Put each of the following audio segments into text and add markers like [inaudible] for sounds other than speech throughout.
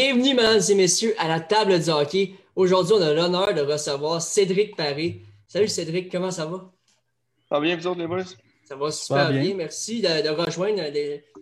Bienvenue, mesdames et messieurs, à la table du hockey. Aujourd'hui, on a l'honneur de recevoir Cédric Paré. Salut Cédric, comment ça va? Ça va bien, vous autres, les boys? Ça va super bien. Merci de, rejoindre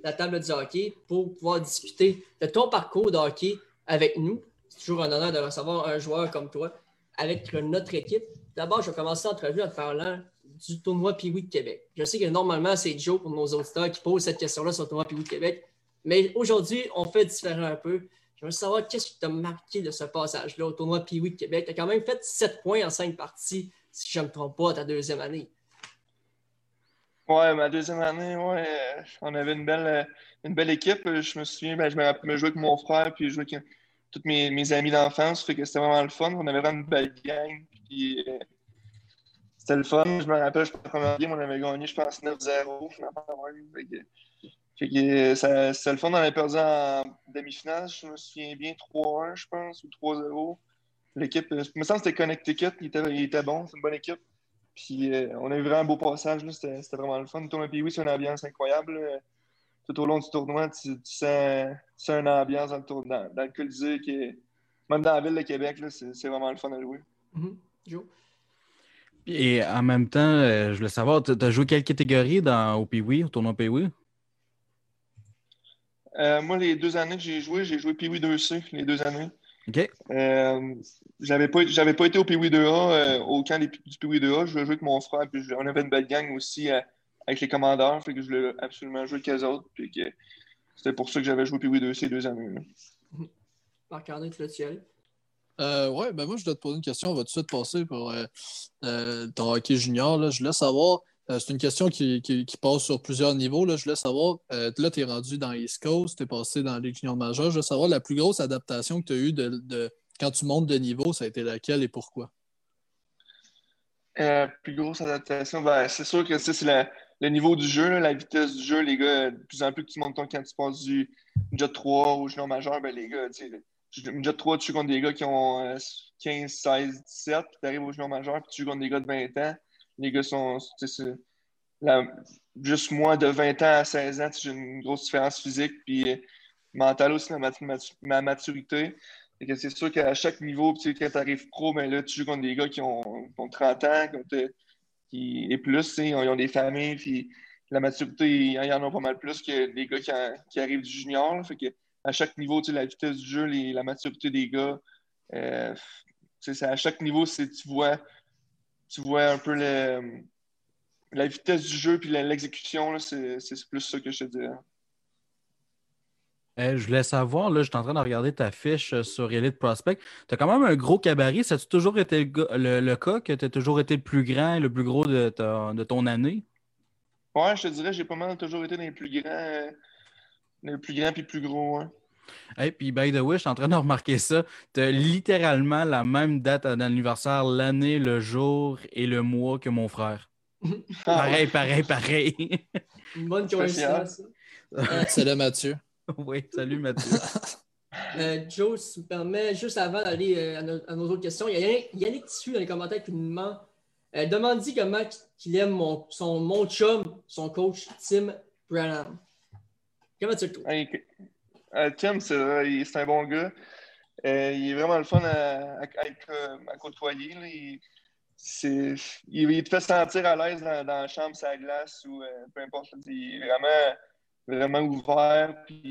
la table du hockey pour pouvoir discuter de ton parcours de hockey avec nous. C'est toujours un honneur de recevoir un joueur comme toi avec notre équipe. D'abord, je vais commencer l'entrevue en te parlant du tournoi Piwi de Québec. Je sais que normalement, c'est Joe pour nos auditeurs qui posent cette question-là sur le tournoi Piwi de Québec. Mais aujourd'hui, on fait différent un peu. Je veux savoir qu'est-ce qui t'a marqué de ce passage-là au tournoi Piwi de Québec. Tu as quand même fait 7 points en 5 parties, si je ne me trompe pas, ta deuxième année. Ouais, ma deuxième année, ouais, on avait une belle, une belle équipe. Je me souviens, ben, je me jouais avec mon frère, puis je jouais avec tous mes, mes amis d'enfance. Fait que c'était vraiment le fun. On avait vraiment une belle gang. Puis, euh, c'était le fun. Je me rappelle, je la première game, on avait gagné, je pense, 9-0. Fait que ça, c'est le fun, on avait perdu en demi-finale, je me souviens bien, 3-1, je pense, ou 3-0. L'équipe, euh, me semble que c'était Connecticut, il était, il était bon, c'est une bonne équipe. Puis euh, on a eu vraiment un beau passage, c'était, vraiment le fun. Le tournoi oui, c'est une ambiance incroyable. Tout au long du tournoi, tu, sens, une ambiance dans le, tour, dans, le Colisée qui est, même dans la ville de Québec, c'est, vraiment le fun à jouer. Mm-hmm. Et en même temps, euh, je voulais savoir, tu as joué quelle catégorie dans, au Piwi, au tournoi Piwi? Euh, moi, les deux années que j'ai joué, j'ai joué Piwi 2C, les deux années. OK. Euh, j'avais pas, pas été au Piwi 2A, euh, au camp du Piwi 2A. Je jouer avec mon frère, puis on avait une belle gang aussi avec les commandeurs, fait que je voulais absolument jouer avec eux autres. Puis c'était pour ça que j'avais joué Piwi 2C deux années. [laughs] Marc-André, tu l'as-tu euh, ouais, ben moi, je dois te poser une question. On va tout de suite passer pour ton hockey junior. Là. Je voulais savoir, euh, c'est une question qui, passe sur plusieurs niveaux. Là. Je voulais savoir, euh, là, tu es rendu dans East Coast, tu es passé dans les juniors majeurs. Je veux savoir la plus grosse adaptation que tu as eue de, quand tu montes de niveau, ça a été laquelle et pourquoi? Euh, plus grosse adaptation, ben, c'est sûr que c'est le niveau du jeu, la vitesse du jeu. Les gars, de plus en plus que tu montes quand tu passes du Jet 3 au junior majeur, ben, les gars, tu Jet 3, tu joues contre des gars qui ont 15, 16, 17, puis tu arrives au junior majeur, puis tu joues contre des gars de 20 ans les gars sont. Juste moi, de 20 ans à 16 ans, j'ai une grosse différence physique, puis mentale aussi, ma, ma maturité. C'est sûr qu'à chaque niveau, quand tu arrives pro, ben là, tu joues contre des gars qui ont, 30 ans qui, et plus, ils ont, des familles, puis la maturité, il y en a pas mal plus que des gars qui, arrivent du junior. fait que à chaque niveau, la vitesse du jeu, la maturité des gars, euh, à chaque niveau, tu vois tu vois un peu la vitesse du jeu puis l'exécution, c'est plus ça que je te dirais. Euh, je voulais savoir, là, je suis en train de regarder ta fiche euh, sur Elite Prospect. Tu as quand même un gros cabaret. Ça a toujours été le, cas que tu as toujours été le plus grand et le plus gros de, ton année? Ouais, je te dirais, j'ai pas mal toujours été les plus grands, euh, les plus grands puis plus gros. Et puis, by the way, je suis en train de remarquer ça. Tu as littéralement la même date d'anniversaire, l'année, le jour et le mois que mon frère. Pareil, pareil, pareil. Une bonne coïncidence. salut Mathieu. Oui, salut Mathieu. [laughs] Euh, Joe, si tu me permets, juste avant d'aller euh, à, nos, autres questions, il y a Yannick Tissu dans les commentaires qui nous demande euh, demande comment qu'il aime mon, son, mon chum, son coach Tim Branham. Comment tu le trouves? Tim, c'est un bon gars. Euh, il est vraiment le fun à, à, côtoyer. Il, il, te fait sentir à l'aise dans, la chambre, sa glace ou euh, peu importe. Il est vraiment, vraiment ouvert, puis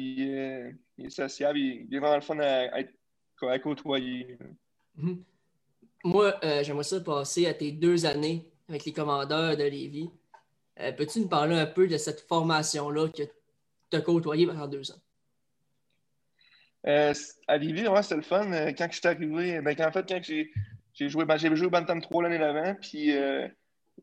il est sociable. Il, est vraiment le fun à, côtoyer. Mm-hmm. Moi, j'aimerais ça passer à tes deux années avec les commandeurs de Lévis. Peux-tu nous parler un peu de cette formation-là que tu as côtoyée pendant deux ans? Euh, à Lévis, ouais, c'était le fun. Euh, quand je suis arrivé, ben, en fait, quand j'ai joué, ben, joué au Bantam 3 l'année d'avant, puis euh,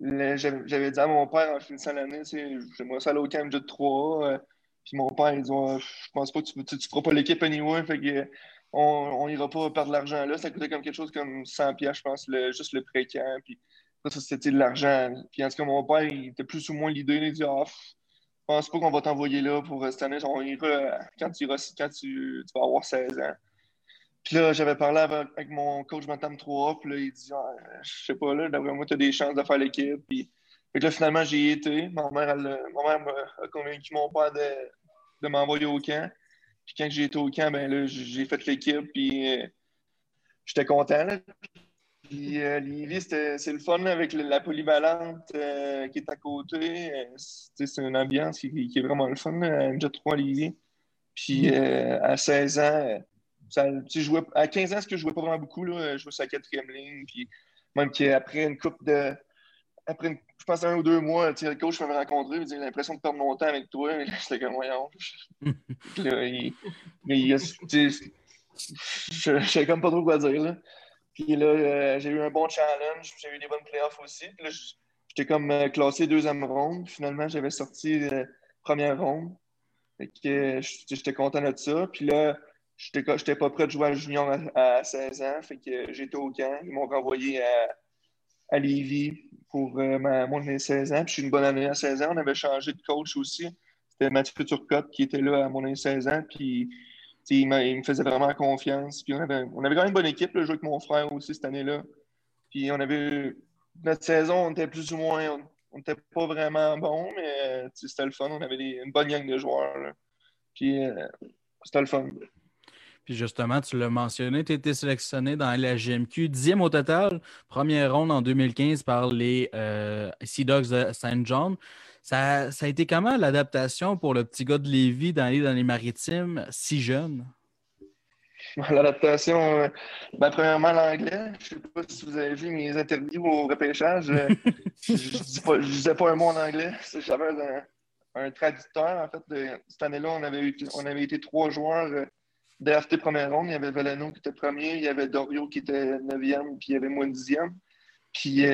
j'avais dit à mon père en finissant l'année, j'aimerais ça aller au camp de 3 puis mon père, il dit Je pense pas que tu ne feras pas l'équipe anyway, fait que on n'ira pas perdre l'argent là. Ça coûtait comme quelque chose comme 100 je pense, juste le pré-camp, puis ça, c'était de l'argent. Puis en tout cas, mon père, il était plus ou moins l'idée, il dit ah, je pense pas qu'on va t'envoyer là pour cette année. On ira quand, tu, quand tu, vas avoir 16 ans. Puis là, j'avais parlé avec, mon coach Bantam 3 puis là, il dit ah, Je sais pas, là, d'après moi, tu as des chances de faire l'équipe. Puis là, finalement, j'y ai été. Ma mère, elle, ma mère a convaincu mon père de, de m'envoyer au camp. Puis quand j'ai été au camp, ben là, j'ai fait l'équipe, puis j'étais content. Là. Puis euh, c'est le fun avec la polyvalente euh, qui est à côté. Euh, c'est une ambiance qui, est vraiment le fun, là, Jet 3 Lévis. Puis mm. à 16 ans, ça, jouais, à 15 ans, ce que je jouais pas vraiment beaucoup, là, je jouais sur la quatrième ligne. Puis même qu'après une coupe de. Après, je pense, un ou deux mois, le coach m'avait rencontré, il dit l'impression de perdre mon temps avec toi. [laughs] J'étais comme, voyons. [laughs] Là, il, il, je sais comme pas trop quoi dire. Là. Puis là, euh, j'ai eu un bon challenge, j'ai eu des bonnes playoffs aussi. Puis là, j'étais comme euh, classé deuxième ronde. Finalement, j'avais sorti euh, première ronde. Fait que j'étais content de ça. Puis là, j'étais pas prêt de jouer à junior à, 16 ans. Fait que j'étais au camp. Ils m'ont renvoyé à, à Lévis pour ma, mon 16 ans. Puis je une bonne année à 16 ans. On avait changé de coach aussi. C'était Mathieu Turcotte qui était là à mon 16 ans. Puis il, me faisait vraiment confiance. Puis on avait, quand même une bonne équipe, le jeu avec mon frère aussi cette année-là. Puis on avait. Notre saison, on était plus ou moins. On n'était pas vraiment bon, mais c'était le fun. On avait une bonne gang de joueurs. Puis euh, c'était le fun. Puis justement, tu l'as mentionné, tu as été sélectionné dans la GMQ, dixième au total, première ronde en 2015 par les euh, Sea Dogs de Saint John. Ça, a été comment l'adaptation pour le petit gars de Lévis d'aller dans les maritimes si jeune? [laughs] L'adaptation, euh, ben, premièrement, l'anglais. Je ne sais pas si vous avez vu mes interviews au repêchage. Euh, [laughs] je ne disais pas un mot en anglais. J'avais un, traducteur. En fait, cette année-là, on avait, on avait été trois joueurs euh, DFT première ronde. Il y avait Valeno qui était premier, il y avait Dorio qui était neuvième, puis il y avait moi dixième. Puis,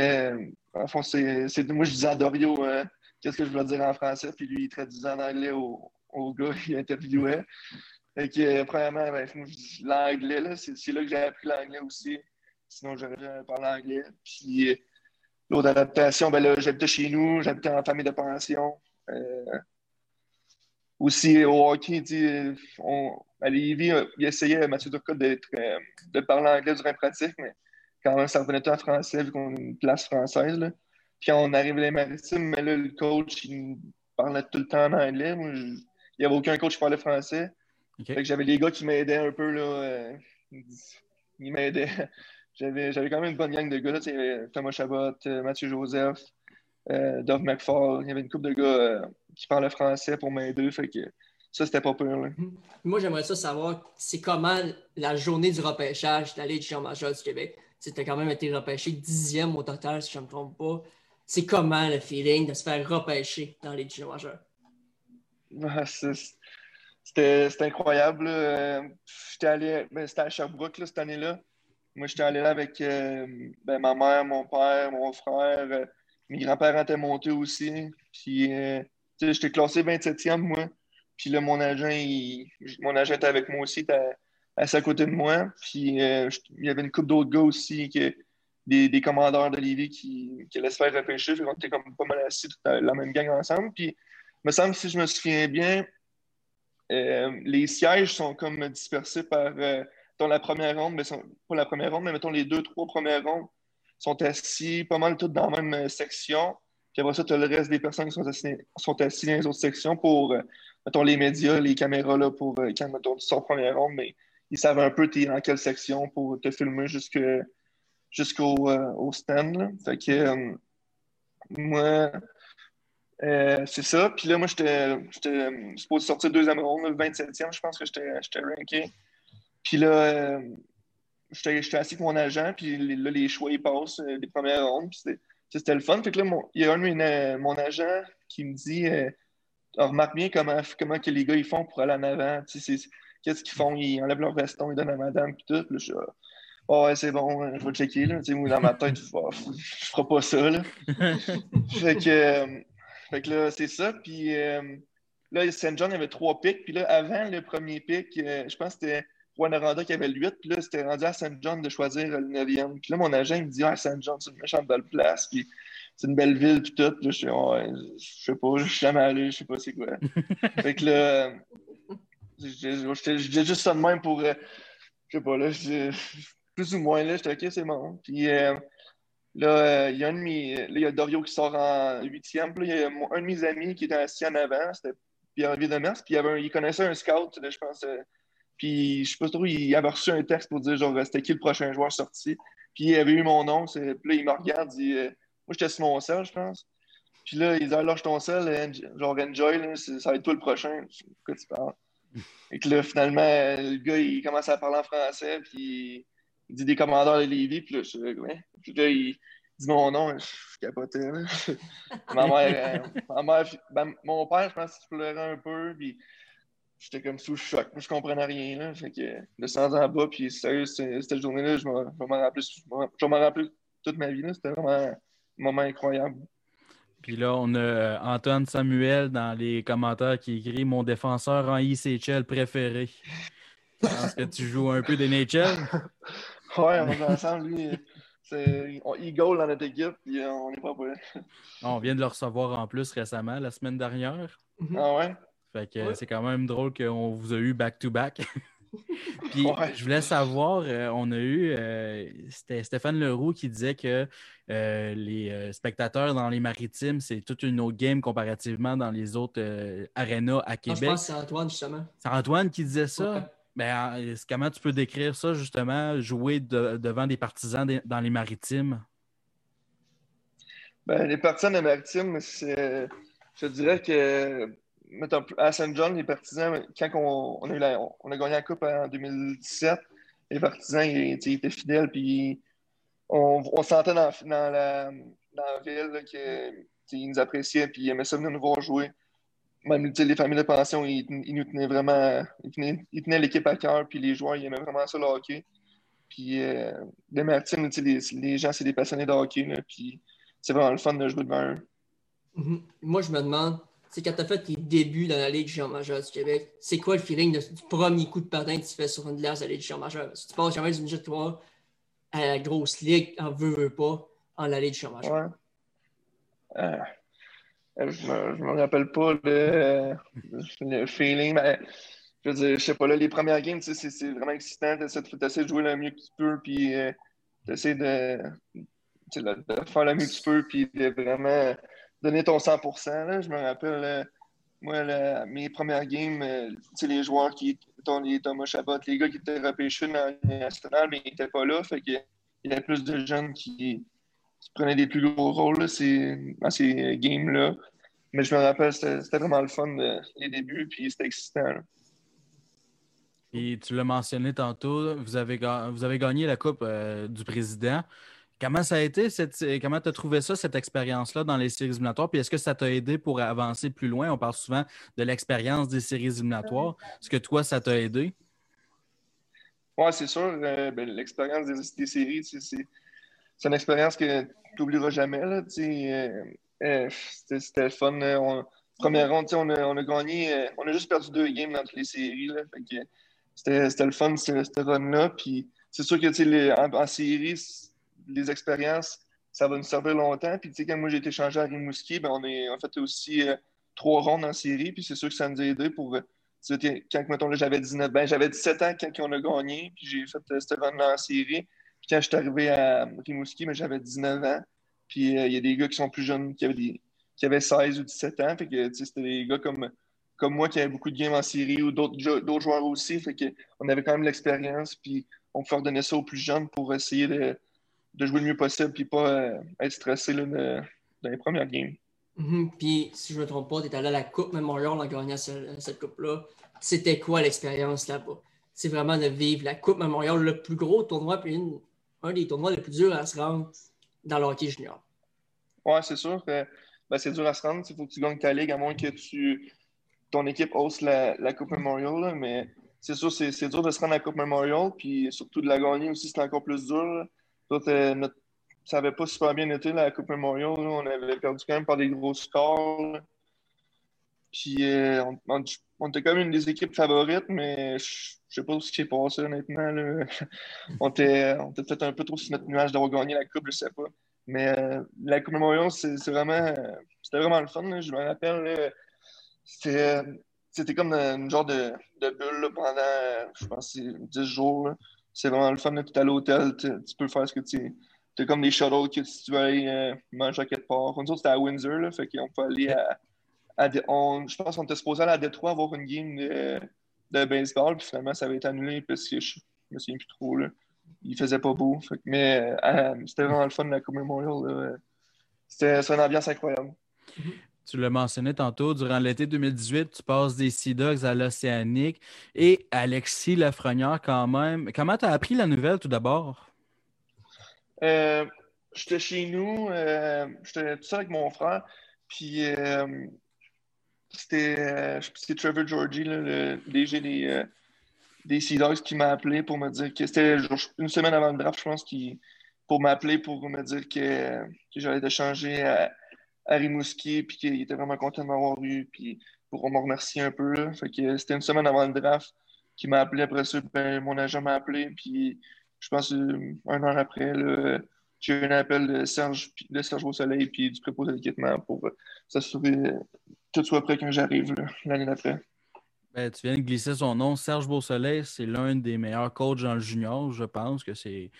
en fond, c'est, moi, je disais à Dorio, qu'est-ce que je voulais dire en français, puis lui, il traduisait en anglais au, gars qu'il interviewait. Et que, premièrement, ben, l'anglais, c'est là que j'ai appris l'anglais aussi. Sinon, j'aurais jamais parlé anglais. Puis, l'autre adaptation, ben là, j'habitais chez nous, j'habitais en famille de pension. Euh, aussi, au hockey, on, à Lévis, il essayait, Mathieu Turcotte, euh, de parler anglais durant la pratique, mais quand même, ça revenait tout en français, vu qu'on a une place française. Là. Puis on arrivait les maritimes, mais là, le coach, il parlait tout le temps en anglais. Moi, il n'y avait aucun coach qui parlait français. Fait que j'avais les gars qui m'aidaient un peu, là. Euh, ils m'aidaient. [laughs] J'avais, j'avais quand même une bonne gang de gars. Là, Thomas Chabot, euh, Mathieu Joseph, euh, Dove McFall. Il y avait une couple de gars qui parlaient français pour m'aider. Fait que ça, c'était pas peur. Moi, j'aimerais ça savoir, c'est comment la journée du repêchage d'aller du majeur du Québec. C'était quand même été repêché dixième au total, si je ne me trompe pas c'est comment le feeling de se faire repêcher dans les divisions majeures? C'était incroyable. Euh, j'étais allé, ben, c'était à Sherbrooke cette année-là. Moi, j'étais allé là avec euh, ben, ma mère, mon père, mon frère. Euh, mes grands-parents étaient montés aussi. Puis, j'étais classé 27e, moi. Puis là, mon agent, mon agent était avec moi aussi, était à côté de moi. Puis, il y avait une couple d'autres gars aussi qui des, commandeurs de Lévis qui, qui allaient se faire repêcher. on était comme pas mal assis la, même gang ensemble. Puis, me semble, si je me souviens bien, euh, les sièges sont comme dispersés par euh, dans la première ronde, mais sont, pas la première ronde, mais mettons les deux, trois premières rondes sont assis pas mal toutes dans la même euh, section. Puis après ça, tu as le reste des personnes qui sont assis, sont assis dans les autres sections pour, mettons, les médias, les caméras, là, pour quand, mettons, tu sors première ronde, mais ils savent un peu es dans quelle section pour te filmer jusqu'au euh, au stand. Fait que euh, moi, euh, c'est ça. Puis là, moi, j'étais supposé sortir deuxième ronde, 27e, je pense que j'étais ranké. Puis là, j'étais assis avec mon agent, puis là, les choix, ils passent, les premières rondes, puis c'était le fun. Fait que là, il y a un de mon agent qui me dit remarque bien comment, comment que les gars ils font pour aller en avant. Qu'est-ce qu'ils font? Ils enlèvent leur veston, ils donnent à madame, puis tout. Puis là, oh, ouais, c'est bon, hein, je vais checker. Là. Moi, dans ma tête, je ne ferai pas ça. Là. [laughs] fait, que, euh, fait que là, c'est ça. Puis euh, là, St. John avait trois pics. Puis là, avant le premier pic, euh, je pense que c'était Qui avait le 8. Puis là, c'était rendu à St. John de choisir le 9e. Puis là, mon agent, il me dit Ah, St. John, c'est une méchante belle place. Puis c'est une belle ville, puis tout. Puis là, je suis, ouais, je sais pas, je suis jamais allé, je sais pas c'est quoi. [laughs] fait que là, j'ai juste ça de même pour. je sais pas, là, plus ou moins, là, j'étais OK, c'est bon. Puis euh, là, euh, il y a un de mes, là, il y a Dorio qui sort en huitième. Puis là, il y a un de mes amis qui était assis en avant. C'était puis Olivier Demers, puis il, avait il connaissait un scout, je pense. Euh, puis je sais pas trop, il avait reçu un texte pour dire genre c'était qui le prochain joueur sorti. Puis il avait eu mon nom, puis là, il me regarde, il dit euh, Moi j'étais sur mon sel, je pense. Puis là, il dit ah, lâche ton sel, genre enjoy, ça va être toi le prochain. Quoi tu parles? [laughs] Et que là, finalement, le gars, il commence à parler en français, puis il dit des commandeurs de Lévis, puis là, je suis ouais. Puis là, il dit mon nom, je capotais. Là. [laughs] ma mère, euh, ma mère ben, mon père, je pense qu'il pleurait un peu, puis j'étais comme sous choc. Moi, je comprenais rien. Là. Fait que descendre en bas, puis sérieux, cette journée-là, je m'en je m'en rappeler toute ma vie. C'était vraiment un moment incroyable. Puis là, on a euh, Antoine Samuel dans les commentaires qui écrit Mon défenseur en ICHL préféré. Je pense que tu joues un peu des [laughs] NHL. ouais, on joue ensemble, lui. il goal dans notre équipe, puis euh, on n'est pas prêt. On vient de le recevoir en plus récemment, la semaine dernière. Ah ouais? Fait que c'est quand même drôle qu'on vous a eu back-to-back. [laughs] Puis je voulais savoir, euh, on a eu, euh, c'était Stéphane Leroux qui disait que euh, les spectateurs dans les maritimes, c'est toute une autre game comparativement dans les autres arénas à Québec. je pense que c'est Antoine, justement. C'est Antoine qui disait ça. Ben, comment tu peux décrire ça, justement, jouer devant des partisans dans les maritimes? Ben, les partisans des maritimes, je dirais que à Saint John, les partisans, quand on, a, gagné la Coupe en 2017, les partisans ils, étaient fidèles, puis on, sentait dans, la, ville qu'ils nous appréciaient, puis ils aimaient ça venir nous voir jouer. Même les familles de pension, ils, nous tenaient vraiment, ils tenaient, l'équipe à cœur, puis les joueurs, ils aimaient vraiment ça le hockey. Puis euh, les maritimes, les, les, gens, c'est des passionnés de hockey, puis c'est vraiment le fun de jouer devant eux. Mm-hmm. Moi, je me demande, c'est quand tu as fait tes débuts dans la Ligue junior majeure du Québec, c'est quoi le feeling du premier coup de patin que tu fais sur une glace de la Ligue junior majeure? Si tu passes jamais d'une victoire à la grosse ligue, en veux, veux pas, en la Ligue junior majeure. Ouais. Euh, je me, me rappelle pas le, feeling, mais je veux dire, je sais pas, là, les premières games, c'est vraiment excitant. Tu essaies, de jouer le mieux que tu peux, puis euh, tu essaies de, de, faire le mieux que tu peux, puis de vraiment donner ton 100% Je me rappelle, euh, moi, mes premières games, euh, les joueurs qui étaient les Thomas Chabot, les gars qui étaient repêchés dans la nationale, mais ils n'étaient pas là. Fait il y avait plus de jeunes qui, prenaient des plus gros rôles dans ces games-là. Mais je me rappelle, c'était vraiment le fun, les débuts, puis c'était excitant. Et tu l'as mentionné tantôt, vous avez, vous avez gagné la Coupe euh, du Président. Comment ça a été? Cette, comment tu as trouvé ça, cette expérience-là dans les séries éliminatoires? Puis est-ce que ça t'a aidé pour avancer plus loin? On parle souvent de l'expérience des séries éliminatoires. Est-ce que toi, ça t'a aidé? Oui, c'est sûr. Euh, ben, l'expérience des, séries, c'est une expérience que tu n'oublieras jamais. Là, euh, euh, C'était le fun. première ronde, on a, on a gagné. on a juste perdu deux games dans toutes les séries. C'était le fun, cette run-là. Puis c'est sûr que les, en, en les expériences, ça va nous servir longtemps. Puis, tu sais, quand moi j'ai été changé à Rimouski, ben, on, est, en fait aussi euh, trois rondes en série. Puis, c'est sûr que ça nous a aidé pour. Euh, quand, mettons, j'avais 19, ben, j'avais 17 ans quand on a gagné. Puis, j'ai fait euh, cette run-là en série. Puis, quand je suis arrivé à Rimouski, ben, j'avais 19 ans. Puis, il y a des gars qui sont plus jeunes, qui avaient, qui avaient 16 ou 17 ans. Fait que, c'était des gars comme comme moi qui avaient beaucoup de games en série ou d'autres joueurs aussi. Fait que on avait quand même l'expérience, puis on pouvait redonner ça aux plus jeunes pour essayer de, de jouer le mieux possible puis pas euh, être stressé là, dans les premières games. Mm-hmm. Puis, si je ne me trompe pas, tu es allé à la Coupe Memorial en gagnant cette, Coupe-là. C'était quoi l'expérience là-bas? C'est vraiment de vivre la Coupe Memorial, le plus gros tournoi, puis un des tournois les plus durs à se rendre dans le hockey junior. Oui, c'est sûr que ben, c'est dur à se rendre. Il faut que tu gagnes ta ligue, à moins que tu ton équipe hausse la, la Coupe Memorial. mais c'est sûr, c'est dur de se rendre à la Coupe Memorial, puis surtout de la gagner aussi, c'est encore plus dur. Euh, ça n'avait pas super bien été la Coupe Memorial. On avait perdu quand même par des gros scores. Puis euh, on, était quand même une des équipes favorites, mais je ne sais pas ce qui s'est passé honnêtement. [laughs] on était, on était peut-être un peu trop sur notre nuage d'avoir gagné la Coupe, je ne sais pas. Mais euh, la Coupe Memorial, c'est vraiment, c'était vraiment le fun. Je me rappelle, c'était comme une genre de, de bulle pendant, je pense, 10 jours c'est vraiment le fun. Tu es à l'hôtel, tu, peux faire ce que tu. Tu as comme des shuttles que si tu veux aller manger à quelque part. Nous autres, c'était à Windsor, là, fait qu'on peut aller je pense qu'on était supposé aller à Détroit avoir une game de, de baseball, puis finalement, ça avait été annulé parce que je, me souviens plus trop. Là. Il faisait pas beau. mais euh, c'était vraiment le fun la Coupe Memorial. C'était une ambiance incroyable. Tu l'as mentionné tantôt, durant l'été 2018, tu passes des Sea Dogs à l'Océanique et Alexis Lafrenière quand même. Comment tu as appris la nouvelle tout d'abord? Euh, j'étais chez nous, euh, j'étais tout seul avec mon frère, puis euh, c'était Trevor Georgie, le DG des, des Sea Dogs, qui m'a appelé pour me dire que c'était une semaine avant le draft, je pense, qui, pour m'appeler pour me dire que, que j'allais échanger à, à Rimouski, puis qu'il était vraiment content de m'avoir eu, puis pour me remercier un peu. C'était une semaine avant le draft qui m'a appelé après ça, ben, mon agent m'a appelé, puis je pense euh, un an après, j'ai eu un appel de Serge, de Serge Soleil puis du préposé d'équipement pour euh, s'assurer que tout soit prêt quand j'arrive l'année d'après. Ben, tu viens de glisser son nom. Serge Beausoleil, c'est l'un des meilleurs coachs dans le junior. Je pense que c'est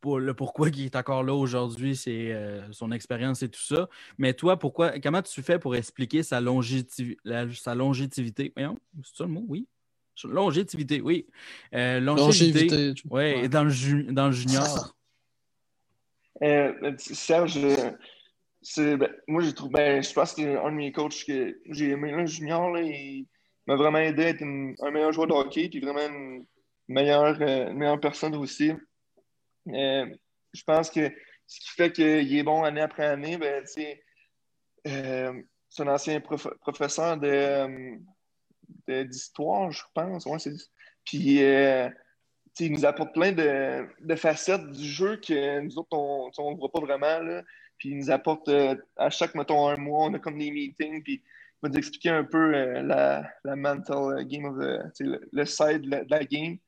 pour le pourquoi il est encore là aujourd'hui, c'est euh, son expérience et tout ça. Mais toi, pourquoi, comment tu fais pour expliquer sa, longévité? sa longévité? c'est ça le mot? Oui. Longévité, oui. Euh, longévité. Oui, dans le, dans le junior. Euh, ben, Serge, c'est, ben, moi, j'ai trouvé, ben, je pense que c'est un de mes coachs que j'ai aimé, le junior, là, il m'a vraiment aidé à être un meilleur joueur de hockey, puis vraiment une meilleure, une meilleure personne aussi. Euh, je pense que ce qui fait qu'il est bon année après année, ben, euh, c'est un ancien professeur euh, d'histoire, je pense. puis il nous apporte plein de, facettes du jeu que nous autres, on ne voit pas vraiment. Puis il nous apporte à chaque, mettons, un mois, on a comme des meetings, puis il va nous expliquer un peu la, la, mental game of le, side de la, game.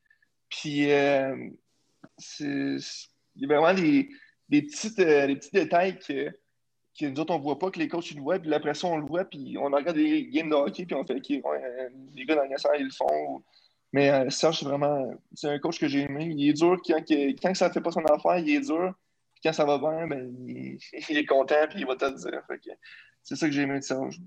Puis il y a vraiment des, des, petites, euh, des petits détails que, nous autres, on ne voit pas, que les coachs nous voient, puis après ça, on le voit, puis on regarde des games de hockey, puis on fait, OK, les gars dans le ils le font. Mais euh, Serge, c'est vraiment, c'est un coach que j'ai aimé. Il est dur quand, quand ça ne fait pas son affaire, il est dur. Quand ça va bien, ben, [laughs] il, est content, puis il va te le dire. c'est ça que j'ai aimé de Serge.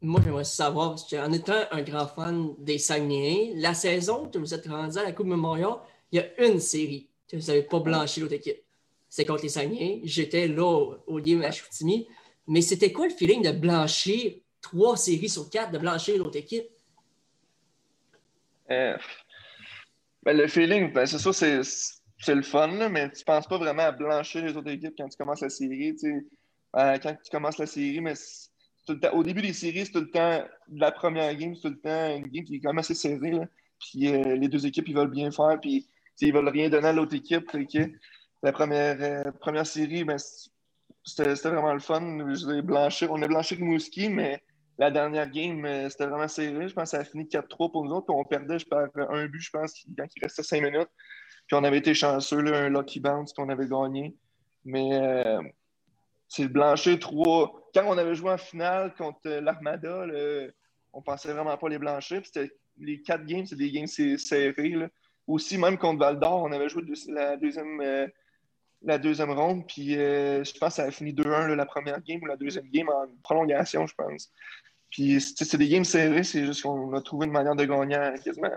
Moi, j'aimerais savoir, parce qu'en étant un grand fan des Saguenayens, la saison que vous êtes rendu à la Coupe Memorial, il y a une série vous n'avez pas blanchi l'autre équipe. C'est contre les Saguenay. J'étais là au game à Choutimi. Mais c'était quoi le feeling de blanchir trois séries sur quatre, de blanchir l'autre équipe? Euh, ben, le feeling, ben, c'est ça, c'est le fun, mais tu ne penses pas vraiment à blanchir les autres équipes quand tu commences la série. Euh, quand tu commences la série, mais au début des séries, c'est tout le temps la première game, c'est tout le temps une game qui est quand même assez serrée. Puis euh, les deux équipes, ils veulent bien faire. Puis ils veulent rien donner à l'autre équipe. La première, euh, première série, ben, c'était vraiment le fun. On a blanchi Mouski, mais la dernière game, euh, c'était vraiment serré. Je pense que ça a fini 4-3 pour nous autres. on perdait je un but, je pense, quand il restait 5 minutes. Puis on avait été chanceux, là, un lucky bounce qu'on avait gagné. Mais euh, c'est le blanchir 3. Quand on avait joué en finale contre l'Armada, on pensait vraiment pas les blanchir. les quatre games, c'est des games serrés. Aussi, même contre Val d'Or, on avait joué la deuxième, euh, la deuxième ronde, puis euh, je pense que ça a fini 2-1 la première game ou la deuxième game en prolongation, je pense. Puis c'est des games serrés, c'est juste qu'on a trouvé une manière de gagner quasiment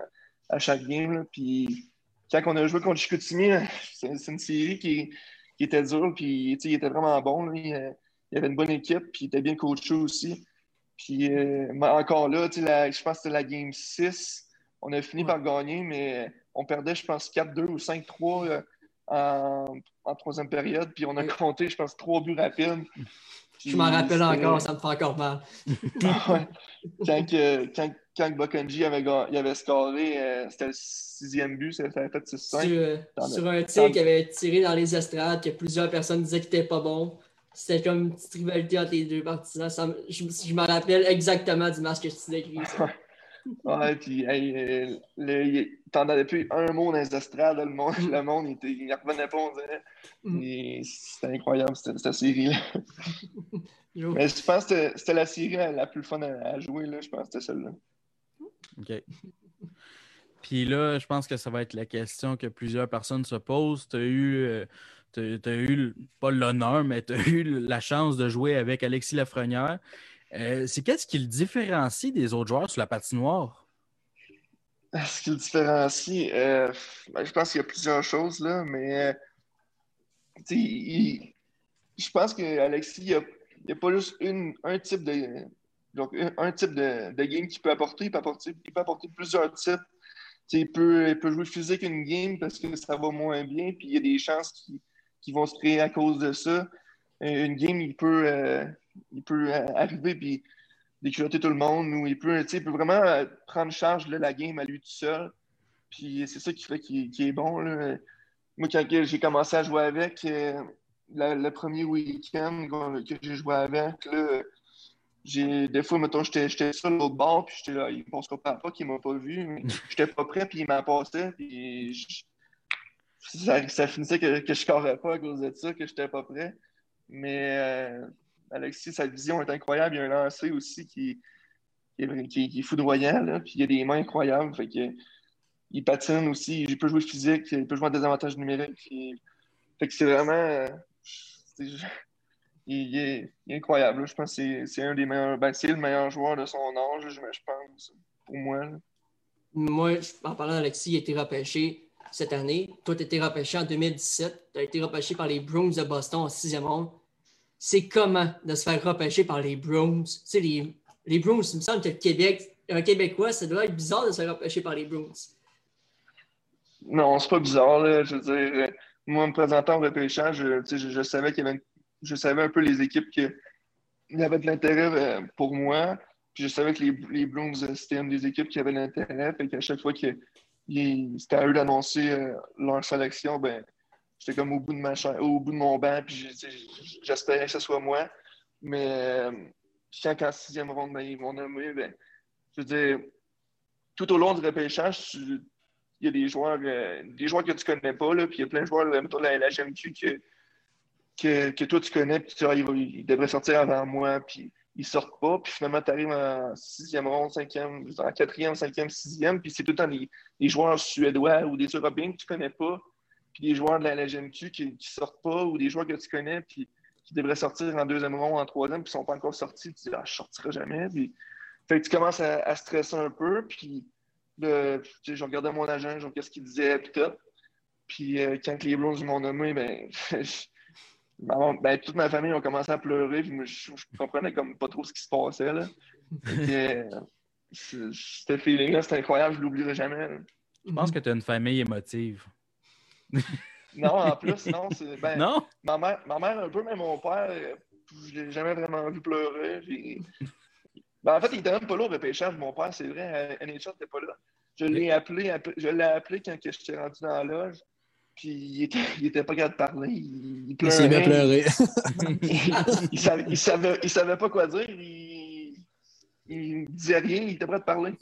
à chaque game. Puis quand on a joué contre Chicoutimi, c'est une série qui, était dure, puis il était vraiment bon. Il, y avait une bonne équipe, puis il était bien coaché aussi. Puis euh, encore là, je pense que c'était la game 6. On a fini par gagner, mais on perdait, je pense, 4-2 ou 5-3 euh, en, troisième période. Puis on a compté, je pense, trois buts rapides. je m'en rappelle encore, ça me fait encore mal. [laughs] quand, quand, quand Bokanji avait, il avait scoré, euh, c'était le sixième but, ça avait fait 6-5. Sur, euh, sur, un tir qui avait tiré dans les estrades, que plusieurs personnes disaient qu'il n'était pas bon. C'était comme une petite rivalité entre les deux partisans. je, je me rappelle exactement du match que tu décris. [laughs] Ouais, puis hey, euh, t'en avais plus un mot dans les estrades, le monde, mm. [laughs] le monde il, il revenait pas, on dirait. Mm. C'était incroyable, cette, série-là. [laughs] Mais je pense que c'était la série la plus fun à, jouer, là. je pense que c'était celle-là. OK. Puis là, je pense que ça va être la question que plusieurs personnes se posent. Tu as eu, euh, as, eu pas l'honneur, mais tu as eu la chance de jouer avec Alexis Lafrenière. Euh, c'est qu'est-ce qui le différencie des autres joueurs sur la patinoire? Ce qui le différencie, euh, ben, je pense qu'il y a plusieurs choses, là, mais je pense qu'Alexis, il n'y a, pas juste un type de. Un, type de, game qu'il peut apporter. Il peut apporter, plusieurs types. il peut, jouer physique une game parce que ça va moins bien, puis il y a des chances qui, vont se créer à cause de ça. Euh, une game, il peut, euh, il peut euh, arriver puis déculotter tout le monde ou il peut, peut vraiment prendre charge de la game à lui tout seul. Puis c'est ça qui fait qu'il est bon. Là. Moi, quand j'ai commencé à jouer avec, le premier week-end que j'ai joué avec, là, des fois, mettons, j'étais sur l'autre bord, puis j'étais là, il ne pensera pas, pas qu'il m'a pas vu, mais j'étais pas prêt, puis il m'a passé, puis ça, finissait que, je ne pas à cause de ça, que je n'étais pas prêt. Mais euh, Alexis, sa vision est incroyable. Il y a un lancer aussi qui, qui, est, foudroyant, là, puis il y a des mains incroyables. Il patine aussi, il peut jouer physique, il peut jouer en désavantage numérique. C'est vraiment. Euh, il, est, incroyable. Je pense que c'est un des meilleurs. Ben, c'est le meilleur joueur de son âge, je, pense, pour moi. Moi, en parlant d'Alexis, il a été repêché cette année. Toi, tu as été repêché en 2017. Tu as été repêché par les Bruins de Boston en sixième ronde. C'est comment de se faire repêcher par les Bruins? Tu sais, les, les Bruins, il me semble que Québec, un Québécois, ça doit être bizarre de se faire repêcher par les Bruins. Non, c'est pas bizarre. Là. Je veux dire, moi, me présentant au repêchage, je, je, je, savais qu'il y avait je savais un peu les équipes qui avaient de l'intérêt euh, pour moi. Puis je savais que les, les Bruins, c'était une des équipes qui avaient de l'intérêt. Fait qu'à chaque fois que c'était à eux d'annoncer euh, leur sélection, ben, j'étais comme au bout de ma au bout de mon banc, puis j'espérais que ce soit moi. Mais euh, quand en sixième ronde, ben, ils m'ont nommé, ben, je veux dire, tout au long du repêchage, il y a des joueurs, euh, des joueurs que tu connais pas, là, puis il y a plein de joueurs, mettons la, la GMQ, que, que, que, toi tu connais, puis tu ah, sortir avant moi, puis ils sortent pas, puis finalement, tu arrives en sixième ronde, cinquième, en quatrième, cinquième, sixième, puis c'est tout le temps des, joueurs suédois ou des Européens que tu connais pas, des joueurs de la LGMQ qui, qui sortent pas, ou des joueurs que tu connais, puis qui devraient sortir en deuxième ronde, en troisième, puis sont pas encore sortis, tu dis, ah, je sortirai jamais. Fait tu commences à, stresser un peu, puis le, je regardais mon agent, je qu'est-ce qu'il disait, puis. Puis euh, quand les Blues m'ont nommé, ben, [laughs] ben, toute ma famille a commencé à pleurer, puis je, comprenais comme pas trop ce qui se passait. Là. Euh, ce feeling-là, c'était incroyable, je l'oublierai jamais. Je pense que tu as une famille émotive. Non, en plus, non. Ben, non? Ma mère, ma mère, un peu, mais mon père, je l'ai jamais vraiment vu pleurer. Ben, en fait, il était même pas là au repêchage, mon père, c'est vrai. NHL n'était pas là. Je l'ai appelé, je l'ai appelé quand je suis rendu dans la loge. Puis il était, il était pas capable de parler. Il, il s'est mis à pleurer. [laughs] il, savait, il, savait, il, savait, pas quoi dire. Il, il disait rien, il était prêt de parler.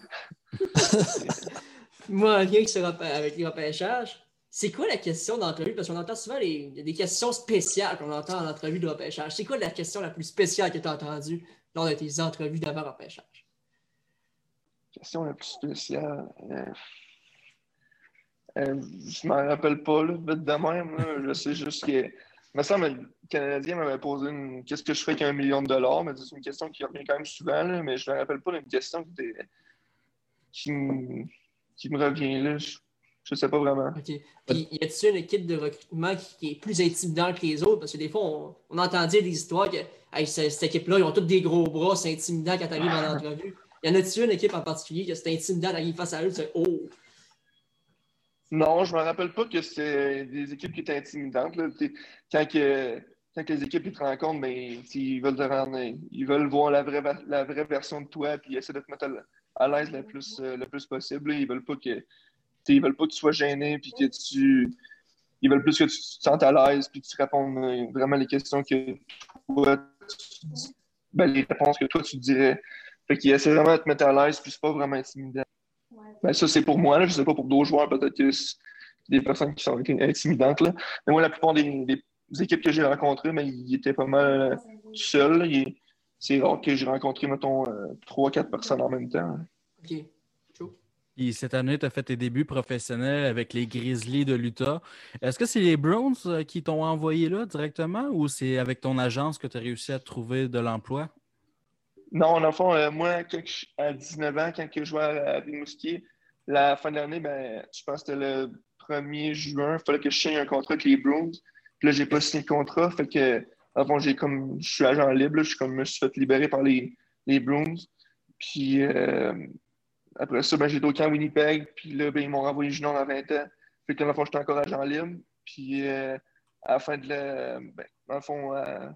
Moi, rien que avec les repêchages, c'est quoi la question d'entrevue? Parce qu'on entend souvent des questions spéciales qu'on entend en entrevue de repêchage. C'est quoi la question la plus spéciale que tu as entendue lors de tes entrevues d'avant repêchage? Question la plus spéciale. Euh, euh, je ne m'en rappelle pas, là, vite de même. Je sais juste que. Il me semble le Canadien m'avait posé une qu'est-ce que je fais avec un million de dollars, mais c'est une question qui revient quand même souvent, là, mais je ne me rappelle pas d'une question qui, me... qui me revient là. Je ne sais pas vraiment. OK. Puis, y a-t-il une équipe de recrutement qui, est plus intimidante que les autres? Parce que des fois, on, on entend dire des histoires que cette, équipe-là, ils ont tous des gros bras, c'est intimidant quand tu arrives en entrevue. Y en a-t-il une équipe en particulier que c'est intimidant d'arriver face à eux? C'est Oh! Non, je ne me rappelle pas que c'est des équipes qui étaient intimidantes. Quand, que, quand les équipes te rencontrent, ben, ils, veulent te rendre, ils veulent voir la vraie, la vraie version de toi et essayer de te mettre à l'aise le plus, le plus possible. Ils veulent pas que ils veulent pas que tu sois gêné puis que tu. Ils veulent plus que tu te sentes à l'aise puis que tu répondes euh, vraiment les questions que toi tu ben, les réponses que toi tu dirais. Fait qu'ils essaient vraiment de te mettre à l'aise puis c'est pas vraiment intimidant. Ben, ça, c'est pour moi. Je ne sais pas pour d'autres joueurs, peut-être que c'est des personnes qui sont intimidantes. Là. Mais moi, la plupart des, équipes que j'ai rencontrées, mais ils étaient pas mal seuls. C'est rare que j'ai rencontré, mettons, euh, trois, quatre personnes en même temps. OK. Et cette année, tu as fait tes débuts professionnels avec les Grizzlies de l'Utah. Est-ce que c'est les Browns euh, qui t'ont envoyé là directement ou c'est avec ton agence que tu as réussi à trouver de l'emploi? Non, le fond, euh, moi, à 19 ans, quand je jouais à Rimouski, la fin de l'année, ben, je pense que c'était le 1er juin, il fallait que je signe un contrat avec les Bruins. Puis là, j'ai pas signé le contrat. Fait que, comme, je suis agent libre. je, comme, me suis fait libérer par les, les Bruins. Puis euh, après ça, ben, j'ai été au camp Winnipeg. Puis là, ben, ils m'ont renvoyé junior à 20 ans. Fait que, dans le fond, j'étais encore agent libre. Puis euh, à la fin de la. Ben, dans le fond, euh,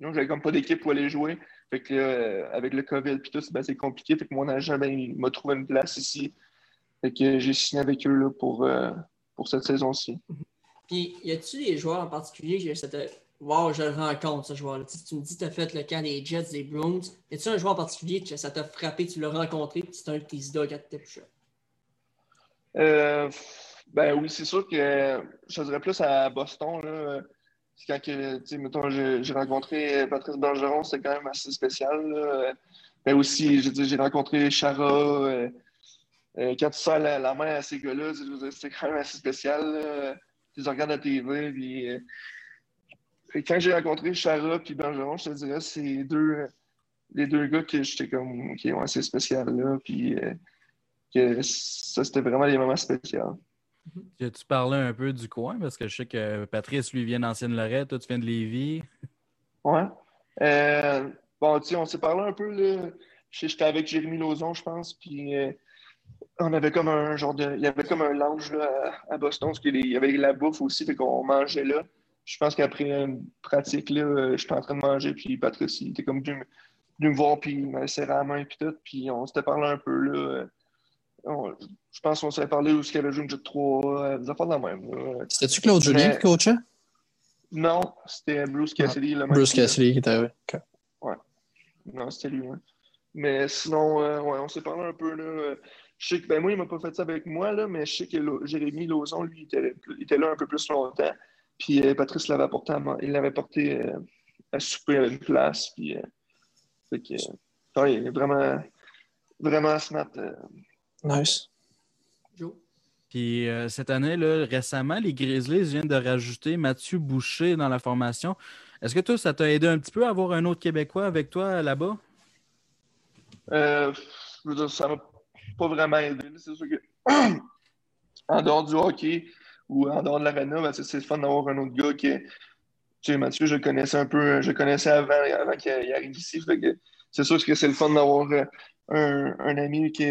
j'avais comme pas d'équipe pour aller jouer. Fait que euh, avec le COVID puis tout, ben, c'est compliqué. Fait que mon agent, ben, il m'a trouvé une place ici. Fait que j'ai signé avec eux là, pour, pour cette saison-ci. Puis, y a-tu des joueurs en particulier que cette Wow, je le rencontre, ce joueur-là. Tu, me dis tu as fait le camp des Jets, des Browns. Y a-tu un joueur particulier que ça t'a frappé, tu l'as rencontré, puis c'est un de tes idoles quand tu étais euh, Ben oui, c'est sûr que je dirais plus à Boston. Là. C'est quand que, mettons, j'ai rencontré Patrice Bergeron, c'est quand même assez spécial. Là. Ben aussi, j'ai rencontré Chara. Euh, euh, quand tu sors la, main à ces gars-là, c'est quand même assez spécial. Tu les regardes à TV, puis quand j'ai rencontré Chara et Bergeron, je te dirais, c'est deux, les deux gars que j'étais comme, OK, ouais, c'est spécial là. Puis euh, que ça, c'était vraiment des moments spéciaux. Tu parlais un peu du coin? Parce que je sais que Patrice, lui, vient d'Ancienne-Lorette, toi, tu viens de Lévis. Ouais. Euh, bon, tu sais, on s'est parlé un peu, là. J'étais avec Jérémy Lauzon, je pense, puis euh, on avait comme un genre de. Il y avait comme un lounge là, à, Boston, parce qu'il y avait la bouffe aussi, fait qu'on mangeait là je pense qu'après une pratique, là, euh, j'étais en train de manger, puis Patrice, il était comme venu, me voir, puis il m'a serré la main, puis tout, puis on s'était parlé un peu, là. Euh, je pense qu'on s'était parlé où il avait joué une jeu de 3, euh, des affaires de la même. C'était-tu Claude Julien qui coachait? Non, c'était Bruce Cassidy. Ah, Bruce Cassidy qui était avec. Ouais. Non, c'était lui, ouais. Mais sinon, ouais, on s'est parlé un peu, là. Je sais que, ben moi, il m'a pas fait ça avec moi, là, mais je sais que Jérémy Lauzon, lui, il était, il était là un peu plus longtemps. Puis euh, Patrice l'avait porté à, il l'avait porté euh, à souper à une place. Puis, euh, fait que, il est vraiment, vraiment smart. Nice. Puis cette année, là, récemment, les Grizzlies viennent de rajouter Mathieu Boucher dans la formation. Est-ce que toi, ça t'a aidé un petit peu à avoir un autre Québécois avec toi là-bas? Euh, je veux dire, ça m'a pas vraiment aidé. C'est sûr que [clears throat] en dehors du hockey, ou en dehors de l'arena, ben, c'est le fun d'avoir un autre gars qui Tu sais, Mathieu, je connaissais un peu, je connaissais avant, avant qu'il arrive ici. c'est sûr que c'est le fun d'avoir euh, un, un, ami qui,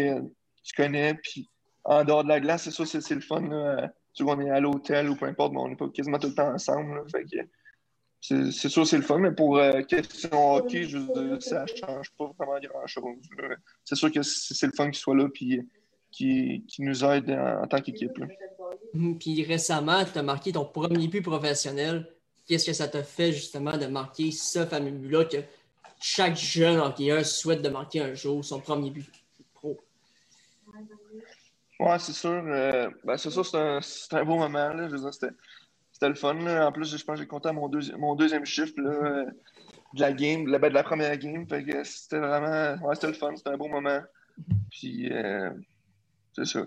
tu connais. Puis en dehors de la glace, c'est sûr que c'est le fun. Tu vois, on est à l'hôtel ou peu importe, mais on n'est pas quasiment tout le temps ensemble. c'est sûr que c'est le fun, mais pour euh, question hockey, ça ne change pas vraiment grand-chose. C'est sûr que c'est le fun qu'il soit là. Puis qui, nous aide en, tant qu'équipe. Puis récemment, tu as marqué ton premier but professionnel. Qu'est-ce que ça t'a fait justement de marquer ce fameux but-là que chaque jeune hockeyeur souhaite de marquer un jour son premier but pro? Oui, c'est sûr. Euh, ben, c'est sûr, c'était un, beau moment. Là. c'était le fun. En plus, je pense que j'ai compté mon, mon deuxième chiffre là, de la game, de la, ben, de la première game. c'était vraiment. Ouais, c'était le fun. C'était un beau moment. Puis. Euh, c'est ça.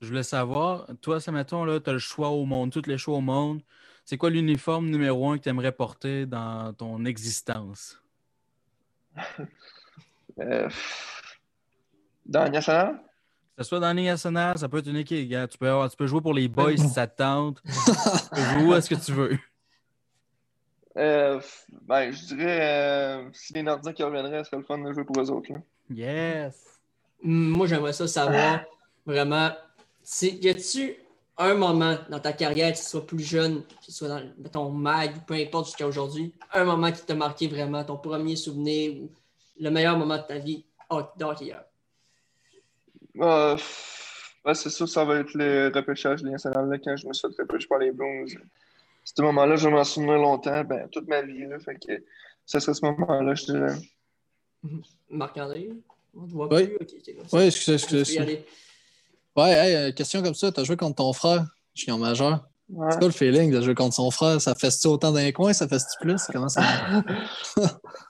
Je voulais savoir, toi, ça mettons, tu as le choix au monde, tous les choix au monde. C'est quoi l'uniforme numéro un que tu aimerais porter dans ton existence? [laughs] Euh, dans nationale? Que ce soit dans la nationale, ça peut être une équipe. Tu peux, tu peux jouer pour les boys si ça te tente. [laughs] tu peux jouer où est-ce que tu veux. [laughs] Euh, ben, je dirais, euh, si les Nordiques reviendraient, ce serait le fun de jouer pour eux autres. Yes! Moi, j'aimerais ça savoir vraiment. Y a-tu un moment dans ta carrière, que tu sois plus jeune, que tu sois dans ton mag, peu importe jusqu'à aujourd'hui, un moment qui t'a marqué vraiment, ton premier souvenir ou le meilleur moment de ta vie d'hockeyeur? Euh, c'est sûr, ça va être le repêchage national quand je me suis fait repêcher par les Blues. Ce moment-là, je vais m'en souvenir longtemps, ben, toute ma vie. Là, fait que ça serait ce moment-là, je dirais. Marc-André? oui, oui excusez, excusez. Ouais, hey, question comme ça, tu as joué contre ton frère, junior majeur. C'est quoi le feeling de jouer contre son frère? Ça fait-tu autant d'un coin? Ça fait-tu plus? Comment ça [laughs]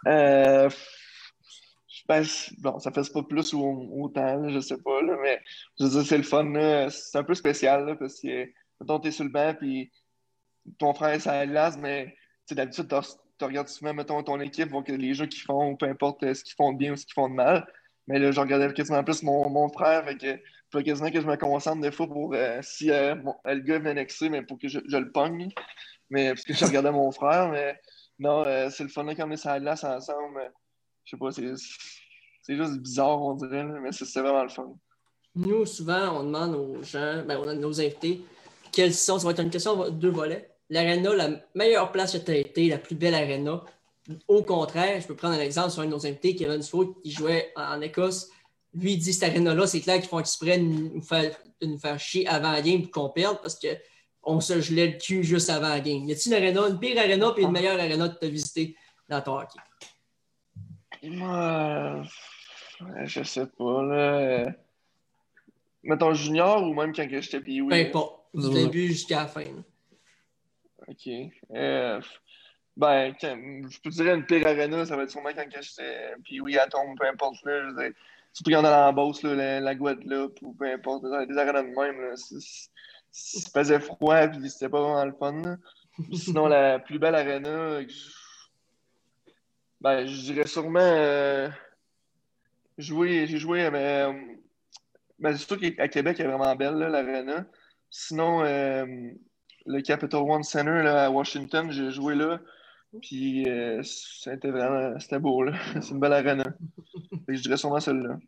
euh, ben, bon, ça fait pas plus ou autant, je sais pas, là, mais je veux dire, c'est le fun. C'est un peu spécial là, parce que, mettons, t'es sur le banc, puis ton frère est la glace, mais d'habitude, tu regardes souvent, mettons, ton équipe, voir que les jeux qu'ils font, peu importe ce qu'ils font de bien ou ce qu'ils font de mal. Mais là, je regardais quasiment plus mon, mon frère, fait que faut quasiment que je me concentre des fois pour si le gars vient annexer, mais pour que je, le pogne. Mais parce que je regardais mon frère, mais non, c'est le fun quand on est sur la glace ensemble. Je sais pas, c'est juste bizarre, on dirait, mais c'est vraiment le fun. Nous, souvent, on demande aux gens, ben, on a nos invités, quelles sont, ça va être une question de deux volets. L'aréna, la meilleure place que tu as été, la plus belle aréna. Au contraire, je peux prendre un exemple sur un de nos invités, Kevin Sfoot, qui jouait en Écosse. Lui, il dit cette aréna-là, c'est clair qu'ils font exprès de nous faire, nous faire chier avant la game pour qu'on perde parce qu'on se gelait le cul juste avant la game. Y a-t-il une aréna, une pire aréna puis une meilleure aréna que tu as visité dans ton hockey? Moi, je sais pas. Là mettons junior ou même quand j'étais puis oui. Ben, pas. Du début jusqu'à la fin. OK. Euh, ben, je peux dire une pire arena, ça va être sûrement quand j'étais puis oui à tombe, peu importe. Là, je surtout quand on a là, la, la Guadeloupe ou peu importe, des arénas de même. Là, faisait froid puis c'était pas vraiment le fun. Sinon, la plus belle arena, ben, je dirais sûrement. Euh, jouer, j'ai joué, mais c'est sûr qu'à Québec, elle est vraiment belle, l'arena. Sinon, euh, le Capital One Center là, à Washington, j'ai joué là. Puis euh, c'était vraiment c'était beau. là. [laughs] C'est une belle arena. je dirais sûrement celle-là.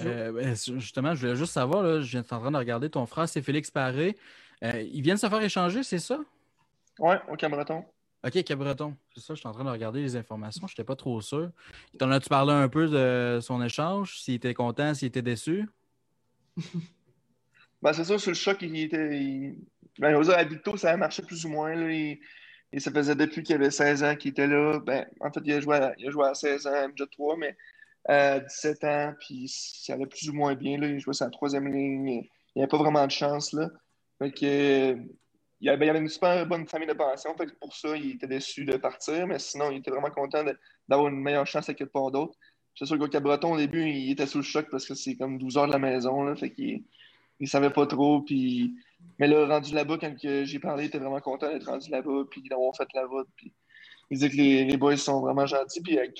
Euh, ben, justement, je voulais juste savoir, là, je viens en train de regarder ton frère, c'est Félix Paré. il vient de se faire échanger, c'est ça? Oui, au Cameroun. OK, Cabreton. C'est ça, je suis en train de regarder les informations. Je n'étais pas trop sûr. T'en as-tu parlé un peu de son échange? S'il était content, s'il était déçu? [laughs] ben, c'est ça, sur le choc, il était. Il... Ben, aux à ça a marché plus ou moins. Là. Il... Et ça faisait depuis qu'il avait 16 ans qu'il était là. Ben, en fait, il a joué à, il a joué à 16 ans, MJ3, mais à 17 ans, puis ça allait plus ou moins bien. Là. Il jouait sa troisième ligne. Il n'y avait pas vraiment de chance. Là. Fait que, il avait une super bonne famille de pension. Fait pour ça, il était déçu de partir, mais sinon, il était vraiment content d'avoir une meilleure chance avec pas d'autres. C'est sûr qu'au Breton, au début, il était sous le choc parce que c'est comme 12 heures de la maison. Là, fait il savait pas trop. Puis... Mais là, rendu là-bas, quand j'ai parlé, il était vraiment content d'être rendu là-bas, puis d'avoir fait la route. Puis... Il disait que les, les, boys sont vraiment gentils. Puis avec,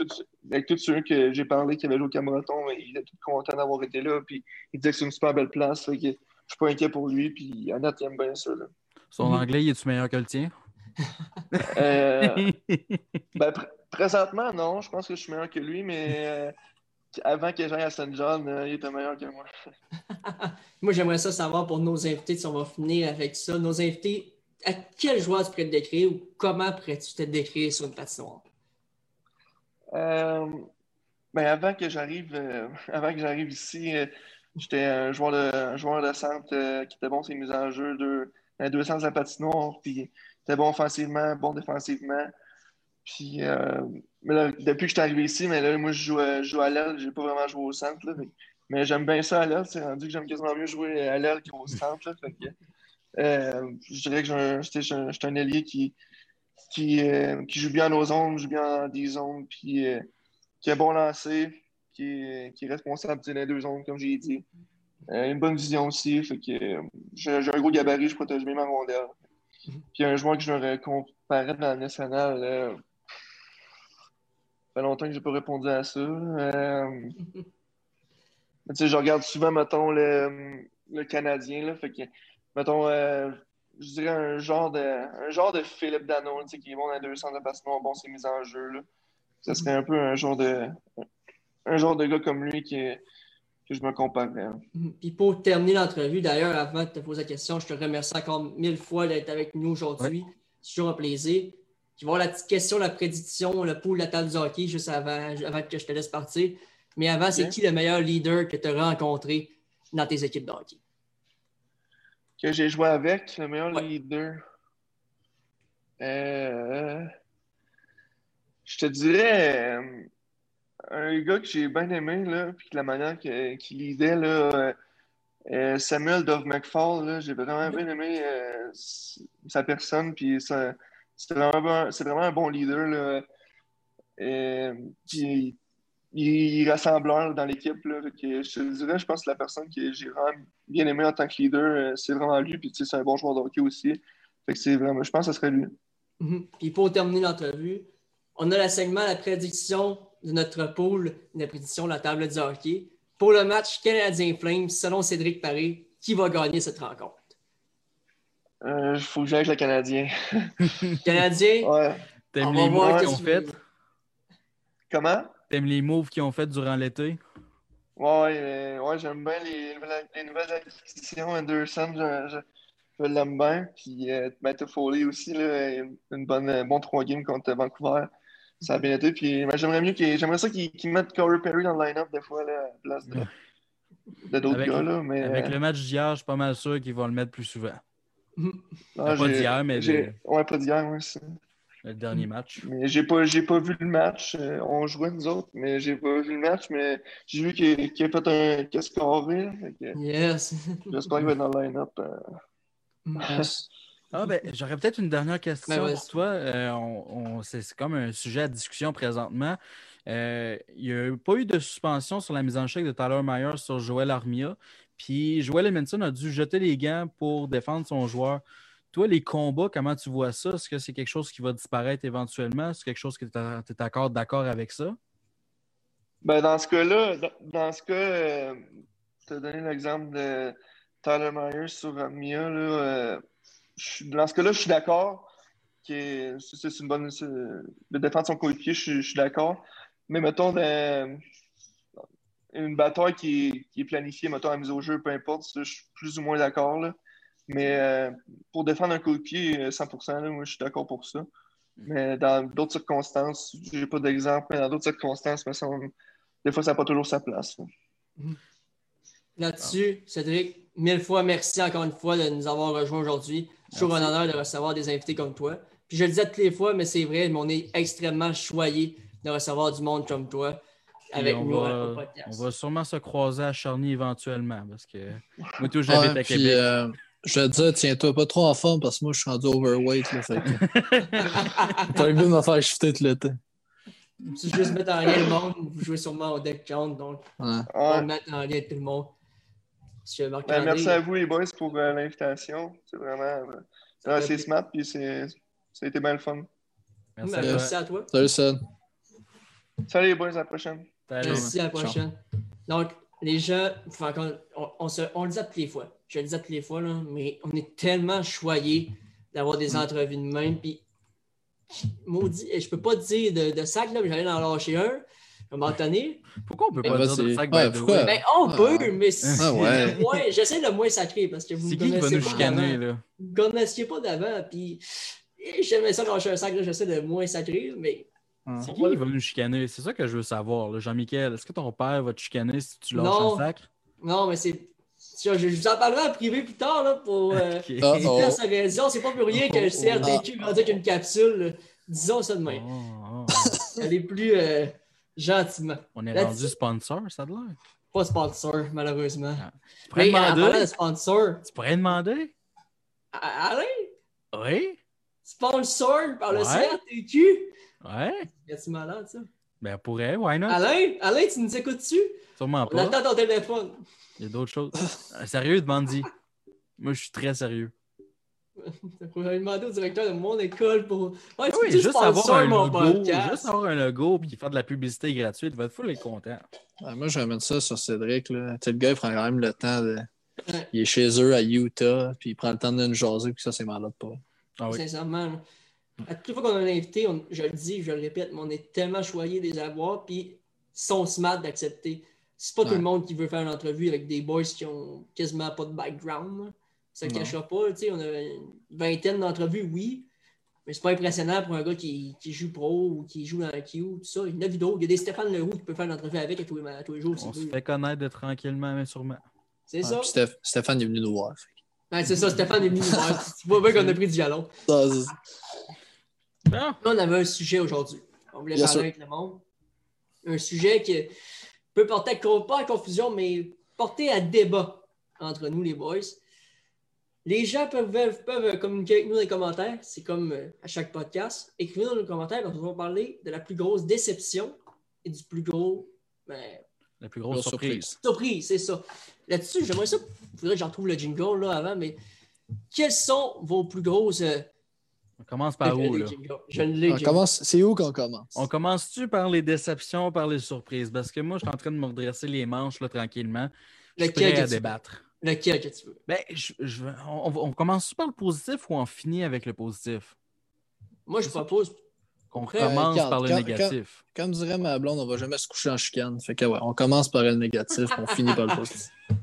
avec tous ceux que j'ai parlé qui avaient joué au Cameroun, il était tout content d'avoir été là. Puis il disait que c'est une super belle place. Fait que je suis pas inquiet pour lui. Puis Annette, il aime bien ça. Là. Son mhm. anglais, est-tu meilleur que le tien? Euh, [laughs] ben, présentement, non. Je pense que je suis meilleur que lui, mais euh, avant que j'aille à St. John, euh, il était meilleur que moi. [laughs] moi, j'aimerais ça savoir pour nos invités, si on va finir avec ça. Nos invités, à quel joueur tu pourrais te décrire ou comment pourrais-tu te décrire sur une patinoire? Ben, avant que j'arrive [laughs] avant que j'arrive ici, j'étais un joueur de, joueur de centre qui était bon sur les mises en jeu, deux sens de la patinoire. Puis, était bon offensivement, bon défensivement. Puis, euh, depuis que je suis arrivé ici, mais là, moi, je joue, à, je joue à l'aile. Je n'ai pas vraiment joué au centre. Là, mais, j'aime bien ça à l'aile. C'est rendu que j'aime quasiment mieux jouer à l'aile qu'au centre. Là, fait que, euh, je dirais que je suis un, un, ailier qui, qui, euh, qui, joue bien en nos zones, joue bien en des zones, puis qui a bon lancé, qui, qui est responsable les deux zones, comme j'ai dit. Euh, une bonne vision aussi. Fait que euh, j'ai un gros gabarit, je protège bien ma rondelle. Mhm. Puis un joueur que je leur comparais dans la nationale, euh, ça fait longtemps que j'ai pas répondu à ça. je regarde souvent, mettons, le, le Canadien. Là, fait que, mettons, je dirais un genre de, un genre de Philippe Dano, qui est bon dans les deux centres de passement, bon, c'est mis en jeu. Là. Ça serait un peu un genre de, un genre de gars comme lui qui est que je me comparerais. Mhm. Puis pour terminer l'entrevue, d'ailleurs, avant de te poser la question, je te remercie encore mille fois d'être avec nous aujourd'hui. C'est toujours un plaisir. Tu vois la petite question, la prédiction, le pouls, la table du hockey, juste avant, avant que je te laisse partir. Mais avant, c'est qui le meilleur leader que tu as rencontré dans tes équipes de hockey? Que j'ai joué avec, le meilleur leader. Euh, je te dirais. Euh, un gars que j'ai bien aimé, là, puis la manière qu'il lisait, là, euh, Samuel Dove McFall, j'ai vraiment bien aimé sa personne, puis c'est vraiment, un bon leader. Là, puis, il rassembleur dans l'équipe. Je te dirais, je pense que la personne que j'ai vraiment bien aimé en tant que leader, c'est vraiment lui, puis c'est un bon joueur de hockey aussi. Vraiment, je pense que ce serait lui. Mhm. Puis pour terminer l'entrevue, on a le segment la prédiction de notre pool, la prédiction de la table du hockey. Pour le match Canadien Flames, selon Cédric Paré, qui va gagner cette rencontre? Il euh, faut que j'aille avec le Canadien. [laughs] Canadien? Ouais. T'aimes les moves qu'ils ont fait? Comment? T'aimes les moves qu'ils ont fait durant l'été? Ouais, ouais j'aime bien les, les nouvelles acquisitions. Anderson, je, je, je l'aime bien. Puis euh, Matt Foley aussi, là, une bonne, un bon 3 games contre Vancouver. Ça a bien été. Puis ben, j'aimerais mieux qu'il, j'aimerais ça qu'ils mettent Corey Perry dans le line-up des fois là, à la place de, de d'autres gars. Là, mais, Avec euh, le match d'hier, je suis pas mal sûr qu'ils vont le mettre plus souvent. Non, pas d'hier, mais Ouais, pas d'hier, ouais, c'est- Le dernier match. Mais j'ai pas, j'ai pas vu le match. Euh, on jouait nous autres, mais j'ai pas vu le match. Mais j'ai vu qu'il qu'il a fait un a scoré, que Yes. J'espère qu'il va être dans le line-up. euh. Yes. Ah ben, j'aurais peut-être une dernière question Ben, pour toi. Euh, on- on- c'est c'est comme un sujet à discussion présentement. Euh, il n'y a pas eu de suspension sur la mise en chèque de Tyler Myers sur Joel Armia. Puis Joel Edmondson a dû jeter les gants pour défendre son joueur. Toi, les combats, comment tu vois ça? Est-ce que c'est quelque chose qui va disparaître éventuellement? Est-ce quelque chose que tu es d'accord, d'accord avec ça? Ben, dans ce cas-là, dans, ce cas, euh, tu as donné l'exemple de Tyler Myers sur Armia. Là, euh, dans ce cas-là, je suis d'accord. C'est une bonne. De défendre son coéquipier, je, suis- je suis d'accord. Mais mettons, dans- une bataille qui est, qui est planifiée, mettons, à mise au jeu, peu importe, je suis plus ou moins d'accord. là. Mais euh, pour défendre un coéquipier, euh, 100%, là, moi, je suis d'accord pour ça. Mais dans d'autres circonstances, j'ai pas d'exemple, mais dans d'autres circonstances, semble, des fois, ça n'a pas toujours sa place. là. Là-dessus, Cédric, mille fois merci encore une fois de nous avoir rejoints aujourd'hui. Toujours un honneur de recevoir des invités comme toi. Puis je le disais toutes les fois, mais c'est vrai, mais on est extrêmement choyés de recevoir du monde comme toi avec on nous va- podcast. On va sûrement se croiser à Charny éventuellement parce que moi, tout, j'habite Ouais, à puis, Québec. euh, je vais te dire, tiens-toi pas trop en forme parce que moi, je suis rendu overweight. Là, fait que... [laughs] T'as le goût de me faire shifter tout l'été. Si je veux se mettre en lien le monde, vous jouez sûrement au deck count, donc Ouais. on va mettre en lien tout le monde. Monsieur Ben, merci à vous, les boys, pour euh, l'invitation. C'est vraiment. euh, c'est smart, puis c'est- ça a été bien le fun. Merci Ben, à toi. merci à toi. Salut, Seth. Salut, les boys, à la prochaine. Merci, à la Ciao. prochaine. Donc, les gens, enfin, quand- on, on se- on le dit à toutes les fois. Je le dis à toutes les fois, là, mais on est tellement choyés d'avoir des entrevues de même. Puis, maudit, je peux pas dire de, de sac, là, mais j'allais en lâcher un. À un moment donné. Pourquoi on peut pas dire de sac Ouais, pourquoi? Ben, on Ah. peut, mais c'est Ah ouais. j'essaie de moins sacré parce que vous C'est me qui qui va connaissez pas chicaner, d'avant. là? Vous me connaissiez pas d'avant, puis j'aimais ça lâcher un sac, là, j'essaie de moins sacré, mais C'est On qui va- qui va nous chicaner? C'est ça que je veux savoir. Jean-Michel. Est-ce que ton père va te chicaner si tu lâches Non. un sac? non, mais c'est. Je, je vous en parlerai en privé plus tard là, pour. euh, Ok. Ah, Pour oh. sa raison, c'est pas pour rien que le CRTQ grandit avec une capsule. là. Disons ça de même. Oh, oh. Elle est plus euh, gentiment. On est Là, rendu sponsor, ça a l'air? Pas sponsor, malheureusement. Tu pourrais Mais parlant de demander? sponsor, Tu pourrais demander? A- Alain, Oui? sponsor par le Ouais. CRTQ. Ouais? Es-tu malade, ça? Ben, on pourrait, why not? Alain, Alain, tu nous écoutes-tu? Sûrement On pas. attend ton téléphone. Il y a d'autres choses. Euh, Sérieux, demande-y. Moi, je suis très sérieux. [laughs] On va demander au directeur de mon école pour. Ouais, Ah tu oui, juste avoir un mon logo, podcast? juste avoir un logo puis faire de la publicité gratuite, il va être full et content. Ouais, moi, je ramène ça sur Cédric. Là. Tu sais, le gars, il prend quand même le temps de. Ouais. Il est chez eux à Utah, puis il prend le temps de nous jaser, puis ça, c'est malade pas. Ah oui. Sincèrement. À toutes les fois qu'on a un invité, on- je le dis, je le répète, mais on est tellement choyés de les avoir, puis ils sont smart d'accepter. C'est pas tout le monde qui veut faire une entrevue avec des boys qui ont quasiment pas de background. là. Ça ne cachera pas. tu sais, On a une vingtaine d'entrevues, oui, mais c'est pas impressionnant pour un gars qui, qui joue pro ou qui joue dans la Q, tout ça. Il y en a vu d'autres. Il y a des Stéphane Leroux qui peut faire une entrevue avec à tous les, à tous les jours. On s'il se veut. fait connaître tranquillement, mais sûrement. C'est Ouais, ça. Stéph- Stéphane est venu nous voir. Ouais, c'est ça, Stéphane est venu nous voir. Tu vois bien qu'on a pris du jalon. [laughs] Là, on avait un sujet aujourd'hui. On voulait Bien parler sûr. avec le monde. Un sujet qui peut porter à, pas à confusion, mais porter à débat entre nous, les boys. Les gens peuvent, communiquer avec nous dans les commentaires. C'est comme euh, à chaque podcast. Écrivez dans les commentaires, parce qu'on va parler de la plus grosse déception et du plus gros ben, la plus grosse Grosse surprise. surprise. c'est ça. Là-dessus, j'aimerais ça. Il faudrait que j'en retrouve le jingle là, avant, mais quelles sont vos plus grosses euh, On commence par [laughs] où, là? Je l'ai On commence... C'est où qu'on commence? On commence-tu par les déceptions, par les surprises? Parce que moi, je suis en train de me redresser les manches là, tranquillement. Je suis Lequel prêt que à tu débattre. Lequel que tu veux? Ben, je, je- on, on commence par le positif ou on finit avec le positif? Moi, je propose. On Après, commence par le quand- négatif. Comme dirait ma blonde, on va jamais se coucher en chicane. Fait que ouais, on commence par le négatif, on finit par le positif. [laughs]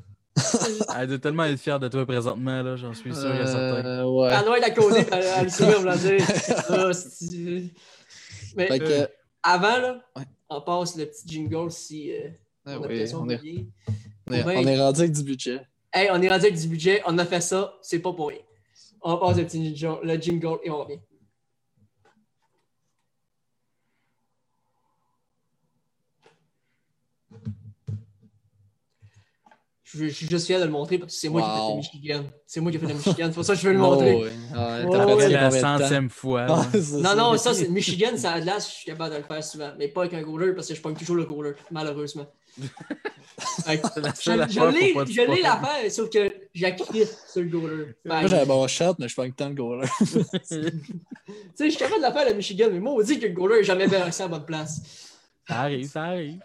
Elle doit tellement être fière de toi présentement, là, j'en suis sûr et certain. Euh, ouais. Ah non, il a causé, elle elle le sourire, on l'a dit. C'est- Mais Fait que, Euh, avant, là, Ouais. on passe le petit jingle si euh, ah on a oui, l'impression on, de est, oublier. on, est, ben- on est rendu avec du budget. Hey, on est rendu avec du budget, on a fait ça, c'est pas pour rien. On passe le petit jingle, le jingle et on revient. Je, suis juste fier de le montrer parce que c'est moi qui ai fait le Michigan. C'est moi qui ai fait le Michigan, c'est pour ça que je veux le [laughs] montrer. Oh, la centième fois. Ah, Non, non, ça, c'est Michigan, ça a de l'as, je suis capable de le faire souvent. Mais pas avec un goaler parce que je pogne toujours le goaler, malheureusement. [laughs] La je l'ai l'affaire, sauf que j'écris sur le goaler. Moi, que, j'avais bon shot, mais je fais tant le goaler. [laughs] Tu sais, je suis capable de la faire à Michigan, mais moi, on dit que le goaler n'est jamais versé à bonne place. Ça arrive, ça arrive.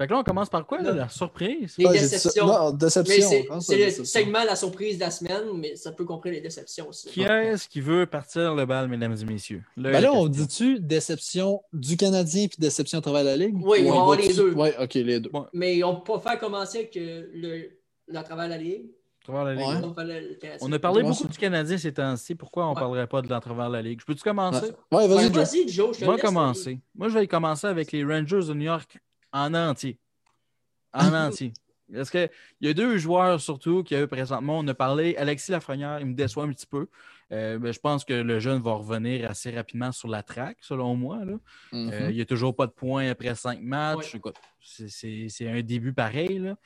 Fait que là, on commence par quoi, là, la surprise? Les Ah, déceptions. Non, déception. c'est le déception? segment La surprise de la semaine, mais ça peut comprendre les déceptions aussi. Qui est-ce qui veut partir le bal, mesdames et messieurs? Ben là, on dit-tu déception du Canadien puis déception à travers la Ligue? Oui, Ou on va avoir les deux. Ouais, ok, les deux. Mais on peut pas faire commencer avec le, le travail à la Ligue. Travers la Ligue. Ouais. On le- le a parlé beaucoup ça. du Canadien ces temps-ci. Pourquoi on ne Ouais. parlerait pas de l'entravers de la Ligue? Je peux-tu commencer? Ouais, Ouais, vas-y, Joe. Je vais laisse. commencer. Moi, je vais commencer avec les Rangers de New York en entier. En [laughs] entier. Parce qu'il y a deux joueurs surtout qui, présentement, on a parlé. Alexis Lafrenière, il me déçoit un petit peu. Euh, ben, je pense que le jeune va revenir assez rapidement sur la track, selon moi. Là. Mhm. Euh, il n'y a toujours pas de points après cinq matchs. Ouais. C'est- un début pareil. là.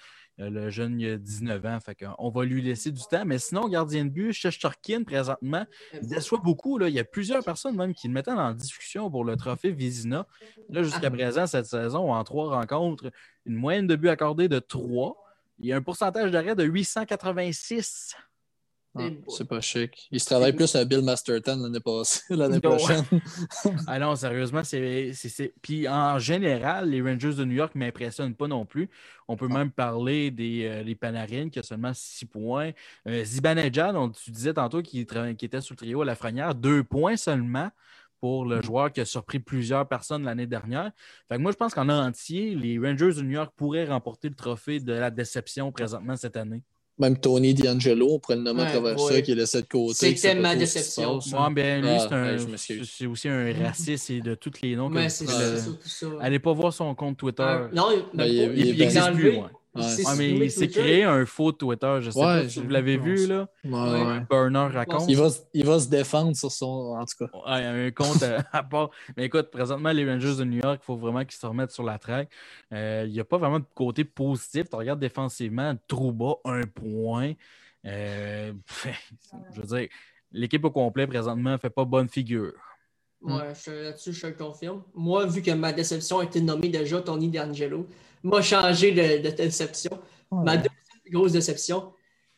Euh, le jeune, il a 19 ans. Fait on va lui laisser du temps. Mais sinon, gardien de but, Shesterkin, présentement, il déçoit beaucoup. Là. Il y a plusieurs personnes même qui le mettaient en discussion pour le trophée Vizina. Là, jusqu'à Ah. présent, cette saison, en trois rencontres, une moyenne de buts accordés de 3. Il y a un pourcentage d'arrêt de 886. Ah, c'est pas chic. Il se travaille plus à Bill Masterton l'année passée, [laughs] l'année prochaine. [laughs] Ah non, sérieusement, c'est. Puis en général, les Rangers de New York ne m'impressionnent pas non plus. On peut même parler des, euh, des Panarin qui a seulement 6 points. Euh, Zibanejad, dont tu disais tantôt qu'il était sous le trio à la Frenière, 2 points seulement pour le joueur qui a surpris plusieurs personnes l'année dernière. Fait que moi, je pense qu'en entier, les Rangers de New York pourraient remporter le trophée de la déception présentement cette année. Même Tony D'Angelo, on pourrait le nommer à travers ouais. ça, qui est laissé de côté. C'était ma déception. Moi, ben, lui, Ah, c'est un- ouais, je m'excuse. c'est aussi un raciste et de tous les noms. c'est ça, ça. Allez pas voir son compte Twitter. Euh, non, même Ben, il- il il il plus. ouais. Ouais. Ah, mais il s'est créé un faux Twitter. Je sais Ouais, pas si vous l'avez vu là? Ouais, Ouais. ouais. Burner raconte. Il va, se- il va se défendre sur son. En tout cas. Ouais, un compte à, [laughs] à part. Mais écoute, présentement, les Rangers de New York, il faut vraiment qu'ils se remettent sur la track. Euh, Il n'y a pas vraiment de côté positif. Tu regardes défensivement, Trouba, un point. Euh, [laughs] je veux dire, l'équipe au complet présentement ne fait pas bonne figure. Ouais, je- là-dessus, je te le confirme. Moi, vu que ma déception a été nommée déjà Tony D'Angelo, m'a changé de, de déception. Ma deuxième grosse déception,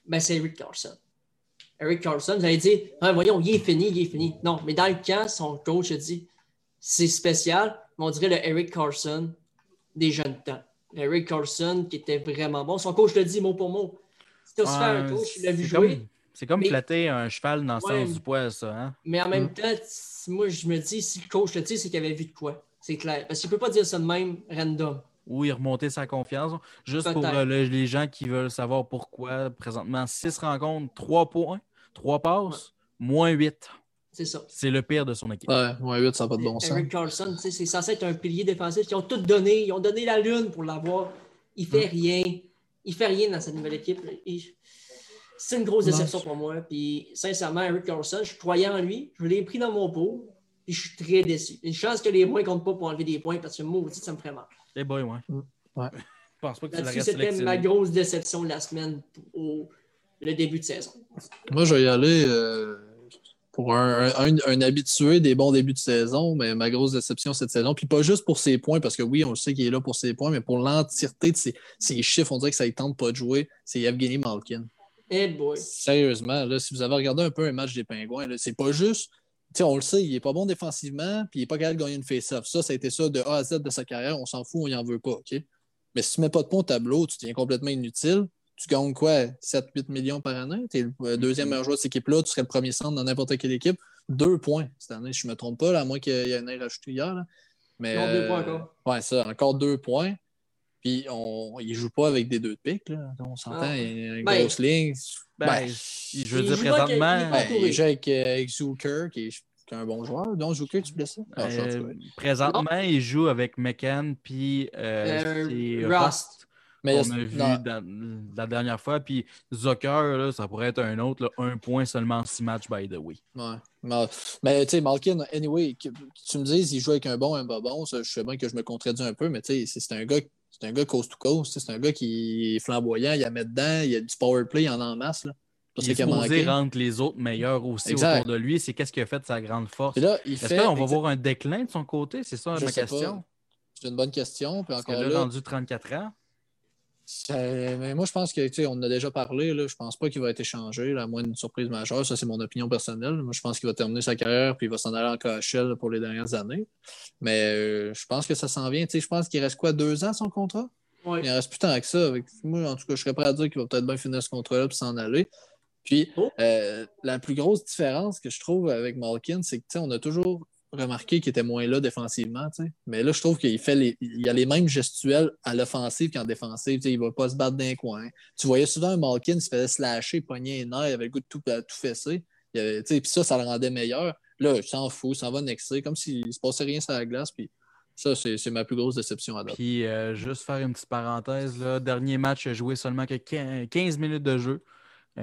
ben, c'est Eric Carlson. Eric Carlson, vous allez dire, Ah, voyons, il est fini, il est fini. Non, mais dans le camp, son coach a dit, c'est spécial, mais on dirait le Eric Carlson des jeunes temps. Le Eric Carlson qui était vraiment bon. Son coach le dit mot pour mot. Si tu as un coach, tu l'as vu c'est jouer. comme- C'est comme Mais- flatter un cheval dans le Ouais. sens du poil, ça. Hein? Mais en même Mm. temps, moi, je me dis, si le coach le dit, c'est qu'il avait vu de quoi. C'est clair. Parce qu'il ne peut pas dire ça de même random. Ou il remonter sa confiance. Juste pour euh, le- les gens qui veulent savoir pourquoi, présentement, 6 rencontres, 3 points, 3 passes, moins 8. C'est ça. C'est le pire de son équipe. Ouais, moins 8, ça n'a pas de bon sens. Eric Carlson, tu sais, c'est censé être un pilier défensif. Ils ont tout donné. Ils ont donné la lune pour l'avoir. Il Mm. fait rien. Il fait rien dans cette nouvelle équipe. Il- C'est une grosse déception pour moi. Puis, sincèrement, Eric Carlson, je croyais en lui. Je l'ai pris dans mon pot. Puis, je suis très déçu. Une chance que les points comptent pas pour enlever des points parce que moi aussi, ça me ferait mal. Eh boy, ouais. Mm. Ouais. Je pense pas que tu c'était ma grosse déception de la semaine au le début de saison. Moi, je vais y aller euh, pour un, un- un habitué des bons débuts de saison, mais ma grosse déception cette saison. Puis pas juste pour ses points, parce que oui, on le sait qu'il est là pour ses points, mais pour l'entièreté de ses, ses chiffres, on dirait que ça ne tente pas de jouer. C'est Evgeny Malkin. Boy. Sérieusement, là, si vous avez regardé un peu un match des Pingouins, c'est pas juste on le sait, il n'est pas bon défensivement, puis il n'est pas capable de gagner une face-off. Ça, ça a été ça de A à Z de sa carrière. On s'en fout, on n'y en veut pas. OK? Mais si tu ne mets pas de pont au tableau, tu deviens complètement inutile. Tu gagnes quoi? 7-8 millions par année? Tu es le deuxième meilleur joueur de cette équipe-là. Tu serais le premier centre dans n'importe quelle équipe. Deux points cette année, je ne me trompe pas, là, à moins qu'il y ait un air rajouté hier. Mais, deux points encore. Euh, ouais, ça, encore deux points. Puis on, il ne joue pas avec des deux de pique. Là. On s'entend, ah. il y a une ben, grosse ligne. Ben, ben, je veux dire, présentement. il joue avec, euh, avec Zucker, qui est, un bon joueur. Donc, Zucker, tu blessé? Ah, euh, présentement, il joue avec McCann puis euh, Rust. Mais on a vu la dernière fois. Puis Zucker, là, ça pourrait être un autre, un point seulement en six matchs, by the way. Ouais. Mais tu sais, Malkin, anyway, que, tu me dises, il joue avec un bon, un pas bon, ça, je sais bien que je me contredis un peu, mais tu sais, c'est un gars c'est un gars coast to coast. C'est un gars qui est flamboyant, il a met dedans, il y a du power play, il en a en masse. Là. il est rendre les autres meilleurs aussi autour de lui. C'est qu'est-ce qui a fait de sa grande force. Est-ce qu'on va voir un déclin de son côté? C'est ça ma question. C'est une bonne question. Puis encore là, rendu 34 ans. Mais moi, je pense que, on a déjà parlé, là, je pense pas qu'il va être échangé, à moins d'une surprise majeure. Ça, c'est mon opinion personnelle. Moi, je pense qu'il va terminer sa carrière puis il va s'en aller en KHL pour les dernières années. Mais euh, je pense que ça s'en vient. Je pense qu'il reste quoi, deux ans son contrat? Il Il reste plus tant que ça. Avec... Moi, en tout cas, je serais prêt à dire qu'il va peut-être bien finir ce contrat-là puis s'en aller. Puis, oh. euh, la plus grosse différence que je trouve avec Malkin, c'est que on a toujours remarqué qu'il était moins là défensivement. Mais là, je trouve qu'il fait les, il a les mêmes gestuels à l'offensive qu'en défensive. Il ne va pas se battre d'un coin. Tu voyais souvent un Malkin se faisait slasher, pogner les nerfs, il avait le goût de tout, tout fesser. Puis ça, ça le rendait meilleur. Là, je s'en fous, ça va nexer, comme s'il ne se passait rien sur la glace. Puis ça, c'est ma plus grosse déception à. Puis, euh, juste faire une petite parenthèse, là, dernier match, joué seulement que 15 minutes de jeu.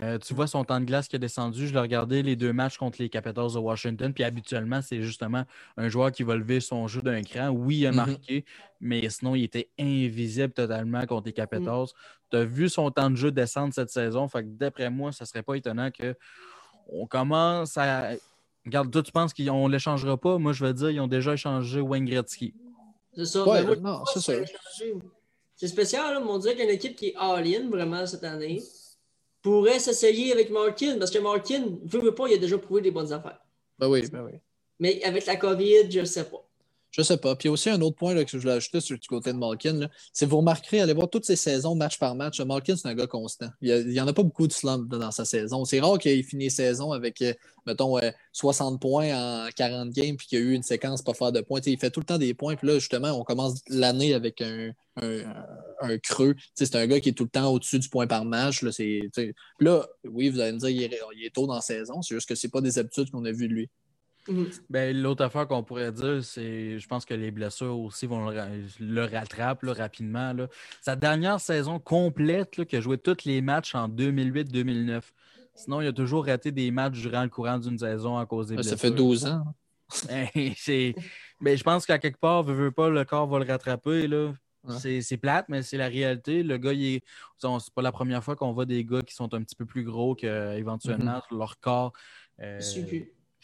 Euh, tu vois son temps de glace qui a descendu. Je l'ai regardé les deux matchs contre les Capitals de Washington. Puis habituellement, c'est justement un joueur qui va lever son jeu d'un cran. Oui, il a mhm. marqué, mais sinon, il était invisible totalement contre les Capitals. Mhm. Tu as vu son temps de jeu descendre cette saison. Fait que d'après moi, ça ne serait pas étonnant qu'on commence à. Regarde, toi, tu penses qu'on ne l'échangera pas? Moi, je veux dire, ils ont déjà échangé Wayne Gretzky. C'est ça. c'est spécial, on dirait qu'il y a une équipe qui est all-in vraiment cette année pourrait s'essayer avec Markin, parce que Markin, veut, veut pas, il a déjà prouvé des bonnes affaires. Ben oui, ben oui. Mais avec la COVID, je ne sais pas. Je sais pas. Puis aussi un autre point que je voulais ajouter sur le côté de Malkin. C'est vous remarquerez, allez voir toutes ces saisons, match par match. Malkin, c'est un gars constant. Il n'y en a pas beaucoup de slump dans sa saison. C'est rare qu'il finisse saison avec, euh, mettons, 60 points en 40 games, puis qu'il y a eu une séquence pas faire de points. il fait tout le temps des points. Puis là, justement, on commence l'année avec un, creux. C'est un gars qui est tout le temps au-dessus du point par match. Là, là, oui, vous allez me dire, il est, tôt dans la saison. C'est juste que ce pas des habitudes qu'on a vues de lui. Mhm. Ben, L'autre affaire qu'on pourrait dire, c'est je pense que les blessures aussi vont le, rattraper rapidement. Sa dernière saison complète, qui a joué tous les matchs en 2008-2009. Sinon, il a toujours raté des matchs durant le courant d'une saison à cause des blessures. Ça fait 12 ans. [laughs] Ben, ben, je pense qu'à quelque part, veut, veut pas, le corps va le rattraper. Là. C'est plate, mais c'est la réalité. Le gars, c'est pas la première fois qu'on voit des gars qui sont un petit peu plus gros qu'éventuellement mhm. leur corps. Euh,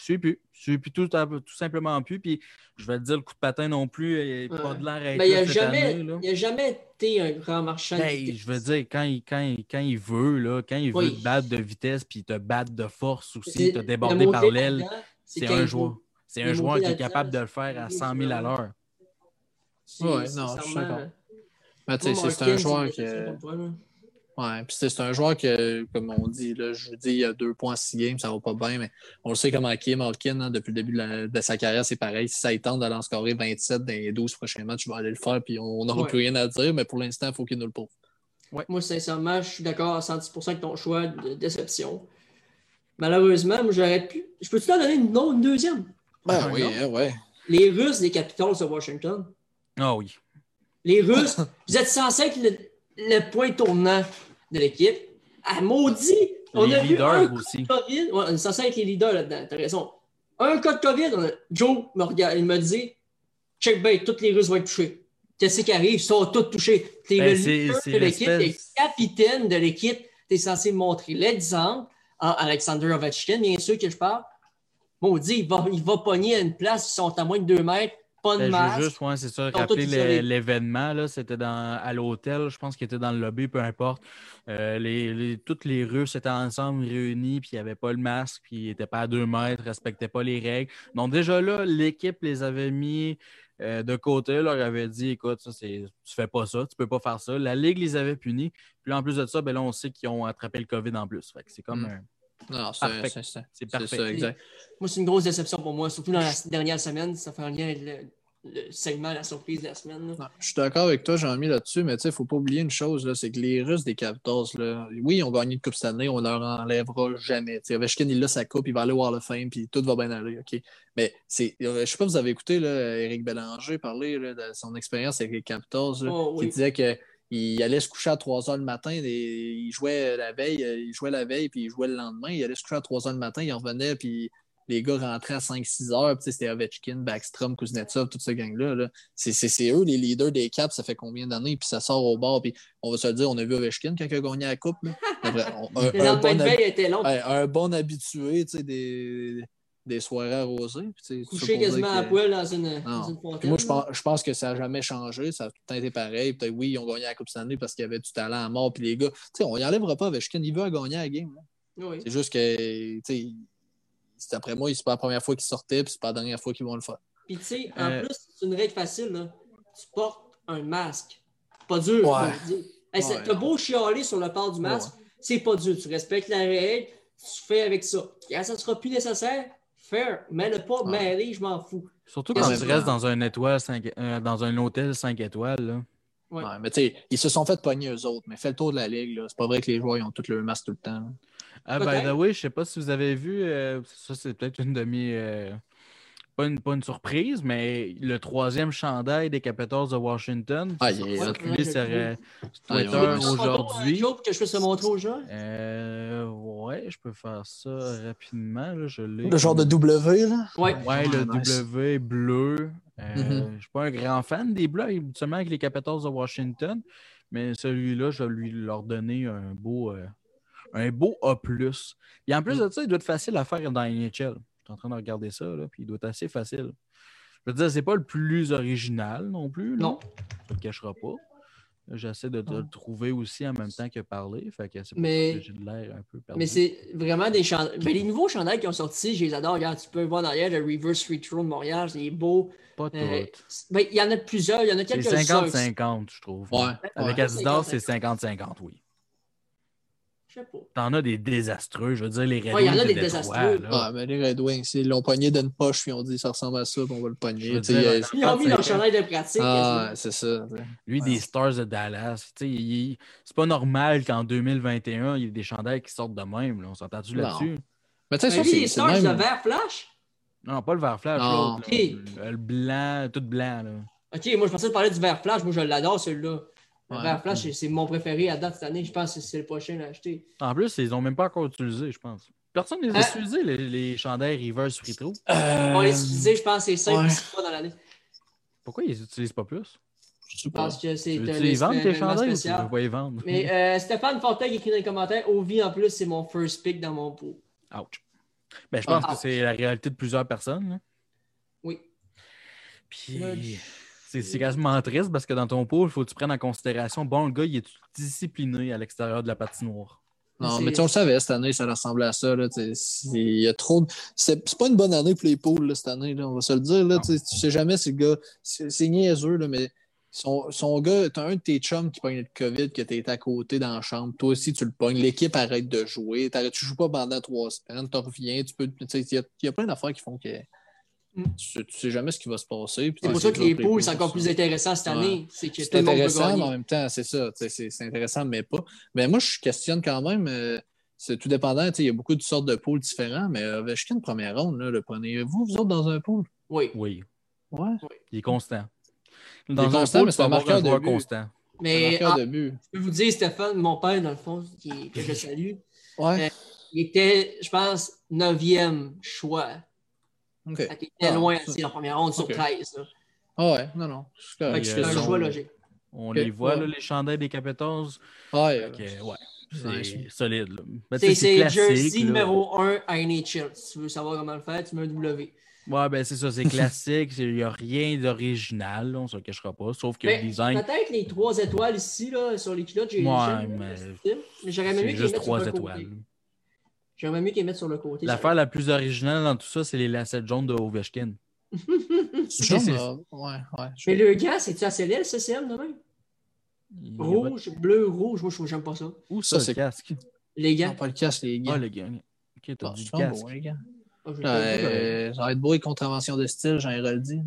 suis plus. Je suis tout, tout simplement plus. Puis je vais te dire, le coup de patin non plus, il pas de l'air Mais il n'a jamais, jamais été un grand marchand. Ben, je veux dire, quand il, quand quand il veut, là, quand il veut te battre de vitesse puis te battre de force aussi, te déborder par l'aile, c'est un joueur. C'est un joueur qui est capable de le faire à 100 000 à l'heure. Oui, non, je suis d'accord. Mais tu sais, c'est un joueur qui. Ouais, puis c'est un joueur que, comme on dit, là, je vous dis, il y a deux points six games, ça va pas bien, mais on le sait comment est Malkin, hein, depuis le début de, sa carrière, c'est pareil. Si ça tente d'aller en scorer 27 dans les 12 prochains matchs, je vais aller le faire, puis on n'aura plus rien à dire, mais pour l'instant, il faut qu'il nous le prouve. Ouais. Moi, sincèrement, je suis d'accord à 110% avec ton choix de déception. Malheureusement, moi, j'aurais pu. Je peux-tu t'en donner une, une deuxième? Ben ah, oui, hein, ouais. Les Russes les Capitals de Washington. Ah oui. Les Russes, vous êtes censés être le, le point tournant de l'équipe. Ah, maudit! On a vu un aussi. COVID. Ouais, on est censé être les leaders là-dedans, t'as raison. Un cas de COVID, Joe me regarde, il me dit check bait, tous les Russes vont être touchés. Qu'est-ce qui arrive? Ils sont tous touchés. Tu es ben, le leader de l'équipe, tu es capitaine de l'équipe, tu es censé montrer l'exemple. Alexander Ovechkin, bien sûr que je parle. Maudit, il va, il va pogner à une place, ils sont à moins de 2 mètres pas de Ben, je masque. juste, ouais, c'est ça, rappeler l'événement, là, c'était dans, à l'hôtel, je pense qu'il était dans le lobby, peu importe. Euh, les, les- toutes les Russes étaient ensemble, réunis, puis il n'y avait pas le masque, puis ils n'étaient pas à deux mètres, ne respectaient pas les règles. Donc déjà là, l'équipe les avait mis euh, de côté, leur avait dit, écoute, ça, c'est, tu fais pas ça, tu peux pas faire ça. La Ligue les avait punis, puis là, en plus de ça, ben là, on sait qu'ils ont attrapé le COVID en plus. Fait que c'est comme Mm. un- Non, c'est Parfait. ça, exact. Moi, c'est une grosse déception pour moi, surtout dans la dernière semaine. Ça fait un lien avec le, le segment, la surprise de la semaine. Non, je suis d'accord avec toi, Jean-Mi, là-dessus, mais il ne faut pas oublier une chose, là, c'est que les Russes des Capitals, là, oui, ils ont gagné une Coupe cette année, on leur enlèvera jamais. T'sais, Ovechkin, il a sa coupe, il va aller au Hall of Fame, puis tout va bien aller, OK? Mais c'est, euh, je sais pas si vous avez écouté là, Éric Bélanger parler là, de son expérience avec les Capitals, là, Oh, oui. qui disait qu'il allait se coucher à 3 heures le matin, et il jouait la veille, euh, il jouait la veille, puis il jouait le lendemain, il allait se coucher à 3 heures le matin, il revenait, puis les gars rentraient à 5-6 heures, c'était Ovechkin, Backstrom, Kuznetsov, toute cette gang-là. Là. C'est, c'est, c'est eux les leaders des Caps, ça fait combien d'années, puis ça sort au bord, puis on va se le dire, on a vu Ovechkin quand il a gagné la Coupe. Là. [laughs] Après, on- un, bon de hab- veille était long. un bon habitué tu sais, des, des soirées arrosées. couché quasiment à poil dans une, dans Non. une Puis fontaine. moi, je pense, je pense que ça n'a jamais changé. Ça a tout le temps été pareil. Peut-être, oui, ils ont gagné la Coupe cette année parce qu'il y avait du talent à mort. Puis les gars, tu sais, on n'y enlèvera pas Ovechkin. Il veut gagner la game. Oui. C'est juste que, tu sais, c'est après moi, c'est pas la première fois qu'il sortait, puis c'est pas la dernière fois qu'ils vont le faire. Puis tu sais, en Euh, plus, c'est une règle facile. Là. Tu portes un masque. Pas dur. Ouais. Hey, Ouais. T'as beau chialer sur le port du masque, c'est pas dur. Tu respectes la règle, tu fais avec ça. Quand ça sera plus nécessaire, faire. Mais le pas Ouais. mêler, je m'en fous. Surtout quand tu restes dans un, étoile euh, dans un hôtel 5 étoiles. Là. Ouais. Ouais, mais tu sais, ils se sont fait pogner eux autres, mais fais le tour de la ligue. là. C'est pas vrai que les joueurs ils ont tous le masque tout le temps. là. Ah, by the way, je sais pas si vous avez vu, euh, ça c'est peut-être une demi. euh, pas, une, pas une surprise, mais le troisième chandail des Capitals de Washington Ah, il est circulé sur euh, Twitter aujourd'hui. que je puisse le montrer aux gens? Euh, ouais, je peux faire ça rapidement. Là, je. Le genre de W, là? Ouais. Ouais, le Ah, nice. W bleu. Euh, Mhm. Je ne suis pas un grand fan des bleus, seulement avec les Capitals de Washington. Mais celui-là, je vais lui leur donner un beau, euh, un beau A. Et en plus Mm. de ça, il doit être facile à faire dans NHL. Je en train de regarder ça, là, puis il doit être assez facile. Je veux dire, c'est pas le plus original non plus. là. Non. Ça ne le cachera pas. J'essaie de, de le trouver aussi en même temps que parler. Fait que c'est Mais- j'ai de l'air un peu perdu. Mais c'est vraiment des chandails. Ben, les nouveaux chandails qui ont sorti, je les adore. Regarde, tu peux voir derrière le Reverse Free Throw de Montréal, c'est beau. pas tout. Euh, ben, il y en a plusieurs, il y en a c'est quelques-uns. 50-50, je trouve. Ouais. Avec ouais. Adidas, c'est 50-50, oui. Je sais pas. T'en as des désastreux. Je veux dire, les Red Ouais, il y en Wings a de des Détroit, désastreux. là. Ah, mais les Red Wings, ils l'ont pogné d'une poche, puis ils ont dit ça ressemble à ça, puis on va le pogner. euh, Ils ont mis leur chandail de pratique. Ah, c'est ça. Lui, Ouais. des Stars de Dallas. tu sais, il- c'est pas normal qu'en 2021, il y ait des chandails qui sortent de même. Là. On s'entend-tu là-dessus? Mais tu sais, les Stars même... de vert flash? Non, pas le vert flash, Non. l'autre. là. Ok. Le, le blanc, tout blanc. Là. Ok, moi je pensais parler du vert flash. Moi je l'adore celui-là. Ouais. flash, c'est- c'est mon préféré à date cette année. Je pense que c'est le prochain à acheter. En plus, ils ont même pas encore utilisé, je pense. Personne ne les a Hein? utilisés, les, les chandails Reverse Free Throw. Euh, On les utilisait, je pense, c'est 5 ouais. ou 6 fois dans l'année. Pourquoi ils les utilisent pas plus? Je sais Je pas. pense que c'est Tu les vendre, tes chandails, ou tu spécial. veux pas les vendre? Mais euh, Stéphane Fortin qui écrit dans les commentaires Ovi en plus, c'est mon first pick dans mon pot. Ouch. Ben, je pense Ah. que c'est la réalité de plusieurs personnes. là. Oui. Puis, c'est c'est quasiment triste parce que dans ton pot, il faut que tu prennes en considération, bon, le gars, il est discipliné à l'extérieur de la patinoire. Non, mais tu sais, on le savait, cette année, ça ressemblait à ça. Là, il y a trop de... C'est c'est pas une bonne année pour les poules, là, cette année, là, on va se le dire. Là, tu sais, jamais si le gars... C'est niaiseux, là, mais son, son gars, t'as un de tes chums qui pogne le COVID, que t'es à côté dans la chambre. Toi aussi, tu le pognes. L'équipe arrête de jouer. T'arrêtes- Tu joues pas pendant trois semaines. Tu reviens. Tu peux... tu sais, Il y, y a plein d'affaires qui font que... Mm. Tu, tu sais jamais ce qui va se passer. C'est pour ça que les poules, c'est encore plus intéressant cette Ouais. année. C'est que tout intéressant, mais en même temps, c'est ça. C'est c'est intéressant, mais pas. Mais moi, je questionne quand même. euh, c'est tout dépendant. tu sais, Il y a beaucoup de sortes de pools différents, mais euh, Ovechkin, première ronde, là, le prenez-vous, vous autres, dans un pool? Oui. Oui, Ouais. il est constant. est Dans un constant, pool, mais c'est un marqueur un de but. constant. Un Mais marqueur ah, de but. je peux vous dire, Stéphane, mon père, dans le fond, qui, que je salue, Ouais. il était, je pense, 9e choix. OK. Fait qu'il était Ah, loin, c'est la première ronde sur Ok. 13. là. Ah ouais, non, non. C'est un son- choix logique. On les voit, ouais. là, les chandails des Capitals. Ouais, Fait que, ouais, c'est solide. Ben, C'est jersey là. numéro 1 à NHL. Si tu veux savoir comment le faire, tu mets un W. Ouais, ben c'est ça, c'est classique. Il n'y a rien d'original, on ne se le cachera pas. Sauf que le design, Peut-être les trois étoiles ici, là, sur les culottes, j'ai Ouais, mais j'aurais aimé juste trois le étoiles. côté. J'aimerais mieux qu'ils mettent sur le côté. L'affaire la plus originale dans tout ça, c'est les lacets jaunes de Ovechkin. [laughs] C'est jaune. Ouais, ouais. Mais le gars, c'est-tu ACL, CCM, de même? Il y a Rouge, bleu, rouge, moi, je j'aime pas ça. Où Ça, ça, c'est- le casque? Les gars? Non, pas le casque, les gars. Ah, le gars. Ok, t'as Ah, du casque. beau, les gars. Ah, Euh, ça va être beau et contravention de style, j'en ai redit.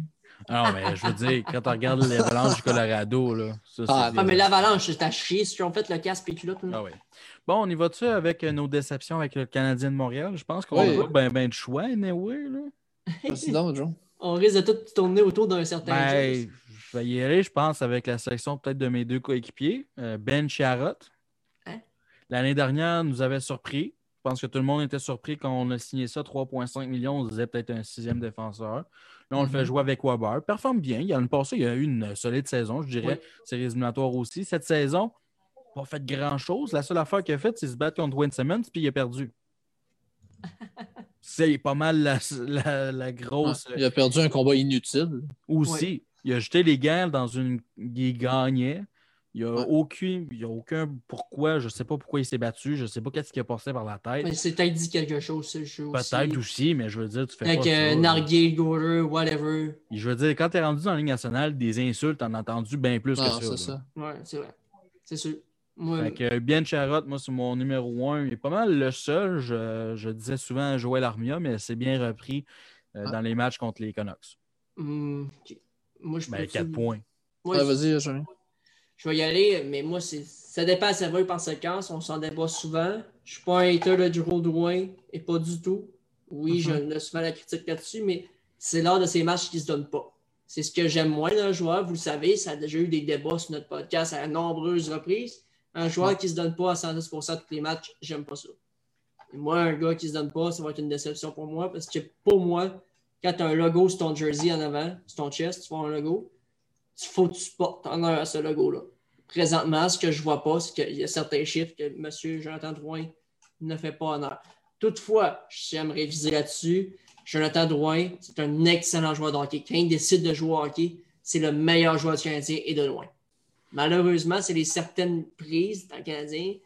Ah non, mais je veux dire, quand tu regardes l'avalanche du Colorado, là, ça, Ah, c'est Ah, mais l'avalanche, c'est à chier si tu ont fait le casque et culotte. là. Ah ouais. Bon, on y va-tu avec nos déceptions avec le Canadien de Montréal? Je pense qu'on Oui. a ben, ben de choix, anyway, là. Donc. On risque de tout tourner autour d'un certain Ben, je vais y aller, je pense, avec la sélection peut-être de mes deux coéquipiers. Euh, ben Charrot. Hein? L'année dernière, nous avait surpris. Je pense que tout le monde était surpris quand on a signé ça, 3,5 millions. On disait peut-être un sixième défenseur. Là, on le fait Mhm. jouer avec Weber. Performe bien. Il y a une passée, il y a eu une solide saison, je dirais. Oui. C'est éliminatoire aussi. Cette saison, pas fait grand-chose. La seule affaire qu'il a faite, c'est se battre contre Wayne Simmons, puis il a perdu. [laughs] c'est pas mal la, la- la grosse. Il a perdu un combat inutile. Aussi, il a jeté les gants dans une. Il gagnait. Il n'y a, Ouais. aucun, il y a aucun pourquoi. Je ne sais pas pourquoi il s'est battu. Je ne sais pas qu'est-ce qui a passé par la tête. Mais c'est peut-être dit quelque chose, ce jeu aussi. Peut-être aussi, mais je veux dire, tu fais Avec pas euh, ça. Narguil, Gorer, whatever. Je veux dire, quand tu es rendu dans la Ligue nationale, des insultes, t'en as entendu bien plus que ça. c'est ça. Ouais, c'est vrai. C'est sûr. Moi, Fait que bien Charrot, moi, c'est mon numéro un. Il est pas mal le seul. Je, je disais souvent Joël Armia, mais c'est bien repris euh, Ah. dans les matchs contre les Canucks. ok. moi je Ben, peux-tu- 4 points. Ouais, je- vas-y, Julien. Je vais y aller, mais moi, c'est ça dépend à Savoie par séquence. On s'en débat souvent. Je suis pas un hater de Drew Drouin, et pas du tout. Oui, je ne souvent la critique là-dessus, mais c'est l'art de ces matchs qui se donnent pas. C'est ce que j'aime moins d'un joueur. Vous le savez, ça a déjà eu des débats sur notre podcast à nombreuses reprises. Un joueur qui se donne pas à 110% de tous les matchs, j'aime pas ça. Et moi, un gars qui se donne pas, ça va être une déception pour moi parce que pour moi, quand tu as un logo sur ton jersey en avant, sur ton chest, tu vois un logo, il faut que tu portes honneur à ce logo-là. Présentement, ce que je vois pas, c'est qu'il y a certains chiffres que M. Jonathan Drouin ne fait pas honneur. Toutefois, j'aimerais viser là-dessus. Jonathan Drouin, c'est un excellent joueur de hockey. Quand il décide de jouer au hockey, c'est le meilleur joueur du Canadien et de loin. Malheureusement, c'est les certaines prises dans le Canadien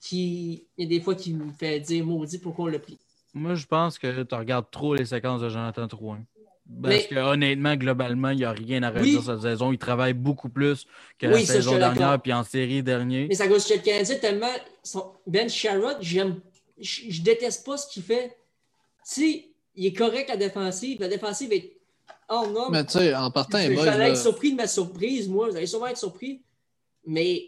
qui, il y a des fois qui me fait dire maudit pourquoi on l'a pris. Moi, je pense que tu regardes trop les séquences de Jonathan Drouin. Parce Mais- que honnêtement, globalement, il n'y a rien à redire Oui. cette saison. Il travaille beaucoup plus que Oui, la je saison dernière, puis en série dernière. Mais ça cause que le Canadien tellement. son- Ben Sherrod, j'aime. Je je déteste pas ce qu'il fait. Si il est correct la défensive, la défensive est hors norme. Mais tu sais, en partant, Je j'allais là, être surpris de ma surprise, moi. Vous allez sûrement être surpris. Mais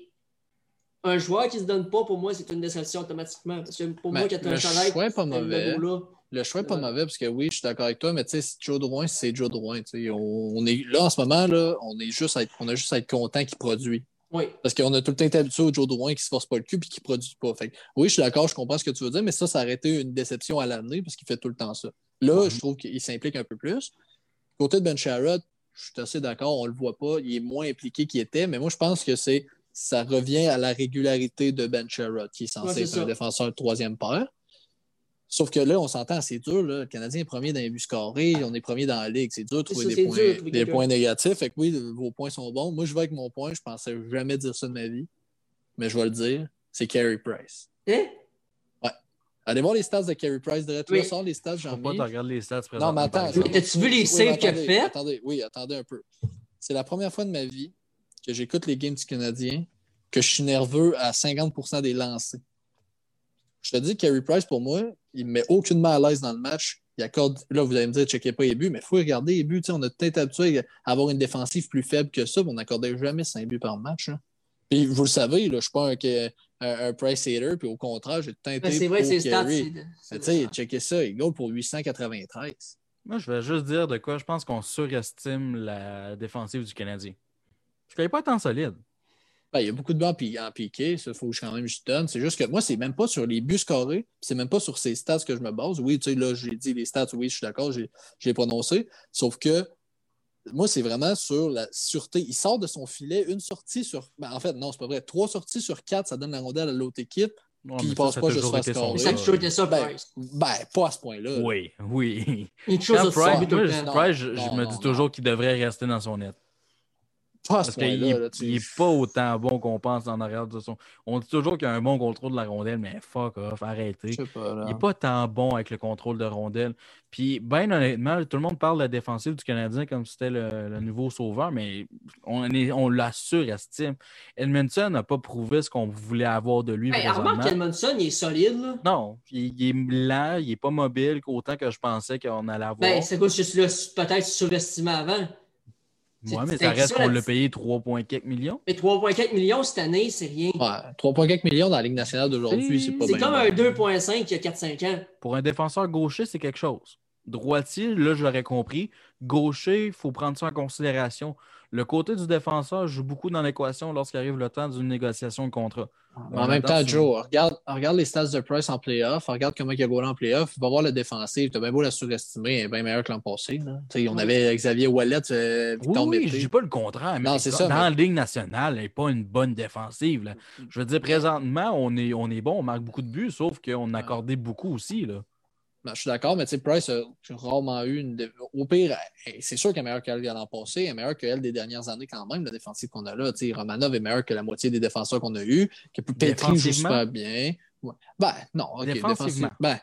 un joueur qui se donne pas, pour moi, c'est une déception automatiquement. Parce que pour Mais moi, quand tu as un chandail, choix est pas mauvais. logo-là, le choix est pas Ouais. mauvais parce que oui, je suis d'accord avec toi, mais tu sais, si Joe Drouin, c'est Joe Drouin. On, est, là, en ce moment, là, on, est juste à être, on a juste à être content qu'il produit. Oui. Parce qu'on a tout le temps été habitué au Joe Drouin qui se force pas le cul et qui produit pas. Fait que, oui, je suis d'accord, je comprends ce que tu veux dire, mais ça, ça aurait été une déception à l'année parce qu'il fait tout le temps ça. Là, je trouve qu'il s'implique un peu plus. Côté de Ben Sherrod, je suis assez d'accord, on le voit pas, il est moins impliqué qu'il était, mais moi, je pense que c'est ça revient à la régularité de Ben Sherrod, qui est Ouais, censé être ça. un défenseur de troisième paire. Sauf que là, on s'entend, c'est dur. Là. Le Canadien est premier dans les buts scarrés, on est premier dans la ligue. C'est dur de trouver ça, des, points, dur des négatifs. Fait que oui, vos points sont bons. Moi, je vais avec mon point. Je pensais jamais dire ça de ma vie. Mais je vais le dire. C'est Carey Price. Hein? Allez voir les stats de Carey Price. Direct Oui. là, sors les stats, j'en Pourquoi ai. tu regardes les stats Non, mais attends. t'as-tu vu les Oui, saves mais qu'il a fait? Attendez, oui, attendez un peu. C'est la première fois de ma vie que j'écoute les games du Canadien que je suis nerveux à 50% des lancers. Je te dis, Carey Price, pour moi, il me met aucunement à l'aise dans le match. Il accorde, là, vous allez me dire, checkez pas les buts, mais il faut regarder les buts. On a peut-être habitué à avoir une défensive plus faible que ça, puis on n'accordait jamais 5 buts par match. hein. Puis vous le savez, là, je ne suis pas un, un, un Price hater, puis au contraire, j'ai été c'est vrai, c'est Mais sais, checkez ça, il goal pour 893. Moi, je vais juste dire de quoi je pense qu'on surestime la défensive du Canadien. Je ne pas tant solide. Ben, il y a beaucoup de buts en, pi- en piqué, ça, faut que je quand même je donne. C'est juste que moi, c'est même pas sur les buts scorés, c'est même pas sur ces stats que je me base. Oui, tu sais, là, j'ai dit les stats, oui, je suis d'accord, j'ai j'ai prononcé. Sauf que moi, c'est vraiment sur la sûreté. Il sort de son filet une sortie sur. Ben, en fait, non, c'est pas vrai. Trois sorties sur quatre, ça donne la rondelle à l'autre équipe. Puis il passe ça, pas ça a juste toujours face été son carré. Ça a toujours été ça, Ben. Ben, pas à ce point-là. Oui, oui. Une chose Quand Price, moi, je- Non, me dis toujours qu'il devrait rester dans son net. Pas à ce Parce qu'il point-là. là, tu- pas autant bon qu'on pense en arrière de son. On dit toujours qu'il a un bon contrôle de la rondelle, mais fuck off, arrêtez. Pas. là. Il n'est pas tant bon avec le contrôle de rondelle. Puis, ben honnêtement, tout le monde parle de la défensive du Canadien comme si c'était le, le nouveau sauveur, mais on, est, on la surestime. Edmondson n'a pas prouvé ce qu'on voulait avoir de lui. Hey, remarque qu'Edmondson, il est solide, là. Non, il, il est lent, il n'est pas mobile, autant que je pensais qu'on allait avoir. Ben, c'est quoi, je suis là, peut-être surestimé avant. Ouais, mais ça reste qu'on la- payé 3,4 millions. Mais 3,4 millions cette année, c'est rien. Ouais, 3,4 millions dans la Ligue nationale d'aujourd'hui, C'est- pas C'est bien. comme un 2,5 il y a 4-5 ans. Pour un défenseur gaucher, c'est quelque chose. Droitier, là, j'aurais compris. Gaucher, il faut prendre ça en considération. Le côté du défenseur joue beaucoup dans l'équation lorsqu'il arrive le temps d'une négociation de contrat. En même temps, Joe, regarde, regarde les stats de Price en playoff, regarde comment il a goalé en playoff, va voir le défensif. T'as bien beau la surestimer, elle est bien meilleure que l'an passé. On avait Xavier Wallet, euh, Oui, Victor oui, je dis pas le contraire, mais Non, c'est dans ça, la Ligue nationale, elle n'est pas une bonne défensive. là. Je veux dire, présentement, on est, on est bon, on marque beaucoup de buts, sauf qu'on a accordé beaucoup aussi. Là. Ben, je suis d'accord, mais tu sais, Price a rarement eu une. Au pire, elle- c'est sûr qu'elle est meilleure qu'elle l'an passé, elle est meilleure qu'elle des dernières années quand même, la défensive qu'on a là. Tu sais, Romanov est meilleur que la moitié des défenseurs qu'on a eu, que Petri joue Défensivement? super bien. Ouais. Ben, non, ok. Défensivement? Ben,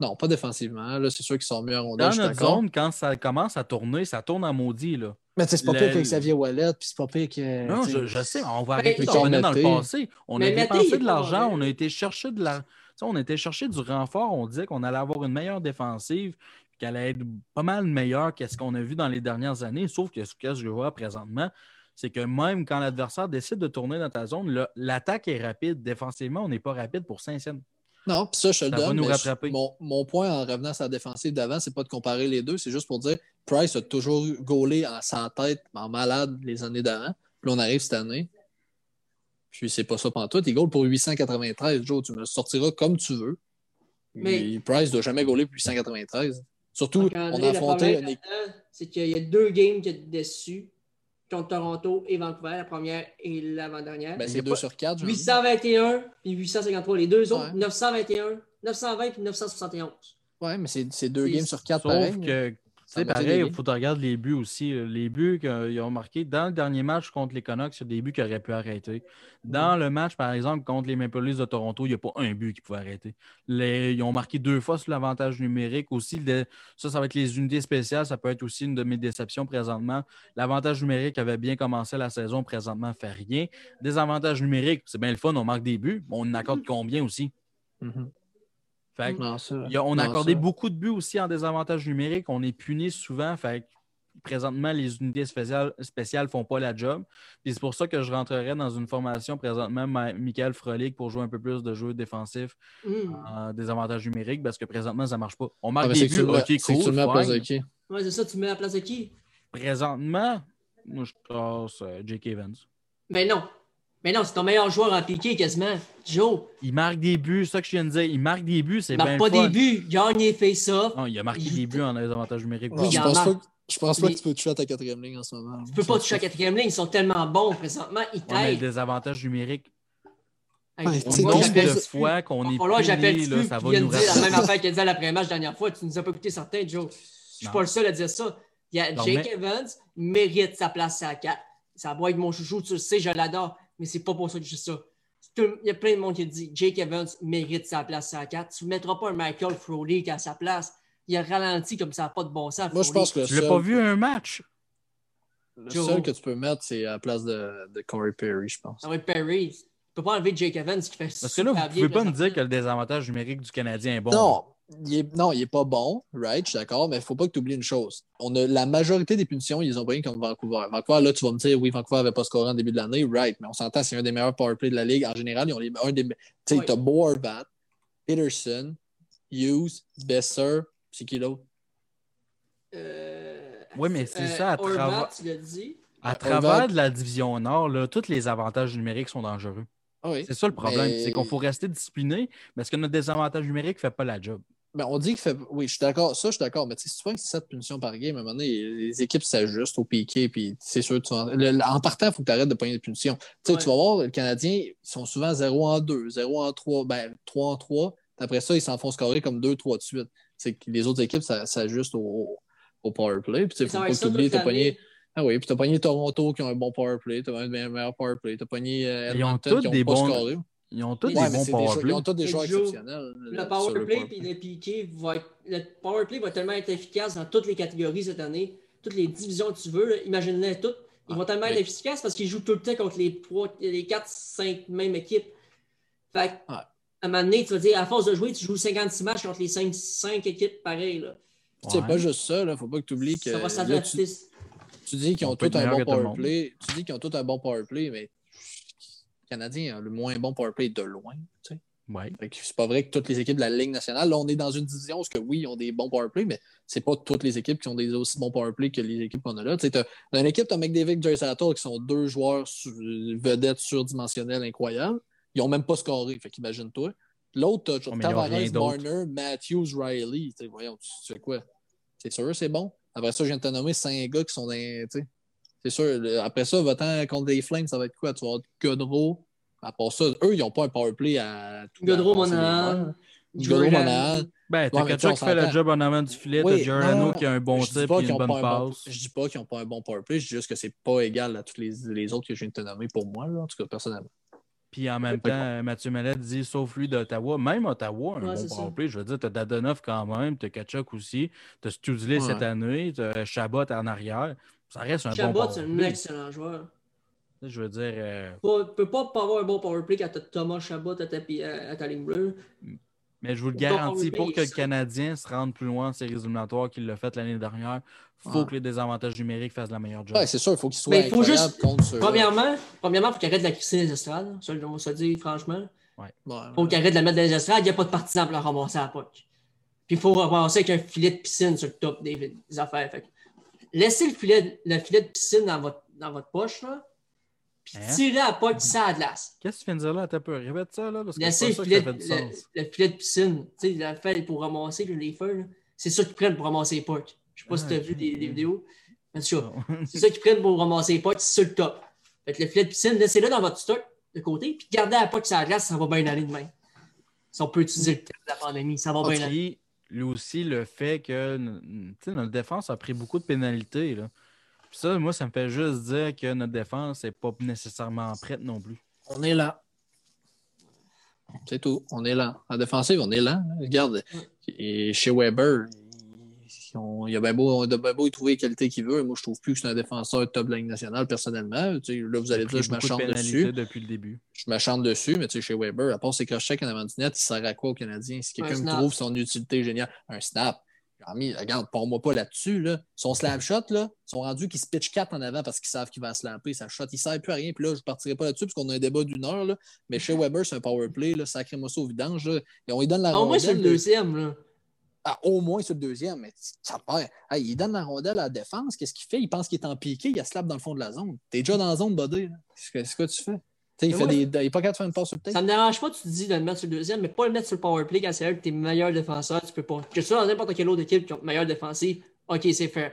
non, pas défensivement. Là, c'est sûr qu'ils sont mieux en Dans notre zone, quand ça commence à tourner, ça tourne en maudit. Là. Mais tu sais, c'est pas pire que Xavier Wallet, puis c'est pas pire que. Non, je, je sais, on va Ben, arrêter de revenir dans le passé. On Mais a dépensé de l'argent, mauvais. on a été chercher de la. On été chercher du renfort, on disait qu'on allait avoir une meilleure défensive, qu'elle allait être pas mal meilleure que ce qu'on a vu dans les dernières années. Sauf que ce que je vois présentement, c'est que même quand l'adversaire décide de tourner dans ta zone, l'attaque est rapide. Défensivement, on n'est pas rapide pour Saint-Saëns. Non, puis ça, je le Ça va donne. nous rattraper. je- mon, mon point en revenant à sa défensive d'avant, c'est pas de comparer les deux, c'est juste pour dire Price a toujours gaulé en sans tête, en malade les années d'avant. Puis on arrive cette année. Puis c'est pas ça pantoute. Il gaule pour 893, Joe. Tu me le sortiras comme tu veux. Mais- Mais Price doit jamais gauler pour 893. Surtout, on a affronté une C'est qu'il y a deux games qui étaient déçus contre Toronto et Vancouver, la première et l'avant-dernière. Ben, c'est a 2 pas- sur 4. 821 puis 853. Les deux autres, Ouais. 921, 920 puis 971. Ouais, mais c'est c'est deux games sur 4 Sauf pareil. que, fait pareil, il faut que tu regardes les buts aussi. là. Les buts qu'ils ont marqués dans le dernier match contre les Canucks, il y a des buts qui auraient pu arrêter. Dans le match, par exemple, contre les Maple Leafs de Toronto, il n'y a pas un but qui pouvait arrêter. Les- ils ont marqué deux fois sur l'avantage numérique. Aussi, le- ça, ça va être les unités spéciales. Ça peut être aussi une de mes déceptions présentement. L'avantage numérique avait bien commencé la saison, présentement, fait rien. Des avantages numériques, c'est bien le fun, on marque des buts, mais on en accorde combien aussi? Mhm. Fait que Non, ça- il y a- on a non, accordé ça- beaucoup de buts aussi en désavantage numérique. On est puni souvent. Fait que présentement, les unités spéciales ne font pas la job. Puis c'est pour ça que je rentrerais dans une formation présentement, Michael Frolic, pour jouer un peu plus de jeux défensifs Hum. en désavantage numérique parce que présentement, ça ne marche pas. On Ah, marque mais des tu buts, ok, c'est que tu cool, mets à place de qui? Ouais, c'est ça, tu mets à la place de qui? Présentement, moi, je trace euh, Jake Evans. Ben non. Ben non, c'est ton meilleur joueur en piqué quasiment. Joe, Il marque des buts, c'est ça que je viens de dire. Il marque des buts, c'est il bien marque pas fun. des buts, gagne les face-off. Non, il a marqué Il- des buts en désavantage numérique. Oui, je en pense pas, que- je pense pas Mais- que tu peux toucher à ta quatrième ligne en ce moment. Tu peux pas toucher à la quatrième ligne, ils sont tellement bons présentement, ils Ouais, mais t'aident. des avantages numériques. Hey, Ouais, on nombre j'appelle de fois qu'on Va est j'appelle là, puis ça tu va nous de dire la même affaire qu'elle disait à l'après-match la dernière fois. Tu nous as pas écouté certains, Joe. Je suis pas le seul à dire ça. Il y a Non, Jake mais- Evans mérite sa place à 4. Ça va être mon chouchou, tu le sais, je l'adore, mais c'est pas pour ça que je dis ça. Tout- Il y a plein de monde qui dit Jake Evans mérite sa place à 4. Tu ne mettras pas un Michael Frolic à sa place. Il a ralenti comme ça n'a pas de bon sens. Moi, je pense que le Tu l'as seul, pas vu un match? le Joe. seul que tu peux mettre, c'est à la place de, de Corey Perry, je pense. Être Perry. Tu peux pas enlever Jake Evans qui fait Parce que là, vous ne pouvez pas me dire que le désavantage numérique du Canadien est bon. Non, il est, non, il est pas bon, right, je suis d'accord, mais il faut pas que tu oublies une chose. On a la majorité des punitions, ils ont pris comme Vancouver. Vancouver, là, tu vas me dire, oui, Vancouver n'avait pas scoré en début de l'année, right, mais on s'entend, c'est un des meilleurs powerplay de la ligue. En général, ils ont les, un des. Tu sais, Oui. t'as Boerbat, Peterson, Hughes, Besser, c'est qui l'autre? Euh, Oui, mais c'est euh, ça, à Horvat, travers- tu l'as dit? À travers de la division Nord, là, tous les avantages numériques sont dangereux. Ah oui. C'est ça le problème. Mais- C'est qu'on faut rester discipliné parce que notre désavantage numérique ne fait pas la job. Ben, on dit qu'il fait. Oui, je suis d'accord. Ça, je suis d'accord. Mais si tu prends 7 punitions par game, à un moment donné, les équipes s'ajustent au piqué. Puis c'est sûr, tu en... le- en partant, il faut que tu arrêtes de pogner des punitions. Tu sais, Ouais. tu vas voir, les Canadiens, ils sont souvent 0 en 2, 0 en 3, ben 3 en 3. Après ça, ils s'en font scorer comme 2-3 de suite. C'est que les autres équipes ça- s'ajustent au, au power play. Puis, tu sais, ça faut pas être que tu ça oublies, toute tu as pogné. Ah oui, puis tu as pogné Toronto qui ont un bon power play, tu as un meilleur power play, tu as pogné euh, Ils ont Edmonton tous qui ont des pas bons- scoré. Ils ont tous Ouais, des bons c'est joueurs- powerplays. ils ont tous des Et joueurs Joe, exceptionnels. Le sur power play power et le piqué va être. Le power play va tellement être efficace dans toutes les catégories cette année, toutes les divisions que tu veux, là, imagine-les toutes. Ils vont tellement être efficaces parce qu'ils jouent tout le temps contre les, trois, les 4, 5 mêmes équipes. Fait à un moment donné, tu vas dire, à force de jouer, tu joues 56 matchs contre les 5, 5 équipes pareilles. Là. Tu sais, Ouais. pas juste ça, il faut pas que tu oublies que. ça va là, s'adapter. tu, tu dis qu'ils On ont tous un bon que tout le power monde. play. Tu dis qu'ils ont tous un bon power play, mais les Canadiens ont le moins bon power play de loin. tu sais. Ouais. C'est pas vrai que toutes les équipes de la Ligue nationale, là, on est dans une division où, que, oui, ils ont des bons power play, mais c'est pas toutes les équipes qui ont des aussi bons power play que les équipes qu'on a là. Tu sais, Dans une équipe, tu as McDavid Jerry Sattel qui sont deux joueurs sur- vedettes surdimensionnels incroyables. Ils ont même pas scoré, fait qu'imagine-toi. L'autre, tu Oh, ont rien Tavares. Marner, Matthews, Riley. Tu sais, voyons, tu, tu fais quoi? C'est sûr, c'est bon. Après ça, je viens de te nommer cinq gars qui sont dans. tu sais. C'est sûr. Après ça, votant contre des Flames, ça va être quoi? Tu vas avoir Godreau. À part ça, eux, ils n'ont pas un power play à tout Godreau, les Monahan. Godreau. Monahan. Ben, t'as on qui fait le job en avant du filet, Oui, t'as Giordano qui a un bon type et une bonne pas un bon- passe. Je dis pas qu'ils n'ont pas un bon power play, je dis juste que c'est pas égal à tous les, les autres que je viens de te nommer pour moi, là, en tout cas, personnellement. Puis en même temps, Mathieu Mallet dit, sauf lui d'Ottawa, même Ottawa a un Ouais, bon powerplay. Je veux dire, t'as Dadonov quand même, t'as Kachuk aussi, t'as Studley Ouais. cette année, t'as Chabot en arrière. Ça reste un Chabot, bon c'est un powerplay. excellent joueur. Je veux dire, euh, Tu peux pas pas avoir un bon power play quand tu as Thomas Chabot à ta, à à ta ligne bleue. mais je vous le garantis, powerplay, pour que le. Canadien se rende plus loin en séries éliminatoires qu'il l'a fait l'année dernière, il faut que les désavantages numériques fassent la meilleure job. Ouais, c'est sûr, il faut qu'il soit Mais faut juste- contre Premièrement, premièrement, il faut qu'il arrête de la crisser des estrades. Ça, on va se le dire franchement. Ouais, Il faut qu'il arrête de la mettre dans les estrades. Il n'y a pas de partisans pour la ramasser à la poche. Puis il faut ramasser avec un filet de piscine sur le top des, des affaires. Fait laissez le filet, le filet de piscine dans votre, dans votre poche, là, puis Hein? tirez à la poche ça à la glace. Qu'est-ce que tu viens de dire là? T'as peu. Répète ça, là, parce que Laissez le pas ça filet, que ça fait le, filet de piscine. Tu sais, l'affaire pour ramasser les feux, c'est ça qu'ils prennent pour ramasser les poches. Je sais pas si tu as Ah, vu des, des vidéos. En tout cas, Non. [laughs] C'est ça qu'ils prennent pour ramasser les potes sur le top. Fait que le filet de piscine, laissez-le dans votre stock de côté, puis gardez la pote sur la glace, ça va bien aller demain. Si on peut utiliser le thème de la pandémie, ça va bien aller. Lui aussi, le fait que notre défense a pris beaucoup de pénalités. Là. Puis ça, moi, ça me fait juste dire que notre défense n'est pas nécessairement prête non plus. On est là. C'est tout. On est là. En défensive, on est là. hein. Regarde. Et chez Weber, il a bien beau, on a bien beau y trouver les qualités qu'il veut. Moi, je trouve plus que c'est un défenseur top de la Ligue nationale, personnellement. Tu sais, là, vous allez dire, je beaucoup de dessus. depuis le début. Je m'acharne dessus, mais tu sais, chez Weber, à part ses crochets en avant du net, il sert à quoi aux Canadiens? Si quelqu'un Un me trouve son utilité géniale, un snap. Ami, regarde, moi pas là-dessus. Là. Son slap shot, là, ils sont rendus qu'ils se pitch 4 en avant parce qu'ils savent qu'il va slapper. Sa shot, il ne sert plus à rien. Puis là, je ne partirai pas là-dessus parce qu'on a un débat d'une heure. Là. Mais chez Weber, c'est un power play. Là, sacré-moi ça au vidange. Là. Et on lui donne la Au moins rondelle. le deuxième, là. Ah, au moins sur le deuxième, mais ça perd. Il donne la rondelle à la défense. Qu'est-ce qu'il fait? Il pense qu'il est en piqué. Il a slap dans le fond de la zone. T'es déjà dans la zone, buddy. là. Qu'est-ce que tu fais? Tu il, fait moi, des, pas capable de faire une passe sur le tête. Ça me dérange pas, tu te dis de le mettre sur le deuxième, mais pas le mettre sur le power play quand c'est un de tes meilleurs défenseurs. Tu peux pas. Que ce soit dans n'importe quelle autre équipe qui ont meilleure défensive, ok, c'est fair.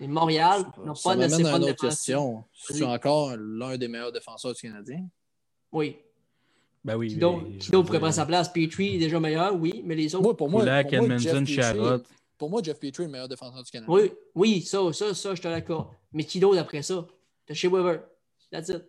Mais Montréal n'a Ça pas bonne une autre défensive. question. C'est encore l'un des meilleurs défenseurs du Canadien? Oui. Ben oui. Mais- d'autre pourrait prendre sa place? Petrie est déjà meilleur, oui, mais les autres. Moi, pour moi, Kulak, pour moi, Jeff Edmondson, Petrie- Charrot. Pour moi, Jeff Petrie est le meilleur défenseur du Canada. Oui, oui, ça, ça, ça, je te l'accorde. Mais qui d'autre après ça? T'as chez Weber. That's it.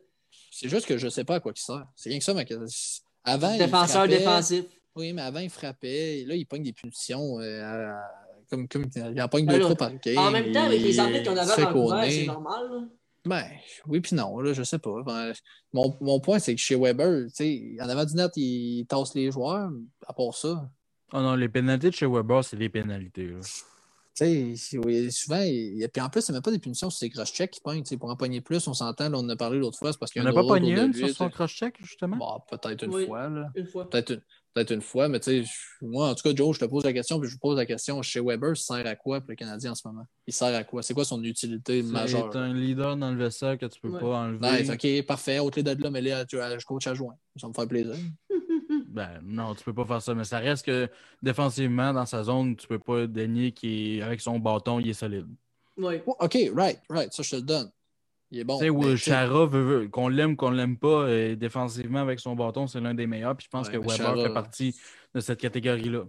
C'est juste que je ne sais pas à quoi il sert. C'est rien que ça, ma question. Avant, Défenseur défensif. Oui, mais avant, il frappait. Et là, il pogne des punitions. euh, à- comme, comme il en pogne Ben deux, trois par game. En même temps, avec les arbitres qu'on avait qu'on c'est est- normal. là. Ben, oui, puis non, là, je sais pas. Ben, mon, mon point, c'est que chez Weber, tu sais, en avant du net, il tasse les joueurs. À part ça, Oh non, les pénalités de chez Weber, c'est des pénalités. là. Tu sais, oui, souvent, il... et puis en plus, c'est même pas des punitions sur ses cross-checks qui pognent. tu sais, Pour en pogner plus, on s'entend, là, on en a parlé l'autre fois, c'est parce qu'il Il y a n'y en a un pas pogné une sur son cross-check, justement? Bon, peut-être une Oui. fois, là. Une fois. Peut-être une, peut-être une fois, mais tu sais, moi, en tout cas, Joe, je te pose la question, puis je vous pose la question. Chez Weber, il sert à quoi pour le Canadien en ce moment? Il sert à quoi? C'est quoi son utilité majeure? C'est un leader dans le vaisselle que tu peux Ouais. pas enlever. Nice, ok, parfait. Au-delà de là, mais là, tu as le coach adjoint. Ça me fait plaisir. [laughs] Ben, non, tu peux pas faire ça, mais ça reste que défensivement, dans sa zone, tu peux pas dénier qu'avec son bâton, il est solide. Oui. Oh, OK, right, right, ça je te le donne. Il est bon. tu sais, Chara, qu'on l'aime ou qu'on l'aime pas, euh, défensivement, avec son bâton, c'est l'un des meilleurs. Puis je pense Ouais, que Weber Chara- fait partie de cette catégorie-là.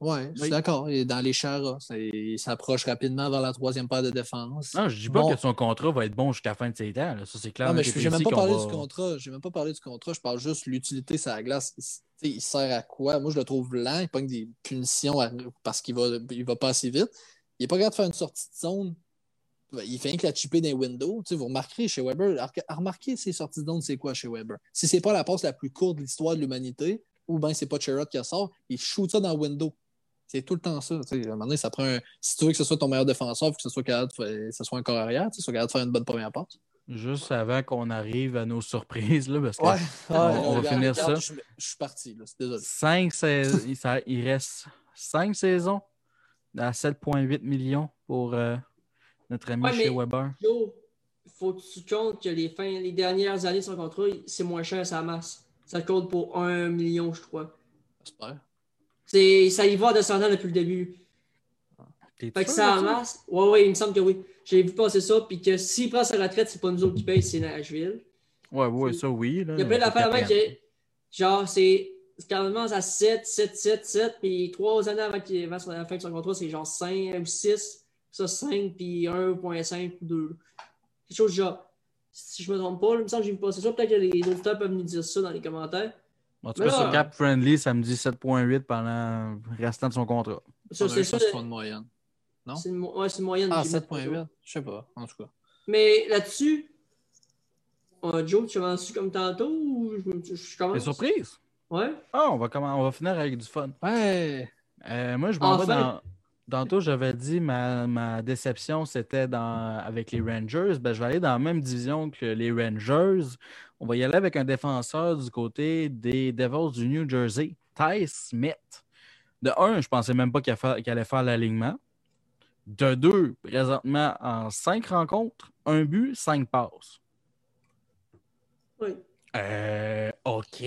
Ouais, je suis Oui. d'accord. Il est dans les chars. Il s'approche rapidement vers la troisième paire de défense. Non, je dis pas Bon. que son contrat va être bon jusqu'à la fin de ses temps. là. Ça, c'est clair. Non, mais net je n'ai même pas parlé va- du contrat. Même pas parlé du contrat. Je parle juste de l'utilité sur la glace. Il, sert à quoi? Moi, je le trouve lent. Il pogne des punitions à- parce qu'il va, il va pas assez vite. Il n'est pas capable de faire une sortie de zone. Il fait rien que la chipper dans les windows. Tu sais, vous remarquerez chez Weber, ar- remarquez ses sorties de zone, c'est quoi chez Weber? Si c'est pas la passe la plus courte de l'histoire de l'humanité, ou bien c'est pas Sherrod qui sort, il shoot ça dans window. C'est tout le temps ça. tu sais. À un moment donné, ça prend un... Si tu veux que ce soit ton meilleur défenseur, que ce soit, capable de ce soit un corps arrière, tu soit capable de faire une bonne première passe. Juste avant qu'on arrive à nos surprises, là, parce que Ouais, on va finir regarde, ça. Je, je suis parti, là. Désolé. cinq sais- il, reste 5 saisons à 7,8 millions pour euh, notre ami Ouais, chez mais- Weber. Yo, faut que tu comptes que les, fins, les dernières années de son contrat, c'est moins cher sa masse. Ça compte pour 1 million, je crois. J'espère. C'est, ça y va descendant depuis le début. Fait que ça de ça? masse. Ouais, ouais, il me semble que oui. J'ai vu passer ça, puis que s'il prend sa retraite, c'est pas nous autres qui payent, c'est Nashville. Ouais, ouais, ça oui. Là, Il y a plein d'affaires là que, genre, c'est c'est carrément à 7, 7, 7, 7, puis 3 années avant, la fin de son contrat, c'est genre 5 ou 6, ça 5, puis 1.5 ou 2. Quelque chose du genre. Si je me trompe pas, il me semble que j'ai vu passer ça. Peut-être que les auditeurs peuvent nous dire ça dans les commentaires. En tout cas, sur Cap Friendly, ça me dit 7,8 pendant le restant de son contrat. Ça, c'est ça. sur une moyenne. non? C'est une, mo- ouais, c'est une moyenne. Ah, que j'ai mis. 7.8? Je sais pas, en tout cas. Mais là-dessus, euh, Joe, tu commences comme tantôt ou je, je, je Les commence? surprises? Ouais. Ah, on va, commen- on va finir avec du fun. Ouais! Euh, moi, je m'en vais dans. Tantôt, j'avais dit ma, ma déception, c'était dans avec les Rangers. Ben, je vais aller dans la même division que les Rangers. On va y aller avec un défenseur du côté des Devils du New Jersey, Ty Smith. De un, je pensais même pas qu'il allait faire- qu'il allait faire l'alignement. De deux, présentement, en cinq rencontres, un but, cinq passes. Oui. Euh, OK.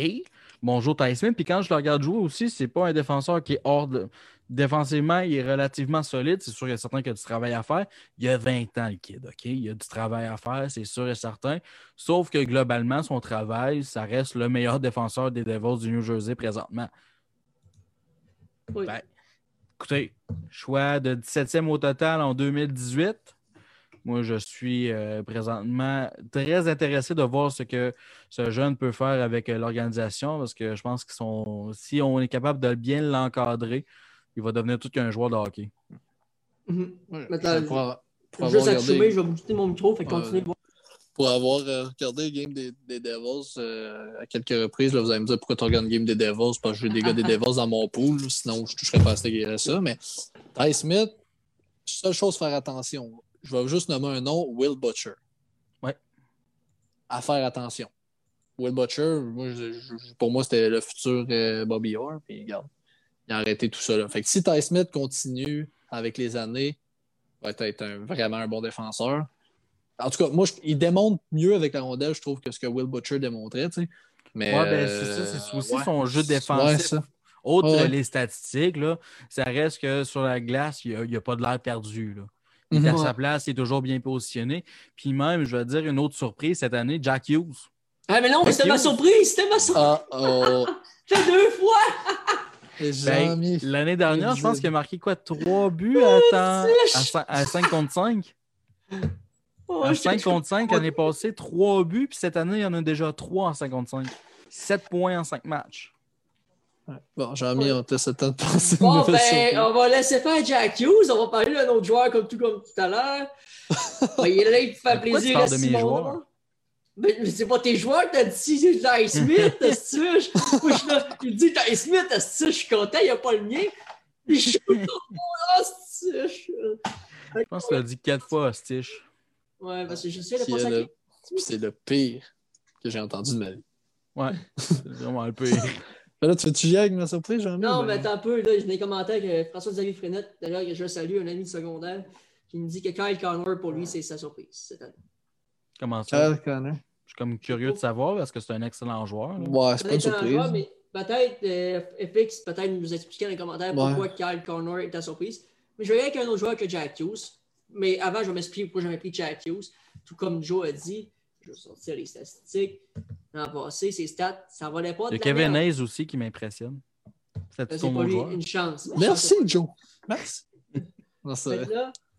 Bonjour Ty Smith. Puis quand je le regarde jouer aussi, c'est pas un défenseur qui est hors de. Défensivement, il est relativement solide. C'est sûr qu'il y a certain qu'il y a du travail à faire. Il a 20 ans, le kid, OK? Il y a du travail à faire, c'est sûr et certain. Sauf que globalement, son travail, ça reste le meilleur défenseur des Devils du New Jersey présentement. Oui. Ben, Écoutez, choix de 17e au total en 2018. Moi, je suis euh, présentement très intéressé de voir ce que ce jeune peut faire avec euh, l'organisation parce que je pense qu'ils sont. Si on est capable de bien l'encadrer, il va devenir tout qu'un joueur de hockey. Mhm. Ouais, pour, pour Juste avoir à regardé, chômer, je vais booster mon micro, fait continuez de voir. pour avoir euh, regardé le game des, des Devils euh, à quelques reprises, là, vous allez me dire pourquoi tu regardes le game des Devils, parce que j'ai des gars des [laughs] Devils dans mon pool, sinon je ne toucherais pas à ça. Mais Ty Smith, seule chose à faire attention. Je vais juste nommer un nom, Will Butcher. Ouais. À faire attention. Will Butcher, moi, je- je- pour moi, c'était le futur euh, Bobby Orr, puis regarde, il a arrêté tout ça. Là. Fait que si Ty Smith continue avec les années, il va être un- vraiment un bon défenseur. En tout cas, moi, je- il démontre mieux avec la rondelle, je trouve, que ce que Will Butcher démontrait. tu sais. Mais, Ouais, ben, c'est ça, c'est euh, aussi ouais. son jeu Ouais, défensif. ça. Autre Ouais. que les statistiques, là, ça reste que sur la glace, il n'y a, pas de l'air perdu. Là. Il est à Mhm. sa place, il est toujours bien positionné. Puis même, je vais dire une autre surprise cette année, Jack Hughes. Ah, mais non, c'était ma you. surprise! C'était ma surprise! Ah, oh. [laughs] Fait deux fois! Ben. L'année dernière, je pense qu'il a marqué quoi? Trois buts à, temps- à, cin- à 5 contre 5? Oh, À j'étais 5 contre 5, l'année passée, 3 buts. Puis cette année, il y en a déjà 3 en 55. 7 points en 5 matchs. Bon, Jean-Mi, on te laisse le temps de penser une Bon, ben, surprise. on va laisser faire Jack Hughes. On va parler d'un autre joueur comme tout comme tout à l'heure. [laughs] Ben, il est là, il fait Pourquoi tu plaisir à de mes joueurs? Mais c'est pas tes joueurs que t'as dit, c'est [laughs] Ty Smith, est-ce que je- Moi, je suis dit Ty Smith, est-ce que je suis content, il n'y a pas le mien. Ton ball, est-ce que je- Je pense que tu l'as dit 4 fois, Stitch. Ouais, parce que je sais, est ça. le- C'est le pire que j'ai entendu de ma vie. Ouais, c'est vraiment un peu. Ben là, tu veux-tu y avec ma surprise, Jean-Mi? Non, Ben, mais attends un peu, là, j'ai des commentaires que François-Xavier Frenette, d'ailleurs, que je salue, un ami de secondaire, qui me dit que Kyle Connor, pour lui, c'est sa surprise cette année. Comment ça? Kyle Connor. Comme curieux de savoir parce que c'est un excellent joueur. là. Ouais, c'est pas une surprise. joueur, mais peut-être euh, FX, peut-être nous expliquer dans les commentaires Ouais. pourquoi Kyle Connor est ta surprise. Mais je vais y aller avec un autre joueur que Jack Hughes. Mais avant, je vais m'expliquer pourquoi j'avais pris Jack Hughes. Tout comme Joe a dit, je vais sortir les statistiques. L'an passé, ses stats, ça valait pas Il y a Kevin. Hayes aussi qui m'impressionne. C'est pas lui joueur. une chance. Merci, Joe. Merci. Non,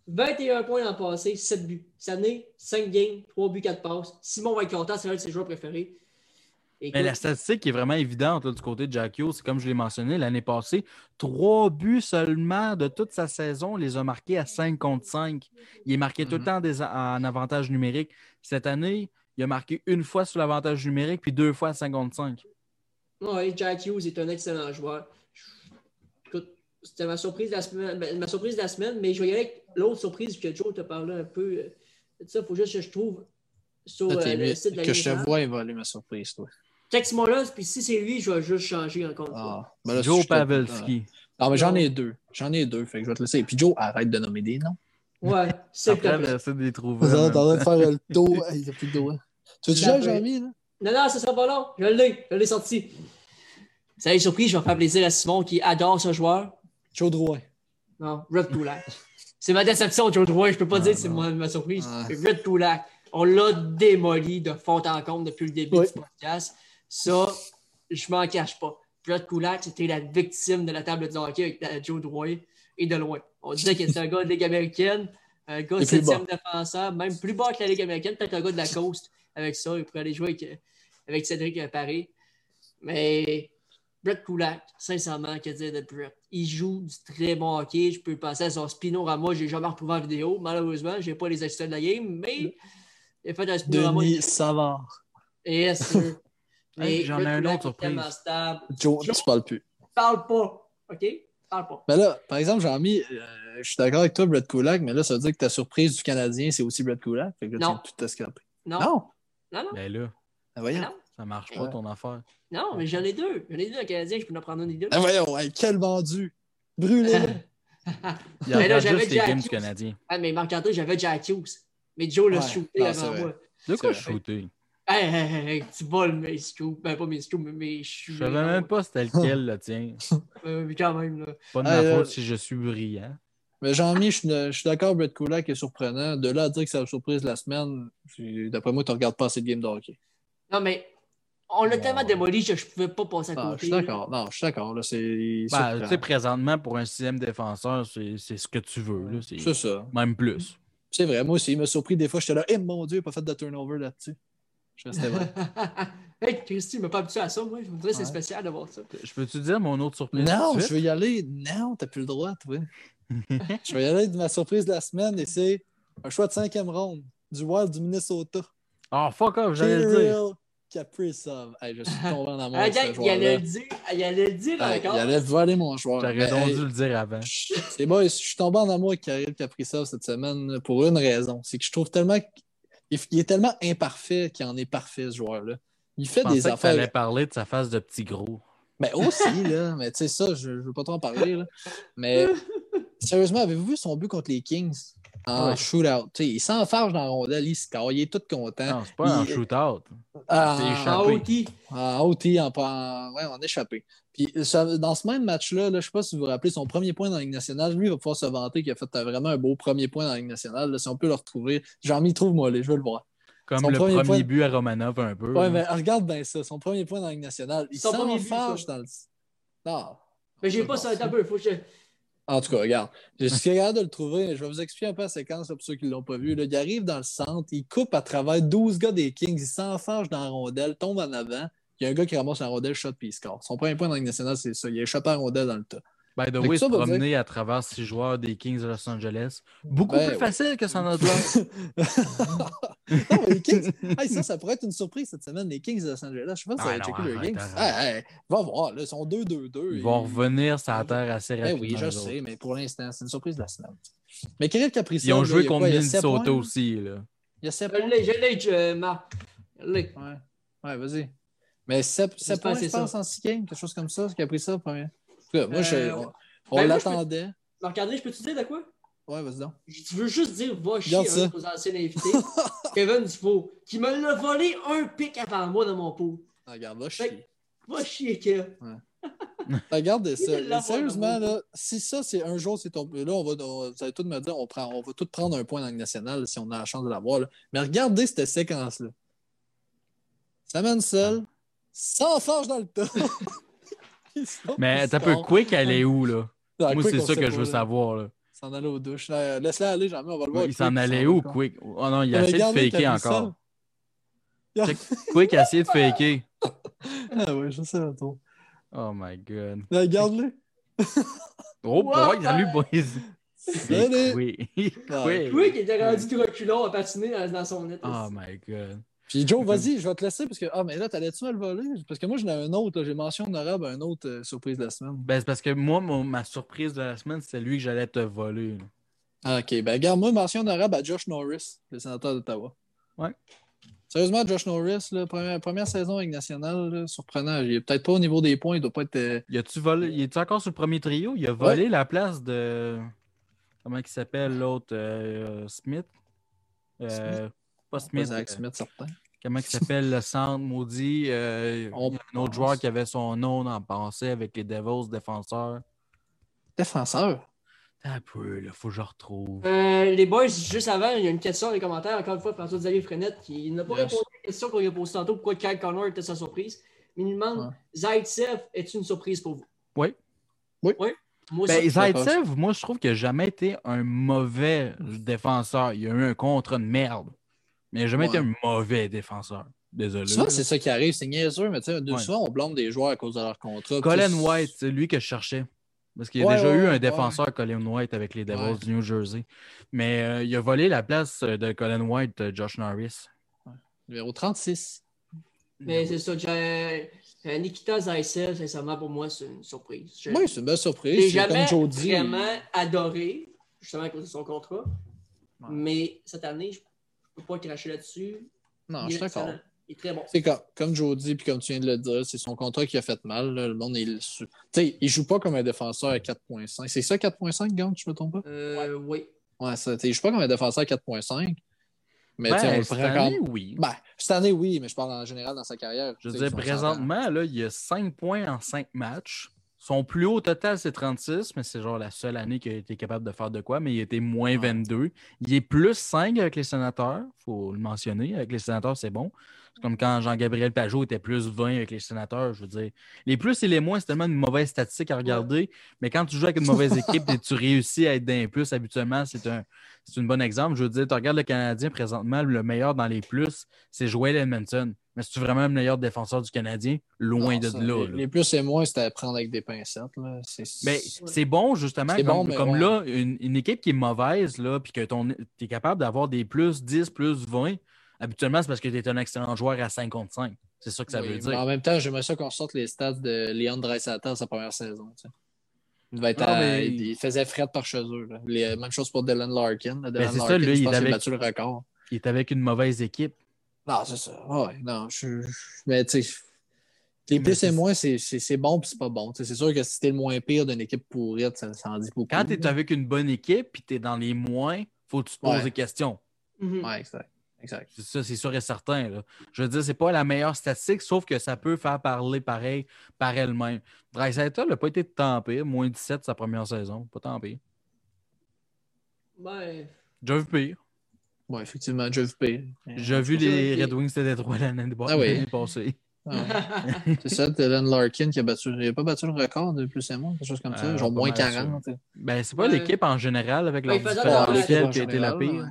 c'est Fait vrai. que là, 21 points l'an passé, 7 buts. Cette année, 5 games, 3 buts, 4 passes. Simon va être content, c'est l'un de ses joueurs préférés. Écoute, Mais la statistique qui est vraiment évidente là, du côté de Jack Hughes, c'est comme je l'ai mentionné l'année passée, trois buts seulement de toute sa saison, il les a marqués à 5 contre 5. Il est marqué tout le Mhm. temps des- en avantage numérique. Cette année, il a marqué une fois sur l'avantage numérique, puis deux fois à 5 contre 5. Ouais, Jack Hughes est un excellent joueur. Écoute, c'était ma surprise de la semaine, ma surprise de la semaine, mais je vais y aller avec l'autre surprise que Joe t'a parlé un peu. euh, de ça, il faut juste que je trouve sur euh, le site de la Que je te vois évaluer ma surprise, toi. Texte-moi là, puis si c'est lui, je vais juste changer encore. Ah, ben là, Joe te- Pavelski. Ah, mais j'en ai deux. J'en ai deux, fait que je vais te laisser. Puis Joe, arrête de nommer des noms. Ouais, s'il te Après, plaît. d'essayer de les trouver. T'es en en même train de temps. faire le [laughs] dos. Il a plus de hein. Tu veux-tu jouer, là? Non, non, ça sera pas long. Je l'ai, je l'ai sorti. Ça est surpris, je vais faire plaisir à Simon qui adore ce joueur. Joe Drouin. Non, Red Toulac. C'est ma déception, Joe Drouin. Je peux pas Ah, dire que c'est ma, ma surprise. Ah. Red Toulac. On l'a démoli de fond en comble depuis le début Oui. du podcast. Ça, je m'en cache pas. Red Toulac, c'était la victime de la table de hockey avec euh, Joe Drouin et de loin. On disait que c'était un gars de Ligue américaine, un gars septième défenseur, même plus bas que la Ligue américaine, peut-être un gars de la Coast avec ça. Il pourrait aller jouer avec, euh, avec Cédric Paré. Mais Brett Kulak, sincèrement, que dire de Brett? Il joue du très bon hockey. Je peux penser à son Spinorama, je l'ai jamais retrouvé en vidéo. Malheureusement, je n'ai pas les extraits de la game, mais il a fait un Spinorama. Denis Savard. Yes. [laughs] Hey, j'en ai un autre est tellement surprise. stable. Joe, Joe. tu parles plus. Parle pas, OK? Parle pas. Mais là, par exemple, Jean-Mi, euh, je suis d'accord avec toi, Brett Kulak, mais là, ça veut dire que ta surprise du Canadien, c'est aussi Brett Kulak. Fait que là, Non. tu tout escapé. Non, Non? non, non, Ben là, Ah, voyons. non. Ça marche pas Ouais. ton affaire. Non, mais j'en ai deux. J'en ai deux en Canadien, je peux en prendre un des deux. Ah, voyons, hey, quel vendu. Brûlé. [laughs] Il Mais là, regarde j'avais juste les Jack games du Canadien. Ah, mais Marc-André, j'avais Jack Hughes. Mais Joe l'a Ouais. shooté Non, avant c'est vrai. moi. De quoi shooter? Hey, hey, hey, hey, tu voles mes scoops. Ben, pas mes scoops, mais mes Je savais même pas c'était lequel, le tien. Euh, mais quand même, là. Pas de Hey, ma euh, faute si je suis brillant. Mais Jean-Mi, je suis je suis d'accord, Brett Kulak est surprenant. De là à dire que c'est la surprise de la semaine, d'après moi, tu regardes pas assez de games de hockey. Non, mais on l'a tellement démoli que je pouvais pas passer à Ah, je côté. suis d'accord. Non, je suis d'accord. Là, c'est. Ben, tu sais, présentement, pour un sixième défenseur, c'est c'est ce que tu veux. là. C'est C'est ça. Même plus. C'est vrai. Moi aussi, il m'a surpris. Des fois, j'étais là, eh mon Dieu, il n'a pas fait de turnover là-dessus. Je restais vrai. [laughs] hey, Christy, il m'a pas habitué à ça, moi. Je me dirais que c'est Ouais. spécial de voir ça. Je peux-tu dire mon autre surprise? non, je veux y aller. Non, t'as plus le droit, toi. [laughs] je vais y aller de ma surprise de la semaine et c'est un choix de cinquième ronde du Wild du Minnesota. Oh, fuck off, j'allais le dire. Kaprizov. Hey, je suis [laughs] tombé en amour Ah, ce il allait le dire, il allait le dire encore. il allait voler mon joueur. J'aurais donc dû le dire avant. C'est bon, je suis tombé en amour avec Kirill Kaprizov cette semaine pour une raison. C'est que je trouve tellement. Il il est tellement imparfait qu'il en est parfait, ce joueur-là. Il fait Je des que affaires. t'allais parler de sa face de petit gros. Mais aussi, là. Mais tu sais, ça, je ne veux pas trop en parler, là. Mais [laughs] sérieusement, avez-vous vu son but contre les Kings? En Ouais. shootout? Tu sais, il s'enfarge dans la rondelle, il score, il est tout content. Non, c'est pas un Il- shootout. Ah, c'est En échappé. OT. en OT, en, en, ouais, en échappé. Puis ça- dans ce même match-là, là, je ne sais pas si vous vous rappelez son premier point dans la Ligue nationale, lui il va pouvoir se vanter qu'il a fait vraiment un beau premier point dans la Ligue nationale. là. si on peut le retrouver, Jean-Mi, trouve-moi les, je veux le voir. Comme Son le premier premier, point- but à Romanov, un peu. Ouais, mais regarde bien ça, son premier point dans la Ligue nationale. Il Son premier but, s'enfarge dans le. Non. Mais j'ai pas ça un peu. Faut que je... En tout cas, regarde. Je suis capable de le trouver. Je vais vous expliquer un peu la séquence là, pour ceux qui ne l'ont pas vu. Là, il arrive dans le centre, il coupe à travers 12 gars des Kings, il s'enfarge dans la rondelle, tombe en avant. Il y a un gars qui ramasse la rondelle, shot puis il score. Son premier point dans la Ligue nationale, c'est ça. Il a échappé à la rondelle dans le tas. By the Fait way, ça, se promener à travers six joueurs des Kings de Los Angeles, beaucoup Ben, plus ouais. facile que ça en a non, mais les Kings, hey, ça, ça pourrait être une surprise cette semaine. Les Kings de Los Angeles. Je sais pas si ça va checker arrête, Kings. arrête. Hey, hey, va voir. Là, ils sont 2-2-2. Ils vont revenir sur la terre assez Eh rapidement. oui, je sais, autres. mais pour l'instant, c'est une surprise de la semaine. Mais Kirill Kaprizov, Ils ont joué contre quoi, il y a sept Minnesota aussi. Là. Il y a 7 Je points. je l'ai, Marc. Ouais, ouais vas-y. Mais 7, J'espère points, je c'est pense, ça. en 6 games, quelque chose comme ça, qui a pris ça, premier. Moi, Euh, je- on, ben, on peux- l'attendait. Marc-André, je peux-tu dire de quoi? Ouais, vas-y donc. Je veux juste dire, va chier Regarde un ça. de nos anciens invités, [laughs] Kevin Dufault, qui me l'a volé un pic avant moi dans mon pot. Ah, regarde, va Fait- chier. Va chier, que. Regardez [laughs] Il ça. l'a Sérieusement, là, si ça, c'est un jour, c'est ton. Là, on va, on- vous allez tous me dire, on, prend, on va tous prendre un point dans le national si on a la chance de l'avoir. là. Mais regardez cette séquence-là. Ça mène seul, sans forge dans le tas. [laughs] Mais t'as peu Quick, elle est où, là? Ah, Moi, c'est ça que je veux là. savoir, là. S'en aller aux douches. Laisse-la aller, jamais, on va le voir. Il s'en allait où, encore. Quick? Oh non, il a essayé de faker encore. Quick a essayé de faker. [laughs] Ah oui, je sais, attends. Oh my god. Regarde-le. Oh boy, salut, boys. [laughs] Salut. Quick. Quick. Était rendu tout reculon à patiner dans, dans son net. Oh my god. Puis Joe, vas-y, je vais te laisser parce que. Ah, mais là, t'allais-tu me le voler? Parce que moi, j'en ai un autre. J'ai mention honorable à un autre euh, surprise de la semaine. Ben, c'est parce que moi, mon- ma surprise de la semaine, c'était lui que j'allais te voler. Ah, ok, ben garde-moi mention honorable à Josh Norris, le sénateur d'Ottawa. Ouais. Sérieusement, Josh Norris, là, première, première saison avec National, là, surprenant. Il est peut-être pas au niveau des points, il doit pas être. euh, Il a-tu volé? Il est encore sur le premier trio? Il a volé la place de. Comment il s'appelle l'autre? euh, Smith? Euh, Pas Smith. Zach euh, Smith, certain. Comment il [laughs] s'appelle le centre maudit? euh, On il y a un autre joueur qui avait son nom en passé avec les Devils défenseurs. Défenseur? Un peu, là, faut que je retrouve. Euh, les boys, juste avant, il y a une question dans les commentaires, encore une fois, François Xavier Frenette, qui n'a pas Yes. répondu à la question qu'on lui a posée tantôt, pourquoi Kyle Connor était sa surprise. Mais il nous demande Zaitsev, est une surprise pour vous? Oui. Oui. Oui? Moi Ben. Zaitsev, moi, je trouve qu'il n'a jamais été un mauvais défenseur. Il a eu un contrat de merde. Mais il n'a jamais Ouais. été un mauvais défenseur. Désolé. Souvent, c'est ça qui arrive, c'est niaiseux, mais tu sais, Ouais. souvent, on blâme des joueurs à cause de leur contrat. Colin White, c'est lui que je cherchais. Parce qu'il y a Ouais, déjà ouais, eu un ouais. défenseur, Colin White, avec les Devils Ouais. du New Jersey. Mais euh, il a volé la place euh, de Colin White, euh, Josh Norris. Numéro 36. Mais c'est ça, j'ai- Nikita Zaitsev, sincèrement, pour moi, c'est une surprise. Je Oui, c'est une belle surprise. C'est jamais comme vraiment adoré, justement à cause de son contrat. Ouais. Mais cette année, je ne peux pas cracher là-dessus. Non, Il je suis d'accord. Il est très bon. C'est comme, comme Joe dit, puis comme tu viens de le dire, c'est son contrat qui a fait mal. là. Le monde, il, tu sais, il joue pas comme un défenseur à 4.5. C'est ça 4.5, Gant, je me trompe pas? Euh, oui. Ouais, ça, il joue pas comme un défenseur à 4.5. Mais on Ben, le cette prend quand année, oui. Ben, cette année, oui, mais je parle en général dans sa carrière. Je veux dire, on présentement, là, il y a 5 points en 5 matchs. Son plus haut total, c'est 36, mais c'est genre la seule année qu'il a été capable de faire de quoi, mais il était moins Ouais. 22. Il est plus 5 avec les sénateurs, il faut le mentionner. Avec les sénateurs, c'est bon. C'est comme quand Jean-Gabriel Pajot était plus 20 avec les sénateurs, je veux dire. Les plus et les moins, c'est tellement une mauvaise statistique à regarder, mais quand tu joues avec une mauvaise [laughs] équipe et tu réussis à être d'un plus, habituellement, c'est un, c'est un bon exemple. Je veux dire, tu regardes le Canadien présentement, le meilleur dans les plus, c'est Joel Edmondson. Mais c'est-tu vraiment le meilleur défenseur du Canadien? Loin Non, de ça, là. Les, là. les plus et moins, c'était à prendre avec des pincettes. Là. C'est, Mais c'est bon, justement, C'est comme, bon, mais comme ouais. là, une, une équipe qui est mauvaise, là, puis que tu es capable d'avoir des plus 10, plus 20, habituellement, c'est parce que tu es un excellent joueur à 5 contre 5. C'est ça que ça Oui, veut dire. En même temps, j'aimerais ça qu'on sorte les stats de Leon Dreisaitl sa première saison. Il, devait être Non, à- mais- il il faisait fret par chez eux. là. Les- même chose pour Dylan Larkin. Dylan c'est ça, lui, je il pense avait- a battu le record. Il est avec une mauvaise équipe. Non, c'est ça. Ouais, non, je, je- mais tu sais, les plus c'est- et moins, c'est, c'est, c'est bon puis c'est pas bon. Tu sais, C'est sûr que si t'es le moins pire d'une équipe pourrite, ça, ça en dit beaucoup. Quand tu es avec une bonne équipe, puis tu es dans les moins, faut que tu te poses Ouais. des questions. Mhm. Ouais, exact. exact. C'est ça, c'est sûr et certain. là. Je veux dire, c'est pas la meilleure statistique, sauf que ça peut faire parler pareil par elle-même. Dreisaitl n'a pas été tant pire, moins 17 sa première saison, pas tant pire. Ben, Déjà vu pire. Ouais, effectivement, Jeff P. J'ai vu les Red Wings de Détroit l'année Ah oui. passée. [laughs] c'est ça, Dylan Larkin qui a battu. Il n'a pas battu le record de plus et moins, quelque chose comme ça. Euh, genre moins mal 40. tu sais. Ben, c'est pas Ouais. l'équipe en général avec Ouais, leur différentiel qui a été la pire. Ouais.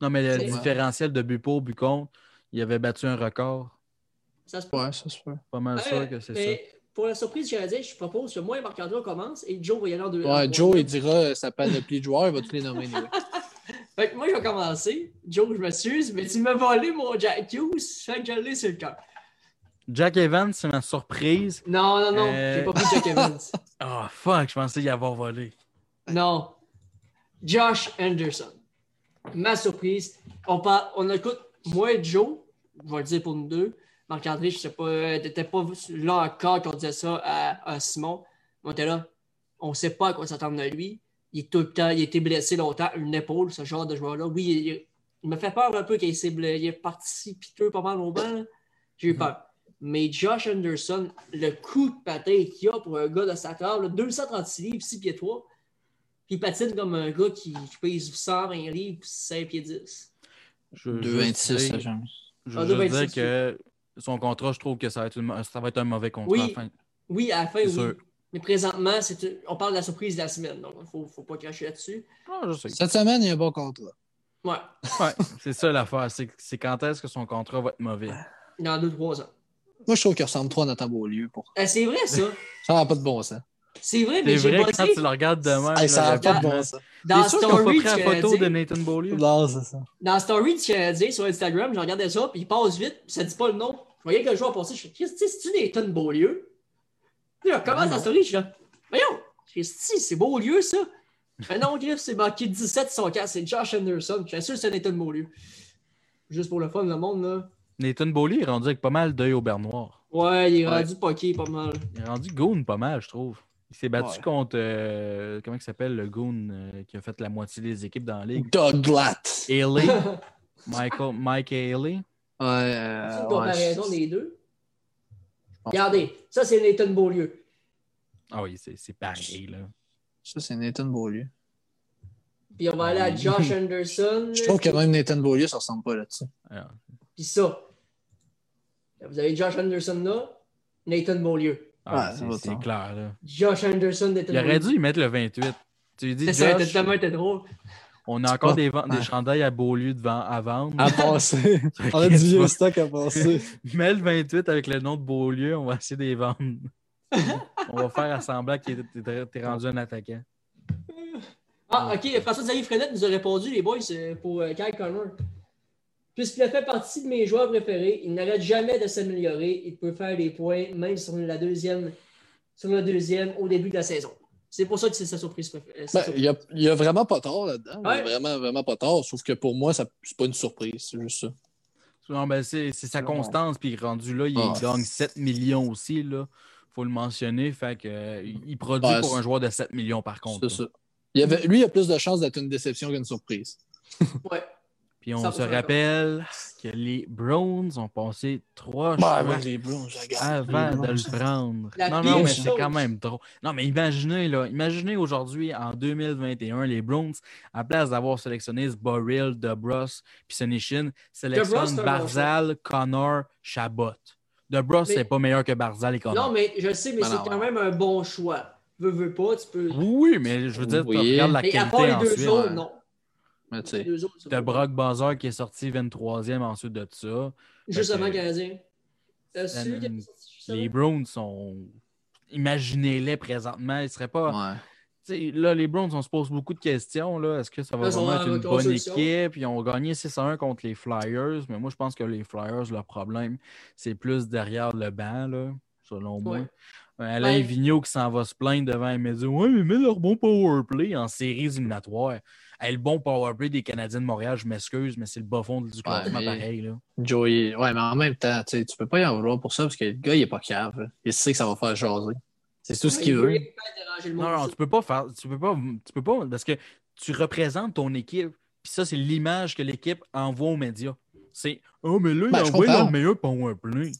Non, mais le différentiel de but pour, but contre, il avait battu un record. ça se peut. Ouais, ça se peut. Pas mal Ouais, sûr que c'est mais Pour la surprise du Canadien, je propose que moi et Marc-André on commence et Joe va y aller en deux. Ouais. Joe, il dira sa panoplie de joueurs, il va tous les nommer. [laughs] anyway. [laughs] Fait que moi, je vais commencer. Joe, je m'excuse, mais tu m'as volé mon Jack Hughes, fait que je l'ai sur le cœur. Jack Evans, c'est ma surprise. Non, non, non, Euh. j'ai pas pris Jack Evans. [laughs] Ah, fuck, je pensais y avoir volé. Non. Josh Anderson. Ma surprise. On, parle, on écoute, moi et Joe, je vais le dire pour nous deux. Marc-André, je sais pas, t'étais pas là encore quand on disait ça à, à Simon. On était là. On sait pas à quoi s'attendre de lui. Il est tout le temps, il a été blessé longtemps, une épaule, ce genre de joueur-là. Oui, il, il me fait peur un peu qu'il s'est blessé. Il est parti piteux pas mal au banc. J'ai eu peur. Mais Josh Anderson, le coup de patin qu'il a pour un gars de sa taille, 236 livres, 6 pieds 3, puis il patine comme un gars qui, qui pèse 120 livres, 5 pieds 10. Je veux 2,26, juste ça, dire- j'aime. Je Ah, veux juste 2,26, dire que son contrat, je trouve que ça va être, une- ça va être un mauvais contrat. Oui. à la fin. Oui, à la fin, C'est oui. sûr. Mais présentement, c'est on parle de la surprise de la semaine, donc il ne faut, faut pas cracher là-dessus. Ah. Cette semaine, il y a un bon contrat. Ouais, Ouais, c'est ça l'affaire. C'est c'est quand est-ce que son contrat va être mauvais? dans 2-3 ans. Moi, je trouve qu'il ressemble trop à Nathan Beaulieu. Pour... Ah, c'est vrai, ça. Ça n'a pas de bon sens. C'est vrai, C'est mais j'ai vrai, bossé quand tu le regardes de même. Hey, ça n'a pas de bon sens. dans Story pris du la photo de. Nathan Beaulieu? Non, c'est ça. Dans Story du Canadien sur Instagram, je regardais ça, puis il passe vite, puis ça dit pas le nom. Je voyais que le joueur passait, je fais, Christy, c'est-tu Nathan Beaulieu? Puis là, comment la story? Je suis là, voyons, Christy, c'est Beaulieu, ça? Mais non, Griff, c'est marqué 17 son cas, c'est Josh Anderson. Je suis sûr que c'est Nathan Beaulieu. Juste pour le fun, le monde, là. Nathan Beaulieu est rendu avec pas mal d'œil au beurre noir. Ouais, il est Ouais. rendu poké pas mal. Il est rendu goon pas mal, je trouve. Il s'est battu Ouais. contre. euh, comment il s'appelle le goon euh, qui a fait la moitié des équipes dans la ligue? Doug Glatt. Haley. [laughs] Michael, Mike Haley. Ouais, euh, C'est une ouais, comparaison je- des deux. Regardez, ça c'est Nathan Beaulieu. Ah oui, c'est pareil, là. Ça, c'est Nathan Beaulieu. Puis on va aller à Josh Anderson. Je trouve que même Nathan Beaulieu, ça ressemble pas là-dessus. Alors, Puis ça. Vous avez Josh Anderson là, Nathan Beaulieu. ah, Ouais, c'est- ça clair, là. Josh Anderson, Nathan Il aurait dû y mettre le 28. Tu lui dis, Ça aurait Josh, tellement été drôle. On a encore des, ventes- des chandails à Beaulieu devant, à vendre. À passer. [laughs] On a du vieux stock à passer. [laughs] Mets le 28 avec le nom de Beaulieu, on va essayer de les vendre. [laughs] on va faire à semblant que t'es- rendu un attaquant. Ah, ok. François-Xavier Frenette nous a répondu, les boys, c'est pour euh, Kyle Connor. Puisqu'il a fait partie de mes joueurs préférés, il n'arrête jamais de s'améliorer. Il peut faire des points, même sur la deuxième, sur le deuxième, au début de la saison. C'est pour ça que c'est sa surprise préférée. sa Ben, il y a, il y a vraiment pas tort là-dedans. Il Ouais. Vraiment, vraiment pas tort. Sauf que pour moi, ça- c'est pas une surprise. C'est juste ça. Non, ben, c'est sa constance, puis rendu là, il Ah. gagne 7 millions aussi. Là. faut le mentionner. Fait que, euh, il produit pour un joueur de 7 millions par contre. C'est ça. Il y avait, lui, il a plus de chances d'être une déception qu'une surprise. Ouais. Puis on 100% se rappelle que les Browns ont passé trois choix ouais, les Browns, avant Les de le prendre. La non, non, mais c'est quand même drôle. Non, mais imaginez, là, imaginez aujourd'hui, en 2021, les Browns, à place d'avoir sélectionné Boril, DeBrus puis Senishin, sélectionnent Barzal, Connor, Chabot. DeBrus, Mais- c'est pas meilleur que Barzal et Connor. Non, mais je sais, mais Ben c'est quand ouais. même un bon choix. Veux, veux pas, tu peux. Oui, mais je veux dire, tu Oui. regardes la Mais à part qualité les deux ensuite. autres, non. Mais autres, Brock Bazar qui est sorti 23e ensuite de ça. Juste avant Canadien. Ben, Les? Browns sont. Imaginez-les présentement. Ils seraient pas. ouais. Tu sais, là, les Browns, on se pose beaucoup de questions. Là. Est-ce que ça va Là, vraiment être une bonne équipe? Ils ont gagné 6 1 contre les Flyers, mais moi, je pense que les Flyers, leur problème, c'est plus derrière le banc, là, selon moi. Ouais. Euh, Alain Ouais. Vigneault qui s'en va se plaindre devant les médias. Ouais, mais mets leur bon powerplay en séries éliminatoires. Hey, le bon powerplay des Canadiens de Montréal, je m'excuse, mais c'est le bas fond du classement mais- pareil. Là. Joey, ouais, mais en même temps, tu peux pas y en vouloir pour ça parce que le gars, il est pas cave. Il sait que ça va faire jaser. C'est tout ce qu'il Il veut. Non, non, tu peux pas faire. Tu peux pas. Tu peux pas. Parce que tu représentes ton équipe. Puis ça, c'est l'image que l'équipe envoie aux médias. C'est Oh, mais là, Ben, je envoient comprends. leur meilleur powerplay.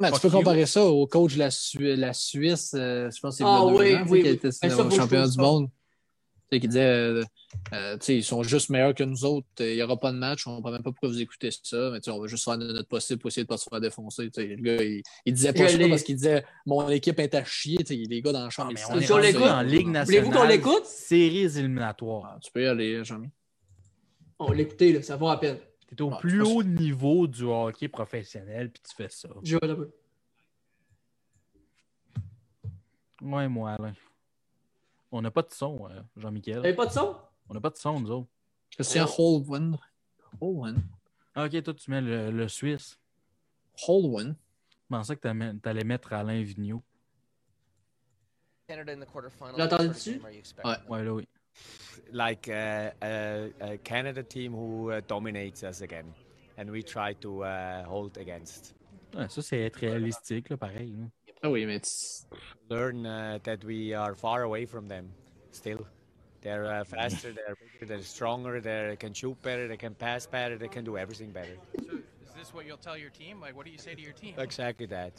Ben, tu peux you. comparer ça au coach de la, Su- la Suisse, euh, je pense que c'est Ah il a oui, oui, qui Ben, championnat trouve du ça. monde. Tu sais, qui disait euh, euh, tu sais, ils sont juste meilleurs que nous autres. Il n'y aura pas de match. On ne comprend même pas pourquoi vous écoutez ça. Mais tu sais, on va juste faire notre possible pour essayer de ne pas se faire défoncer. Tu sais, le gars, il, il disait pas ça parce qu'il disait Mon équipe est à chier. Tu sais, les gars dans la chambre. Ah, mais on est l'écoute, en Ligue voulez-vous qu'on nationale. l'écoute? Séries éliminatoires. Ah, Tu peux y aller, Jean-Mi. On l'écoutait, là, ça vaut la peine. Tu es au plus haut niveau du hockey professionnel, puis tu fais ça. Je vais un peu. Ouais, moi, Alain. On n'a pas de son, euh, Jean-Michel. T'avais pas de son? On n'a pas de son, nous autres. Christian Holwyn. Holwyn. Ah, ok, toi, tu mets le, le Suisse. Holwyn. Je pensais que tu allais mettre Alain Vigneault. Expecting? Ouais. Ouais, là, oui. like uh, a, a Canada team who uh, dominates us again, and we try to uh, hold against. Ouais, ça, c'est être réalistique, là, pareil. là. Ah oui, mais tu- Learn uh, that we are far away from them. Still, they're uh, faster, they're bigger, they're stronger, they can shoot better, they can pass better, they can do everything better. So Is this what you'll tell your team? Like, what do you say to your team? Exactly that.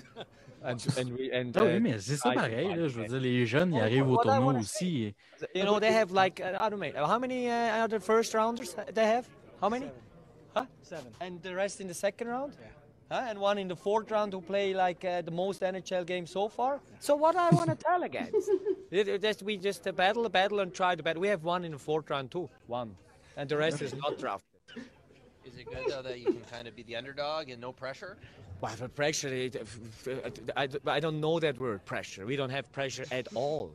and, and we, and, oui, uh, mais c'est ça pareil. Là, je veux it. dire, les jeunes, ils Well, arrivent au what I tournoi aussi. You know, they have like, uh, I don't know, how many uh, other first rounders they have? How many? Huh? Seven. And the rest in the second round? Huh? And one in the fourth round who play like uh, the most NHL games so far? So what I want to tell against? [laughs] it, it just, we just uh, battle, battle, and try to battle. We have one in the fourth round too. One. And the rest is not drafted. [laughs] Is it good though that you can kind of be the underdog and no pressure? Well, for pressure, it, I, I don't know that word, pressure. We don't have pressure at all.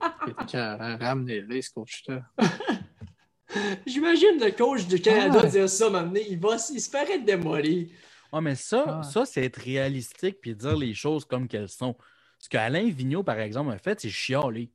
Ramenez-les, ce coach-là. J'imagine le coach du Canada Ah. dire ça maintenant. Il, va, il se ferait démolir. Ouais, mais ça, Ah. ça c'est être réalistique puis dire les choses comme qu'elles sont. Ce qu'Alain Vigneault, par exemple, a fait, c'est chialer.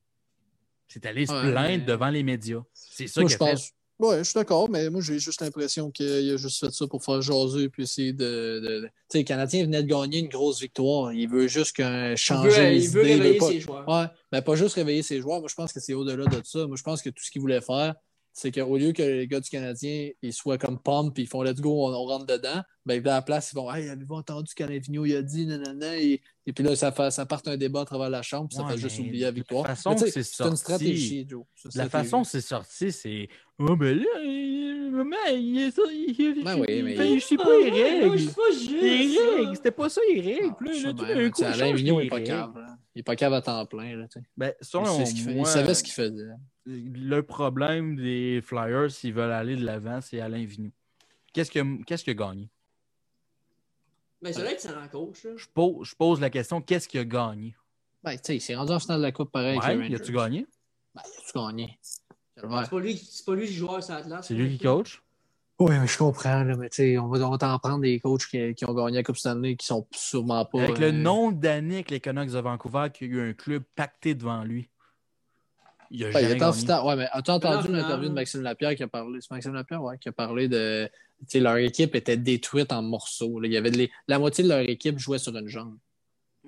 C'est aller se Ouais, plaindre mais- devant les médias. C'est ça qu'il je a fait. pense. Ouais, je suis d'accord, mais moi, j'ai juste l'impression qu'il a juste fait ça pour faire jaser puis essayer de. Tu sais, le Canadien venait de gagner une grosse victoire. Il veut juste qu'un Il changer veut, les il veut idées, réveiller pas- ses joueurs. Ouais, mais pas juste réveiller ses joueurs. Moi, je pense que c'est au-delà de ça. Moi, je pense que tout ce qu'il voulait faire, c'est qu'au lieu que les gars du Canadien ils soient comme pompe puis ils font let's go, on, on rentre dedans, ben, à la place, ils vont Hey, avez-vous entendu ce qu'Alain Vigneault il a dit, nanana, et, et puis là, ça, fait, ça part un débat à travers la chambre, puis ça Ouais, fait juste mais oublier la victoire. la façon Mais c'est une sorti, stratégie, Joe. La stratégie. façon dont c'est sorti, c'est Oh, ben là, euh, maman, il est ça. Il, il- Ben oui, il mais il- Je sais pas Ah, suis pas juste, Les ça. règles, c'était pas ça. Ah, sais, on Alain Vigneault n'est pas règles. Il n'est pas cave à temps plein. Là, tu sais. Ben, il, ce il savait ce qu'il faisait. le problème des Flyers, s'ils veulent aller de l'avant, c'est Alain Vigneault. Qu'est-ce qu'il a, qu'est-ce qu'il a gagné? Mais c'est que rend coach. là. Je pose, je pose la question, qu'est-ce qu'il a gagné? Ben, tu sais, il s'est rendu en finale de la Coupe pareil Ouais, avec les il a-tu gagné? Ben, il a-tu gagné? C'est pas lui, c'est pas lui le joueur sur Atlas. C'est lui qui coach? Oui, mais je comprends, là, mais tu sais, on va, on va t'en prendre des coachs qui, qui ont gagné la Coupe Stanley qui sont sûrement pas. Avec le euh, nombre d'années que les Canucks de Vancouver, qu'il y a eu un club pacté devant lui. Il a Ouais, il jamais gagné. finale. Ouais, mais as-tu entendu l'interview de Maxime Lapierre qui a parlé? C'est Maxime Lapierre, ouais, qui a parlé de. Tu sais, leur équipe était détruite en morceaux. là. Il y avait de les- La moitié de leur équipe jouait sur une jambe.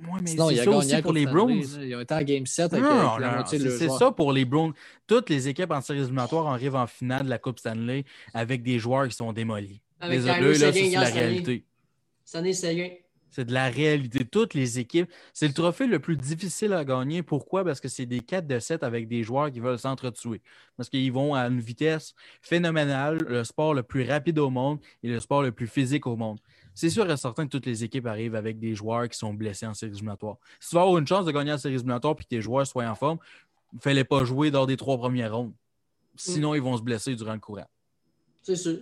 Ouais, mais Sinon, il c'est a ça gagné aussi pour les Browns. Ils ont été en Game 7 avec, Non, avec non, la non, moitié de c'est ça pour les Browns. Toutes les équipes en séries éliminatoires arrivent en finale de la Coupe Stanley avec des joueurs qui sont démolis. Avec Désolé, là, c'est la réalité. C'est de la réalité. Toutes les équipes. C'est le trophée le plus difficile à gagner. Pourquoi? Parce que c'est des 4 de 7 avec des joueurs qui veulent s'entretuer. Parce qu'ils vont à une vitesse phénoménale, le sport le plus rapide au monde et le sport le plus physique au monde. C'est sûr et certain que toutes les équipes arrivent avec des joueurs qui sont blessés en séries éliminatoires. Si tu vas avoir une chance de gagner en séries éliminatoires et que tes joueurs soient en forme, il ne fallait pas jouer dans des trois premières rondes. Sinon, ils vont se blesser durant le courant. C'est sûr.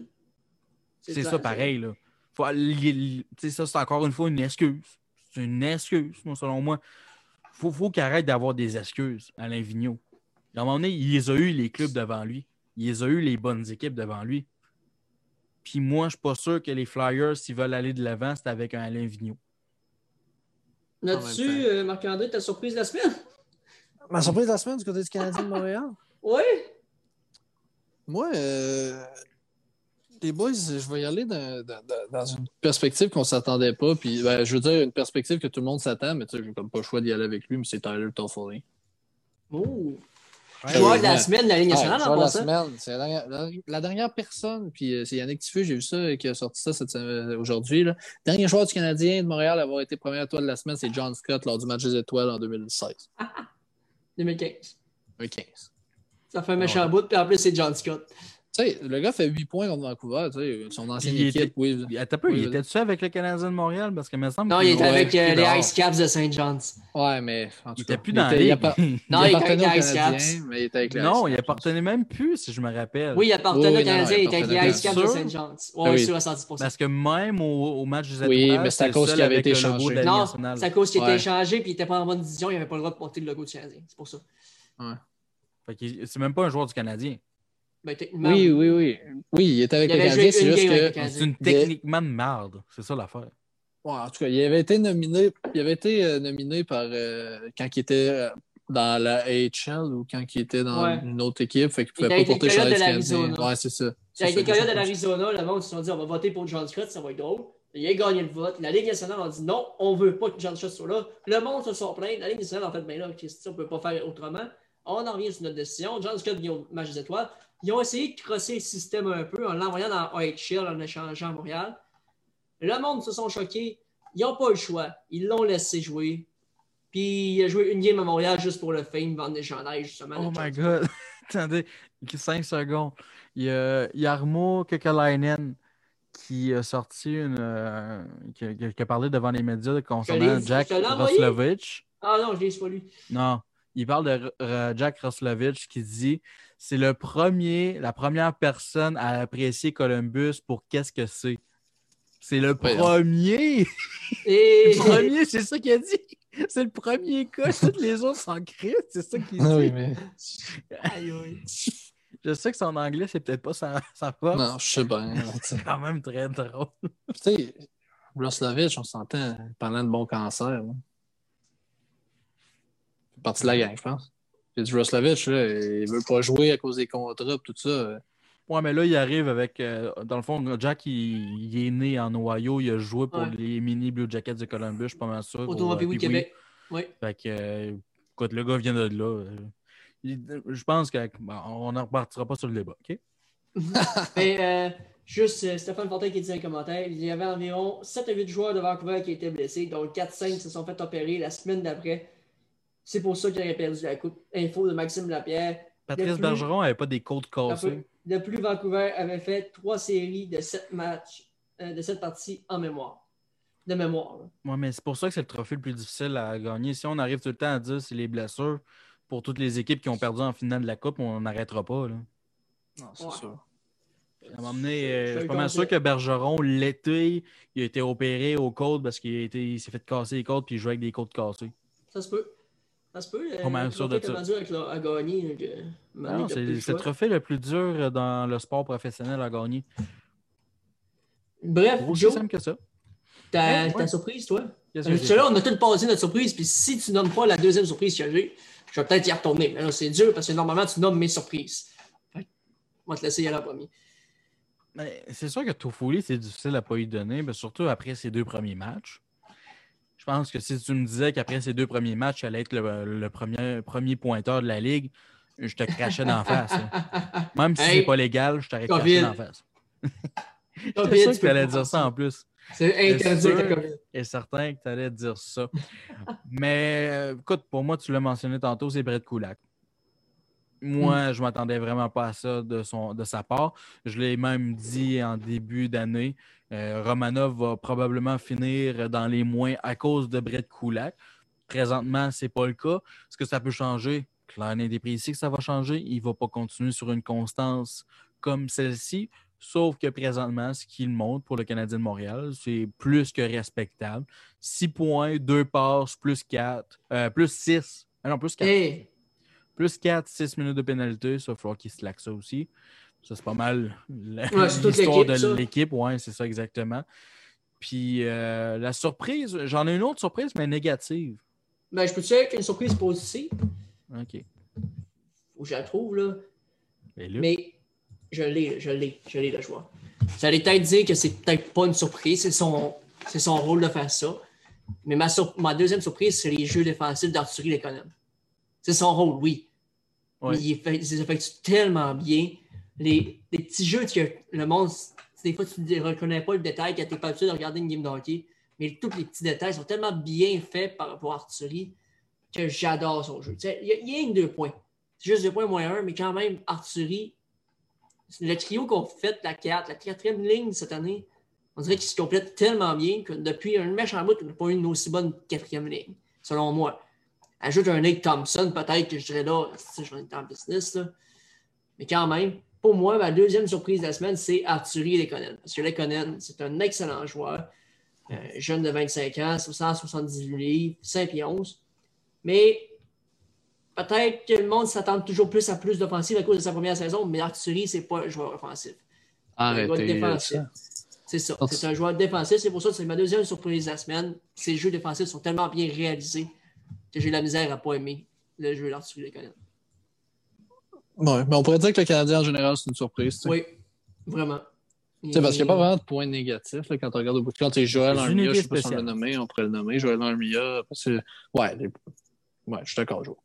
C'est ça pareil. Là. Faut, ça, c'est encore une fois une excuse. C'est une excuse, moi, selon moi. Faut, faut qu'il arrête d'avoir des excuses, Alain Vigneault. À un moment donné, il les a eu les clubs devant lui. Il les a eu les bonnes équipes devant lui. Puis moi, je ne suis pas sûr que les Flyers, s'ils veulent aller de l'avant, c'est avec un Alain Vigneault. Même euh, Marc-André, ta surprise de la semaine? Ma surprise de la semaine du côté du Canadien de Montréal? [laughs] Oui. Moi, euh, les boys, je vais y aller dans, dans- dans- dans une perspective qu'on ne s'attendait pas. Puis, ben, je veux dire, une perspective que tout le monde s'attend, mais tu sais, j'ai comme pas le choix d'y aller avec lui, mais c'est Tyler Toffoli. Oh. Joueur de la semaine de la Ligue nationale, Ouais, en joueur de la passant. semaine. C'est la dernière, la- la dernière personne, puis euh, c'est Yannick Tiffu, j'ai vu ça, euh, qui a sorti ça cette semaine- aujourd'hui. là. Dernier joueur du Canadien de Montréal à avoir été première étoile de la semaine, c'est John Scott lors du match des étoiles en 2016. 2015. 2015. Ça fait un méchant bout, puis en plus, c'est John Scott. Tu sais, le gars fait 8 points contre Vancouver, tu sais, son ancienne Il équipe, était- oui. Il- peu, Oui, était-tu avec le Canadien de Montréal? Parce que me semble Non, il était ouais, avec euh, les. Ice Caps de Saint John's. Ouais, mais en tout Il cas, était plus dans la était- il appa- Non, il était avec aux les Ice Canadiens, Caps. mais il était avec les Non, Ice il appartenait même plus, si je me rappelle. Oui, il appartenait Oui, au oui, Canadien, non, non, il était avec les Ice Caps de. Saint John's. Ouais, oui. sûr à 110 Parce que même au, au match des Oui, mais c'est à cause qu'il avait été changé. Non, c'est à cause qu'il Ouais. était échangé puis il était pas en bonne décision, il n'avait pas le droit de porter le logo du Canadien. C'est pour ça. Fait qu'il- C'est même pas un joueur du Canadien. Ben, techniquement, Oui, oui, oui. Oui, il était avec Il le Canadien, c'est une juste que. C'est une techniquement de merde. C'est ça l'affaire. Ouais, en tout cas, il avait été nominé, il avait été euh, nominé par euh, quand il était euh, dans la AHL ou quand il était dans Ouais. une autre équipe, fait qu'il Il pouvait pas porter de Canadien. Ouais, c'est ça. Avec les Coyotes de l'Arizona, le monde se sont dit on va voter pour John Scott, ça va être drôle. Il a gagné le vote. La Ligue nationale a dit non, on veut pas que John Scott soit là. Le monde se sont plaints. La Ligue nationale a fait ben là, Christy, on peut pas faire autrement. On en revient sur notre décision. John Scott vient au match des étoiles. Ils ont essayé de crosser le système un peu en l'envoyant dans OHL en échangeant à Montréal. Le monde se sont choqués. Ils n'ont pas le choix. Ils l'ont laissé jouer. Puis il a joué une game à Montréal juste pour le fame, vendre des chandails, justement. Oh my god. [laughs] Attendez, 5 secondes. Il y a Yarmo Kekalainen qui a sorti une. euh, qui, a- qui parlé devant les médias concernant Jack. Roslovich. Ah non, je l'ai pas lu. Non, il parle de Jack Roslovich qui dit c'est le premier, la première personne à apprécier Columbus pour qu'est-ce que c'est. C'est le premier! [laughs] Et Le premier, c'est ça qu'il a dit! C'est le premier cas, tous les autres s'en crient, c'est ça qu'il dit. Ah oui, mais. Aïe, aïe. Je sais que son anglais, c'est peut-être pas sa, sa force. Non, je sais bien. C'est quand même très drôle. Tu sais, Roslovich, on s'entend pendant de bon cancer. là. Partie de la gang, je pense. J'ai dit Roslovich, là, il veut pas jouer à cause des contrats et tout ça. Ouais, mais là, il arrive avec. euh, dans le fond, Jack, il, il est né en Ohio. Il a joué pour Ouais. les mini Blue Jackets de Columbus, je suis pas mal sûr. Au au, tournoi euh. Québec. Oui. Fait que, euh, écoute, le gars vient de là. il- je pense qu'on ne repartira pas sur le débat, OK? [laughs] Mais euh, juste Stéphane Fortin qui dit dans les commentaires, il y avait environ 7 à 8 joueurs de Vancouver qui étaient blessés, dont 4-5 se sont fait opérer la semaine d'après. C'est pour ça qu'il aurait perdu la coupe. Info de Maxime Lapierre. Patrice plus- Bergeron n'avait pas des côtes cassées. De plus, Vancouver avait fait trois séries de 7 matchs, euh, de 7 parties en mémoire. De mémoire. Ouais, mais c'est pour ça que c'est le trophée le plus difficile à gagner. Si on arrive tout le temps à dire c'est les blessures pour toutes les équipes qui ont perdu en finale de la Coupe, on n'arrêtera pas. Là. Non, c'est Ouais. sûr. À un moment donné, Je- euh, je suis pas mal sûr que Bergeron, l'été, il a été opéré aux côtes parce qu'il s'est fait casser les côtes puis il jouait avec des côtes cassées. Ça se peut. Ça se peut. euh, Pas mal sûr de ça. rendu avec la- à gagner. euh, c'est le trophée le plus dur dans le sport professionnel à gagner. Bref, Aussi Joe, simple que ça. ta, Ouais, ta ouais. surprise, toi? Euh, que Celui-là, on a tout passé notre surprise, puis si tu nommes pas la deuxième surprise que j'ai, je vais peut-être y retourner. Mais là, c'est dur parce que normalement, tu nommes mes surprises. Fait On va te laisser y aller en premier. C'est sûr que Toffoli, c'est difficile à pas lui donner, mais surtout après ses deux premiers matchs. Je pense que si tu me disais qu'après ces deux premiers matchs, il allait être le, le premier, premier pointeur de la Ligue, je te crachais d'en face. [laughs] Même si Hey, c'est pas légal, je t'aurais craché d'en face. [laughs] J'étais [laughs] sûr tu que tu allais dire ça en plus. C'est interdit la COVID. Et certain que tu allais dire ça. Mais euh, écoute, pour moi, tu l'as mentionné tantôt, c'est Brett Kulak. Moi, je m'attendais vraiment pas à ça de, son, de sa part. Je l'ai même dit en début d'année. euh, Romanov va probablement finir dans les moins à cause de Brett Kulak. Présentement, ce n'est pas le cas. Est-ce que ça peut changer? Claire et précis que ça va changer. Il ne va pas continuer sur une constance comme celle-ci. Sauf que présentement, ce qu'il montre pour le Canadien de Montréal, c'est plus que respectable. 6 points, 2 passes, plus 4, euh, plus 6. Ah non, plus 4. Hey, Plus 4, 6 minutes de pénalité. Ça, il va falloir qu'il slack ça aussi. Ça, c'est pas mal Ouais, l'histoire de l'équipe. Oui, c'est ça exactement. Puis euh, la surprise, j'en ai une autre surprise, mais négative. ben, je peux te dire qu'une surprise positive, OK. faut que je la trouve, là. Là, Mais je l'ai, je l'ai, je l'ai le joueur. Allez peut-être dire que c'est peut-être pas une surprise, c'est son, c'est son rôle de faire ça. Mais ma, sur- ma deuxième surprise, c'est les jeux défensifs d'Arthurie Lekonen. C'est son rôle, oui. Ouais. Mais il, fait, il les effectue tellement bien. Les, les petits jeux que le monde, des fois, tu ne reconnais pas le détail quand tu n'es pas habitué de regarder une game de hockey. Mais tous les petits détails sont tellement bien faits par rapport à Arthurie que j'adore son jeu. Il y a, une deux points. C'est juste deux points moins un, mais quand même, Arthurie, le trio qu'on fait, la 4, la quatrième ligne cette année, on dirait qu'il se complète tellement bien que depuis un méchant bout, on n'a pas eu une aussi bonne quatrième ligne, selon moi. Ajoute un Nate Thompson, peut-être que je dirais là, si je vais être en business, là. mais quand même, pour moi, ma deuxième surprise de la semaine, c'est Arthurie Lekonen. Parce que Lekonen, c'est un excellent joueur, euh, jeune de 25 ans, 178 livres, 5 pieds 11. Mais peut-être que le monde s'attend toujours plus à plus d'offensive à cause de sa première saison, mais Arthurie, c'est pas un joueur offensif. Un joueur Arrêtez. C'est ça. C'est un joueur défensif. C'est pour ça que c'est ma deuxième surprise de la semaine. Ces jeux défensifs sont tellement bien réalisés que j'ai la misère à ne pas aimer le jeu d'Arthurie Lekonen. Ouais, mais on pourrait dire que le Canadien en général, c'est une surprise. Oui, vraiment. Tu sais, parce qu'il n'y a pas vraiment de points négatifs là, quand on regarde au bout de quand tu es Joël Armia, je sais pas si on l'a nommé, on pourrait le nommer, Joël Armia. parce que- Ouais, les- ouais, je suis d'accord, Joe.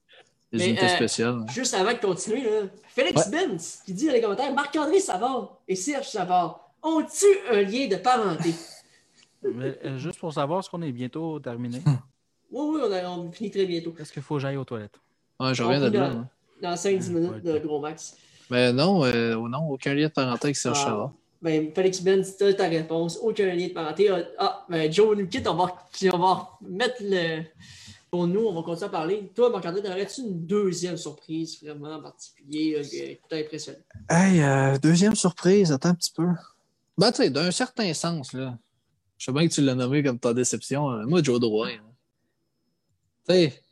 Les Mais, unités euh, spéciales. Juste avant de continuer, là, Félix Benz qui dit dans les commentaires Marc-André Savard et Serge Savard ont-tu un lien de parenté? [laughs] Mais, euh, juste pour savoir, est-ce qu'on est bientôt terminé? [laughs] Oui, oui, on, a, on finit très bientôt. Est-ce qu'il faut que j'aille aux toilettes? Ouais, je reviens de là. dans, hein. dans 5-10 minutes Ouais, de ouais. gros max. Mais non, euh, non, aucun lien de parenté avec Serge Ah. Chavard. Ben, Félix Ben, si t'as ta réponse, aucun lien de parenté. Ah, Ah, ben, Joe nous quitte, on va, on va mettre le. Pour nous, on va continuer à parler. Toi, Marc-André, aurais-tu une deuxième surprise vraiment particulière euh, qui t'a impressionné? Hey, euh, deuxième surprise, attends un petit peu. Ben, tu sais, d'un certain sens, là. Je sais bien que tu l'as nommé comme ta déception. hein. Moi, Joe Drouin. hein. Sais,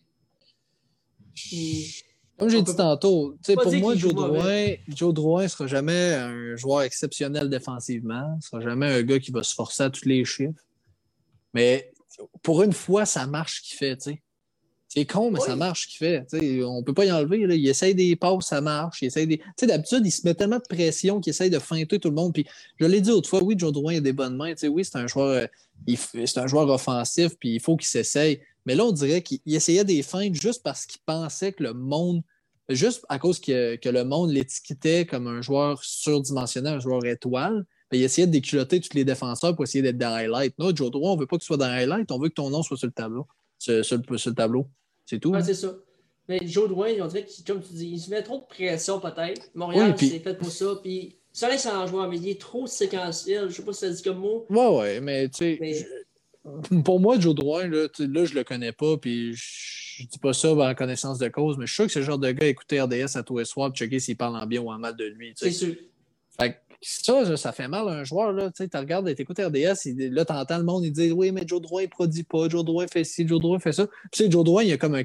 comme j'ai dit tantôt, pour moi, Joe. Drouin, Joe Drouin sera jamais un joueur exceptionnel défensivement. Ce sera jamais un gars qui va se forcer à tous les chiffres. Mais pour une fois, ça marche ce qu'il fait, tu sais. C'est con, mais Oui. ça marche ce qu'il fait. On peut pas y enlever. là. Il essaye des passes, ça marche. Il essaye des... D'habitude, il se met tellement de pression qu'il essaye de feinter tout le monde. Puis je l'ai dit autrefois, oui, Joe Drouin a des bonnes mains. Oui, c'est un joueur, euh, il c'est un joueur offensif, puis il faut qu'il s'essaye. Mais là, on dirait qu'il il essayait des feintes juste parce qu'il pensait que le monde, juste à cause que, que le monde l'étiquetait comme un joueur surdimensionné, un joueur étoile, ben, il essayait de déculotter tous les défenseurs pour essayer d'être dans highlight. Non, Joe Drouin, on veut pas que tu sois dans highlight, on veut que ton nom soit sur le tableau. Sur, sur le tableau. C'est tout. ouais, hein. c'est ça. Mais Joe Drouin, on dirait qu'il, comme tu dis, il se met trop de pression peut-être. Montréal, Oui, puis- c'est fait pour ça. Puis, Soleil, c'est un joueur, mais il est trop séquentiel. Je sais pas si ça dit comme mot. Ouais, ouais, mais tu sais, Mais- je- pour moi, Joe Drouin, là, là, je le connais pas, puis je, je dis pas ça en connaissance de cause, mais je suis sûr que le genre de gars écouter RDS à tous les soirs, puis checker s'il parle en bien ou en mal de lui. C'est sûr. Fait que ça, là, ça fait mal à un joueur. Là. Tu regardes, tu écoutes RDS, il- là, tu entends le monde, il dit Oui, mais Joe Drouin, il produit pas. Joe Drouin fait ci, Joe Drouin fait ça. Puis, tu sais, Joe Drouin, il a comme un.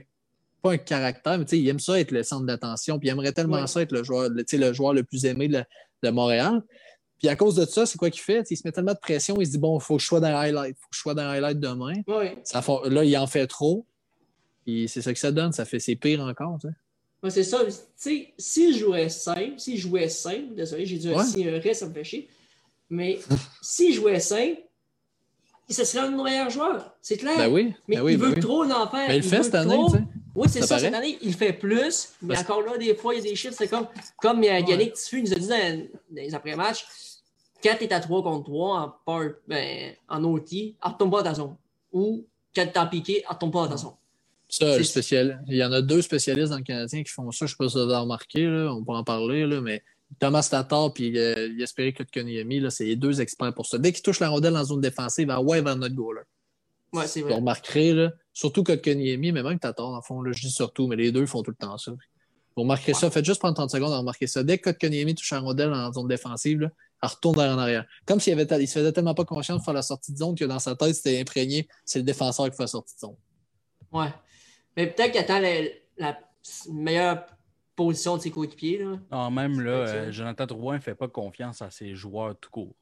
Pas un caractère, mais tu sais, il aime ça être le centre d'attention, puis il aimerait tellement Ouais. ça être le joueur, le, tu sais, le joueur le plus aimé de, de Montréal. Puis à cause de ça, c'est quoi qu'il fait? Il se met tellement de pression, il se dit Bon, il faut que je sois dans highlight, il faut que je sois dans highlight demain. Ouais. Ça là, il en fait trop. Puis c'est ça que ça donne, ça fait c'est pire encore. C'est ça. Tu sais, s'il jouait simple, s'il jouait simple, désolé, j'ai dit un Ouais. si un ré, ça me fait chier. Mais s'il jouait simple, ce serait un meilleurs joueurs. C'est clair. Ben oui, Mais ben oui, il ben veut oui. trop en faire. Mais il le fait cette année, trop. tu sais. Oui, c'est Ça ça, cette année, il fait plus, mais Parce- encore là, des fois, il y a des chiffres, c'est comme, comme Yannick Tissu nous a dit dans, les après-matchs, quand tu es à 3 contre 3 en, power- ben, en OT, retombe pas dans ta zone. Ou quand tu as piqué, retombe pas dans ta zone. Ça, le spécial... Il y en a deux spécialistes dans le Canadien qui font ça. Je ne sais pas si vous avez remarqué, là. on peut en parler, là, mais Thomas Tatar et euh, Jesperi Kotkaniemi, c'est les deux experts pour ça. Dès qu'ils touchent la rondelle en zone défensive, va ouais vers notre goaler. Ouais, c'est Vous vrai. remarquerez, là, surtout Kotkaniemi, mais même Tatar, dans le fond, là, je dis surtout, mais les deux font tout le temps ça. Vous remarquerez ça, faites juste prendre 30 secondes à remarquer ça. Dès que Kotkaniemi touche la rondelle en zone défensive, là, elle retourne vers en arrière. Comme s'il avait, il se faisait tellement pas confiance de faire la sortie de zone que dans sa tête, c'était imprégné, c'est le défenseur qui fait la sortie de zone. Ouais. Mais peut-être qu'il attend la, la meilleure position de ses coéquipiers. Là. Non, même là, euh, Jonathan Drouin ne fait pas confiance à ses joueurs tout court.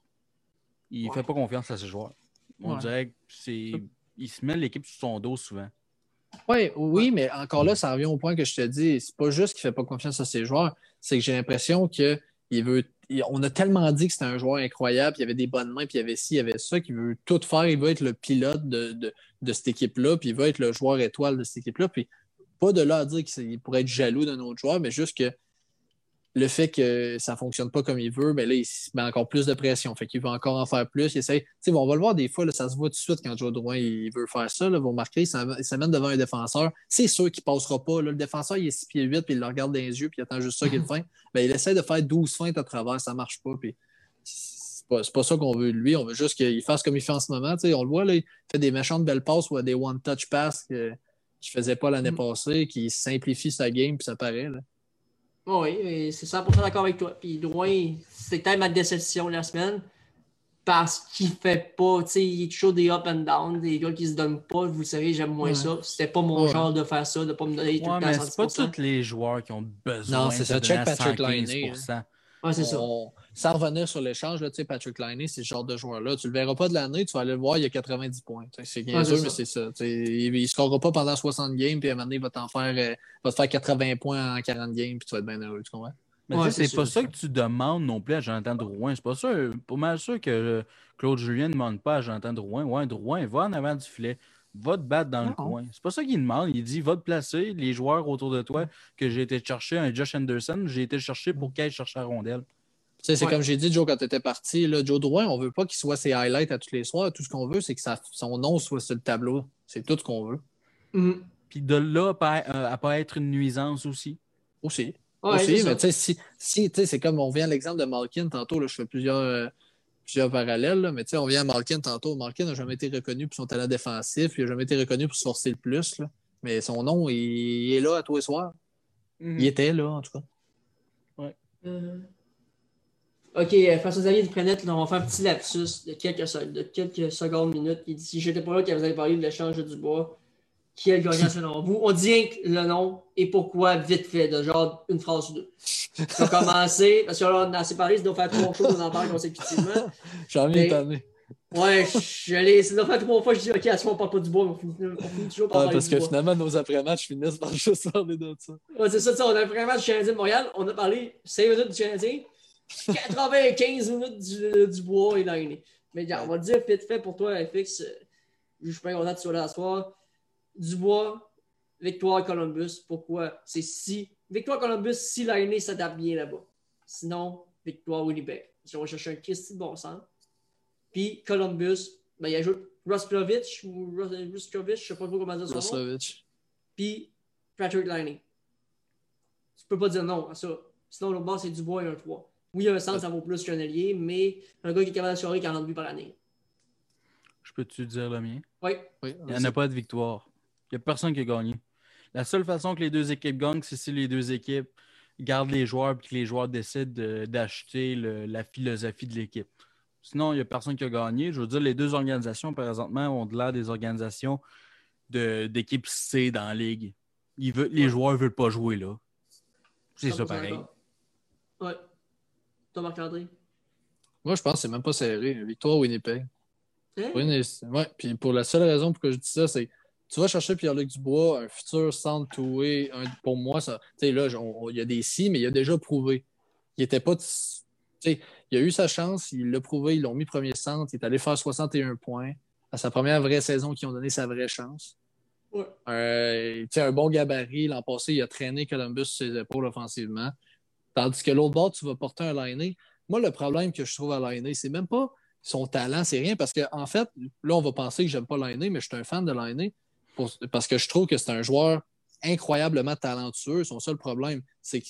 Il ne Ouais. fait pas confiance à ses joueurs. On Ouais. dirait que c'est. Il se met l'équipe sur son dos souvent. Ouais, oui, mais encore là, ça revient au point que je te dis. C'est pas juste qu'il fait pas confiance à ses joueurs, c'est que j'ai l'impression que il veut. On a tellement dit que c'était un joueur incroyable, puis il avait des bonnes mains, puis il y avait ci, il y avait ça, qu'il veut tout faire. Il veut être le pilote de, de, de cette équipe-là, puis il veut être le joueur étoile de cette équipe-là. Puis pas de là à dire qu'il pourrait être jaloux d'un autre joueur, mais juste que le fait que ça fonctionne pas comme il veut, ben là, il se met encore plus de pression. Fait qu'il veut encore en faire plus. Il essaie... Bon, on va le voir des fois, là, ça se voit tout de suite quand Joe Drouin il veut faire ça. Là, vous remarquerez, il s'am- il s'amène devant un défenseur. C'est sûr qu'il passera pas. Là. Le défenseur, il est 6 pieds 8, puis il le regarde dans les yeux, puis il attend juste ça qu'il [laughs] le fait. Ben, il essaie de faire 12 feintes à travers, ça marche pas. Puis c'est pas, pas ça qu'on veut de lui. On veut juste qu'il fasse comme il fait en ce moment. On le voit, là, il fait des méchantes belles passes ou des one-touch passes que- qu'il faisait pas l'année Mm. passée, qui simplifie sa game, puis ça paraît. Là. Oui, et c'est 100% d'accord avec toi. Puis Drouin, c'est peut-être ma déception la semaine parce qu'il fait pas, tu sais, il est toujours des up and down, des gars qui se donnent pas. Vous le savez, j'aime moins Ouais. ça. C'était pas mon Ouais. genre de faire ça, de pas me donner tout Ouais, le temps mais c'est pas 110%. tous les joueurs qui ont besoin Non, c'est de ça. Check Patrick 115%. Ouais, c'est ça. Sans revenir sur l'échange, là, tu sais, Patrick Liney, c'est ce genre de joueur-là. Tu le verras pas de l'année, tu vas aller le voir, il y a 90 points. C'est bien sûr, mais c'est ça. Il ne scorera pas pendant 60 games, puis à un moment donné, il va t'en faire, euh, va te faire 80 points en 40 games, puis tu vas être bien heureux, tu comprends? Ouais, c'est pas sûr, ça que tu demandes non plus à Jonathan Drouin. C'est pas ça. Pas mal sûr que euh, Claude Julien ne demande pas à Jonathan Drouin. Ouais, Drouin, va en avant du filet. Va te battre dans le coin. C'est pas ça qu'il demande. Il dit va te placer les joueurs autour de toi que j'ai été chercher. Un Josh Anderson, j'ai été chercher pour qu'il aille chercher la rondelle. C'est Ouais. comme j'ai dit, Joe, quand tu étais parti. Là, Joe Drouin, on veut pas qu'il soit ses highlights à tous les soirs. Tout ce qu'on veut, c'est que ça- son nom soit sur le tableau. C'est tout ce qu'on veut. Mhm. Puis de là à pas, euh, à pas être une nuisance aussi. Aussi. Ouais, aussi, mais tu sais, si, si tu sais, c'est comme on vient à l'exemple de Malkin tantôt, là, je fais plusieurs, euh, plusieurs parallèles, là, mais tu sais, on vient à Malkin tantôt. Malkin n'a jamais été reconnu pour son talent défensif, il n'a jamais été reconnu pour se forcer le plus, là. mais son nom, il, il est là à tous les soirs. Mhm. Il était là, en tout cas. Euh, Ok, euh, François Xavier de Planète, là, on va faire un petit lapsus de quelques, se- de quelques secondes, minutes. Il dit Si j'étais pas là quand vous avez parlé de l'échange du bois, qui est le gagnant selon vous? On dit rien que le nom et pourquoi vite fait, de genre une phrase ou deux. On va commencer, parce qu'on en a assez parlé, ça doit faire trois fois qu'on en parle consécutivement. J'en ai tanné. Ouais, je l'ai, ça doit faire trois fois que je dis Ok, à ce moment, on parle pas du bois, on finit, on finit toujours par Ouais, parler parce du que bois. finalement, nos après-matchs finissent par [laughs] juste parler de ça. Ouais, c'est ça, on a vraiment du Canadien de Montréal. On a parlé 5 minutes du Canadien, 95 minutes du, du bois et l'année. Mais regarde, on va le dire vite fait pour toi, FX. euh, Je suis pas content que tu sois là ce soir. Dubois, victoire Columbus. Pourquoi? C'est si. Victoire Columbus si l'année s'adapte bien là-bas. Sinon, victoire Winnipeg. Si on va chercher un Christy de bon sens. Puis Columbus, ben, il ajoute Rostovich ou Ros- Rostovich, je sais pas trop comment dire nom Roslovich. puis Patrick Liney. Tu peux pas dire non à ça. Sinon, l'autre bord, c'est Dubois et un 3. Oui, un centre, ça vaut plus qu'un allié, mais un gars qui est capable d'assurer 40 buts par année. Je peux-tu dire le mien? Oui. Oui, Il n'y en a pas de victoire. Il n'y a personne qui a gagné. La seule façon que les deux équipes gagnent, c'est si les deux équipes gardent les joueurs et que les joueurs décident de- d'acheter la philosophie de l'équipe. Sinon, il n'y a personne qui a gagné. Je veux dire, les deux organisations, présentement, ont de l'air des organisations de- d'équipes C dans la ligue. Ils veulent- les Ouais. joueurs ne veulent pas jouer là. C'est ça 100% pareil. Ouais. Toi, Marc-André? Moi, je pense que c'est même pas serré. Victoire Winnipeg. Hein? Ouais. Puis pour la seule raison pour que je dis ça, c'est tu vas chercher Pierre-Luc Dubois, un futur centre toué, un- pour moi, ça. Tu sais, là, il y a des si, mais il a déjà prouvé. Il était pas. Il a eu sa chance, il l'a prouvé, ils l'ont mis premier centre, il est allé faire 61 points. À sa première vraie saison qui ont donné sa vraie chance. Ouais. Euh, un bon gabarit. L'an passé, il a traîné Columbus sur ses épaules offensivement. Tandis que l'autre bord, tu vas porter un liné. Moi, le problème que je trouve à liné, c'est même pas son talent, c'est rien. Parce qu'en en fait, là, on va penser que j'aime pas liné, mais je suis un fan de liné parce que je trouve que c'est un joueur incroyablement talentueux. Son seul problème, c'est que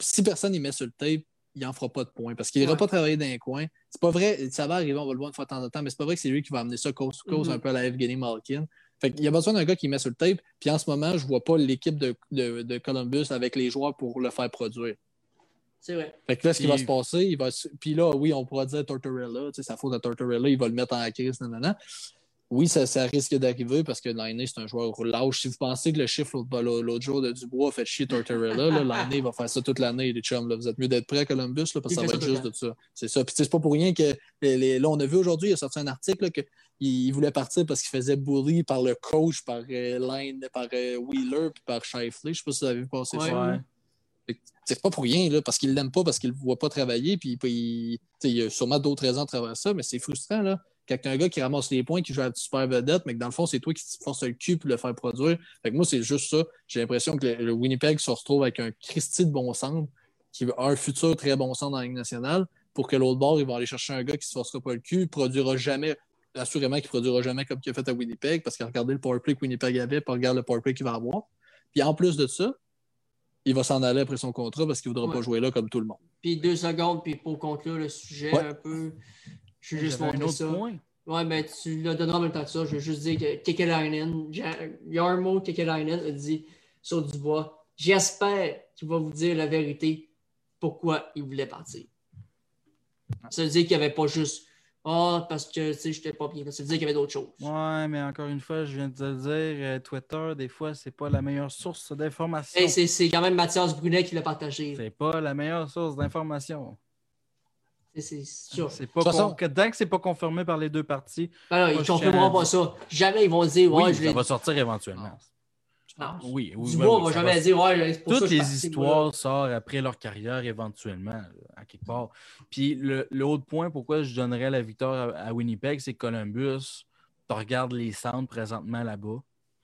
si personne n'y met sur le tape, il n'en fera pas de points parce qu'il n'ira Ouais. pas travailler dans un coin. C'est pas vrai, ça va arriver, on va le voir une fois de temps en temps, mais c'est pas vrai que c'est lui qui va amener ça cause to cause un peu à la Evgeny Malkin. Fait qu'il y a besoin d'un gars qui met sur le tape, puis en ce moment, je vois pas l'équipe de, de- de Columbus avec les joueurs pour le faire produire. C'est vrai. Fait que là, ce qui va se passer, il va. Puis là, oui, on pourra dire Tortorella, tu sais, sa faute à Tortorella, il va le mettre en crise, nanana. Oui, ça, ça risque d'arriver parce que Lainé, c'est un joueur lâche. Si vous pensez que le chiffre l'autre- l'autre jour de Dubois a fait chier Tortorella, là, Lainé va faire ça toute l'année, les chums. Là. Vous êtes mieux d'être prêts à Columbus là, parce que ça va ça être juste de ça. C'est ça. Puis tu sais, c'est pas pour rien que les- les- là, on a vu aujourd'hui, il a sorti un article là, que il, il voulait partir parce qu'il faisait bully par le coach, par euh, Line, par euh, Wheeler, puis par Shifley. Je sais pas si vous avez vu passer Ouais, ça. Ouais. Que C'est pas pour rien, là, parce qu'il l'aime pas, parce qu'il le voit pas travailler, puis il, y a sûrement d'autres raisons à travers ça, mais c'est frustrant, là. Quand t'as un gars qui ramasse les points, qui joue à la super vedette, mais que dans le fond, c'est toi qui te force le cul pour le faire produire. Fait que moi, c'est juste ça. J'ai l'impression que le, Winnipeg se retrouve avec un Christy de bon centre, qui a un futur très bon centre dans la Ligue nationale, pour que l'autre bord, ils vont aller chercher un gars qui se forcera pas le cul, produira jamais, assurément qu'il produira jamais comme il a fait à Winnipeg, parce qu'il a regardé le powerplay que Winnipeg avait, puis regarde le powerplay qu'il va avoir. Puis en plus de ça, il va s'en aller après son contrat parce qu'il ne voudra Ouais. pas jouer là comme tout le monde. Puis deux secondes, puis pour conclure le sujet Ouais. un peu, je vais juste un montrer autre ça. point. Ouais, ben tu le donneras en même temps que ça. Je veux juste dire que Kekelainen, Jarmo Kekelainen a dit sur Dubois J'espère qu'il va vous dire la vérité pourquoi il voulait partir. Ça veut dire qu'il n'y avait pas juste Ah, parce que tu sais, j'étais pas bien. Ça veut dire qu'il y avait d'autres choses. Ouais, mais encore une fois, je viens de te le dire, euh, Twitter, des fois, c'est pas la meilleure source d'information. Hey, c'est c'est quand même Mathias Brunet qui l'a partagé. C'est pas la meilleure source d'information. C'est- sûr. C'est pas façon- con- que- Tant que c'est pas confirmé par les deux parties, Alors, Moi, ils confirmeront pas ça. Jamais ils vont dire Ouais, oui, je ça va sortir éventuellement. Oui, oui. Dubois oui, ne va ça jamais dire Ouais, c'est pour ça Toutes les histoires sortent après leur carrière éventuellement, à quelque part. Puis le- l'autre point pourquoi je donnerais la victoire à, à Winnipeg, c'est que Columbus, tu regardes les centres présentement là-bas,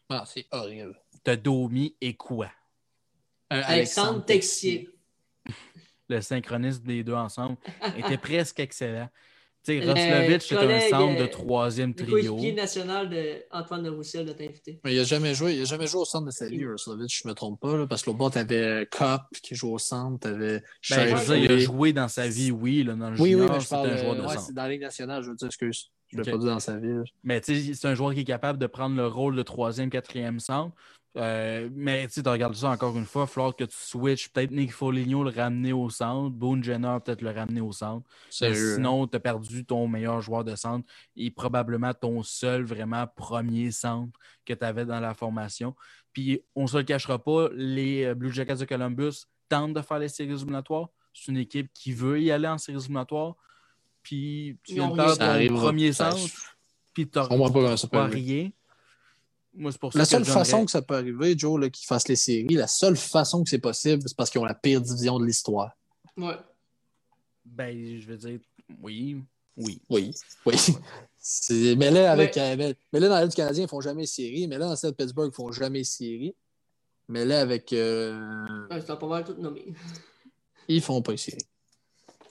Ah, c'est horrible. t'as Domi et quoi? Un Alexandre Texier. [laughs] le synchronisme des deux ensemble, était presque excellent. Tu sais, Le c'est un centre de euh, troisième Le trio. coéquipier national d'Antoine de Roussel de t'inviter. Mais il n'a jamais joué, il a jamais joué au centre de sa vie, Ruslovic, je ne me trompe pas, là, parce que l'autre bord, tu avais Cop qui joue au centre, tu avais Ben, je veux dire, il a joué dans sa vie, oui, là, dans le Oui, oui, junior, mais je c'est parle un joueur de ouais, centre. c'est dans la Ligue nationale, je veux dire, excuse. Je ne l'ai pas dit dans sa vie. là. Mais tu sais, c'est un joueur qui est capable de prendre le rôle de troisième, quatrième centre. Euh, mais tu regardes ça encore une fois, il va falloir que tu switches. Peut-être Nick Foligno le ramener au centre, Boone Jenner peut-être le ramener au centre. Mais Sérieux. sinon, tu as perdu ton meilleur joueur de centre et probablement ton seul vraiment premier centre que tu avais dans la formation. Puis on ne se le cachera pas, les euh, Blue Jackets de Columbus tentent de faire les séries éliminatoires. C'est une équipe qui veut y aller en séries éliminatoires. Puis tu viens de perdre ton premier centre, puis tu arriver. rien. Moi, c'est pour ça La seule façon que ça peut arriver, Joe, là, qu'ils fassent les séries, la seule façon que c'est possible, c'est parce qu'ils ont la pire division de l'histoire. Ouais. Ben, je veux dire, oui, oui. Oui, oui. [laughs] Mais là, avec, euh, mais, mais là, dans Ligue du Canadien, ils font jamais série. Mais là, dans celle de Pittsburgh, ils font jamais série. Mais là, avec. euh, Ouais, pas mal tout nommé. [laughs] ils font pas série.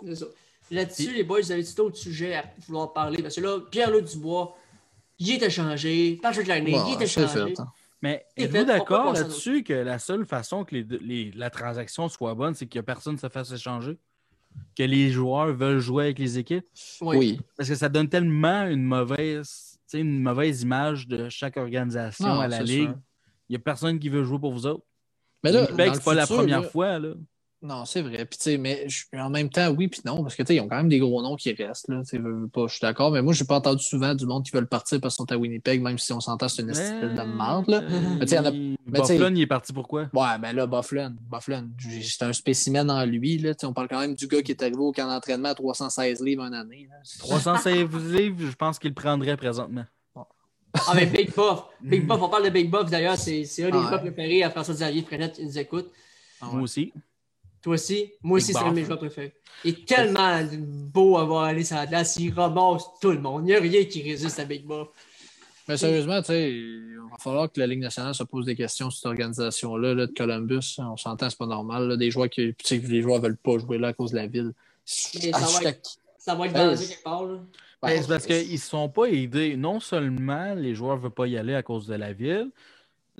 C'est ça. Là-dessus, les boys, vous avez d'autres sujets à vouloir parler? Parce que là, Pierre-Luc Dubois, il était changé. Patrick Laine, Bon, il était changé. hein. Mais êtes-vous d'accord là-dessus que la seule façon que les deux- les- la transaction soit bonne, c'est que personne ne se fasse échanger? Que les joueurs veulent jouer avec les équipes? Oui. Oui. Parce que ça donne tellement une mauvaise, tu sais, une mauvaise image de chaque organisation Non, à la Ligue. sûr. Il n'y a personne qui veut jouer pour vous autres. Mais là, c'est pas la première là- fois. Là. Non, c'est vrai. Puis, tu sais, mais en même temps, oui, puis non, parce que, tu sais, ils ont quand même des gros noms qui restent, là. Tu pas, je suis d'accord, mais moi, j'ai pas entendu souvent du monde qui veulent partir parce qu'ils sont à Winnipeg, même si on s'entend, c'est une estime de merde, là. Mais, tu sais, il a- mais Bufflin, est parti pourquoi? Ouais, ben là, Bufflin, Bufflin, j'ai- c'est un spécimen en lui, là. Tu sais, on parle quand même du gars qui est arrivé au camp d'entraînement à 316 livres en année, là. 316 livres, je pense qu'il le prendrait présentement. Ah, mais Big Buff. Big Buff, on parle de Big Buff d'ailleurs, c'est un des Ah, ouais. préférés à François-Xavier Frenette, il nous écoute. Ah ouais. Moi aussi. Toi aussi? Moi aussi, c'est un de mes joueurs préférés. Il est tellement beau à voir aller sur la glace, il ramasse tout le monde. Il n'y a rien qui résiste à Big Buff. Mais sérieusement, tu sais, il va falloir que la Ligue nationale se pose des questions sur cette organisation-là là, de Columbus. On s'entend, c'est pas normal. là. Des joueurs qui, tu sais, les joueurs veulent pas jouer là à cause de la ville. Mais Ah, ça, va être, ça va être Ouais. quelque part. Là. Ben, c'est parce qu'ils ne sont pas aidés. Non seulement les joueurs ne veulent pas y aller à cause de la ville,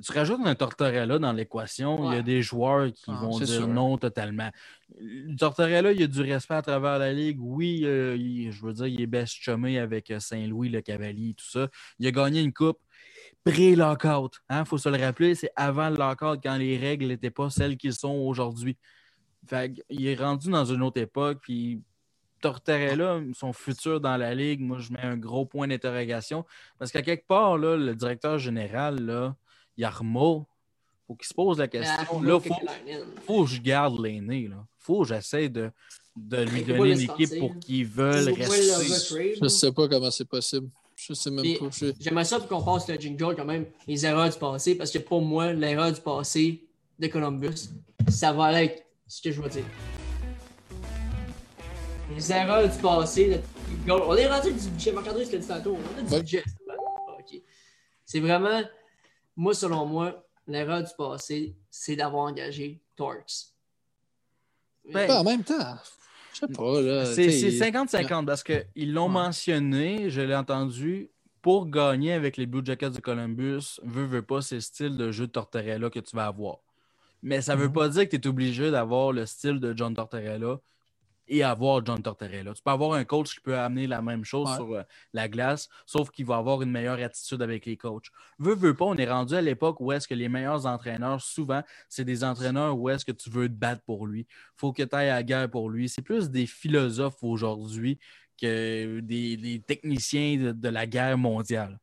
tu rajoutes un Tortorella dans l'équation, il y a des joueurs qui Ah, vont dire sûr. non totalement. Le Tortorella, il y a du respect à travers la ligue. Oui, euh, il- je veux dire, il est best chumé avec euh, Saint-Louis, le Cavalier, tout ça. Il a gagné une coupe pré-lockout. Il faut se le rappeler, c'est avant le lockout, quand les règles n'étaient pas celles qu'ils sont aujourd'hui. Il est rendu dans une autre époque, puis Tortorella, son futur dans la ligue, moi, je mets un gros point d'interrogation. Parce qu'à quelque part, là, le directeur général, là, Yarmo, faut qu'il se pose la question. Là, faut, faut que je garde l'aîné. Là. faut que j'essaie de, de lui donner le une équipe pour qu'ils veulent le rester. Je sais pas comment c'est possible. Je sais même pas. Je- J'aimerais ça qu'on passe le jingle quand même, les erreurs du passé, parce que pour moi, l'erreur du passé de Columbus, ça va aller avec ce que je veux dire. Les erreurs du passé de On est rendu du budget, Marc-André, ce que dit tantôt, on a du budget. C'est vraiment, moi, selon moi, l'erreur du passé, c'est d'avoir engagé Torx. Ben, Ben, en même temps, je sais pas. Là, C'est tu sais, c'est 50-50 parce qu'ils l'ont Ouais. mentionné, je l'ai entendu, pour gagner avec les Blue Jackets de Columbus, veux, veux pas, c'est le style de jeu de Tortorella que tu vas avoir. Mais ça veut Mhm. pas dire que tu es obligé d'avoir le style de John Tortorella et avoir John Tortorella. Tu peux avoir un coach qui peut amener la même chose Ouais. sur euh, la glace, sauf qu'il va avoir une meilleure attitude avec les coachs. Veux, veux pas, on est rendu à l'époque où est-ce que les meilleurs entraîneurs, souvent, c'est des entraîneurs où est-ce que tu veux te battre pour lui. faut que tu ailles à la guerre pour lui. C'est plus des philosophes aujourd'hui que des, des techniciens de, de la guerre mondiale.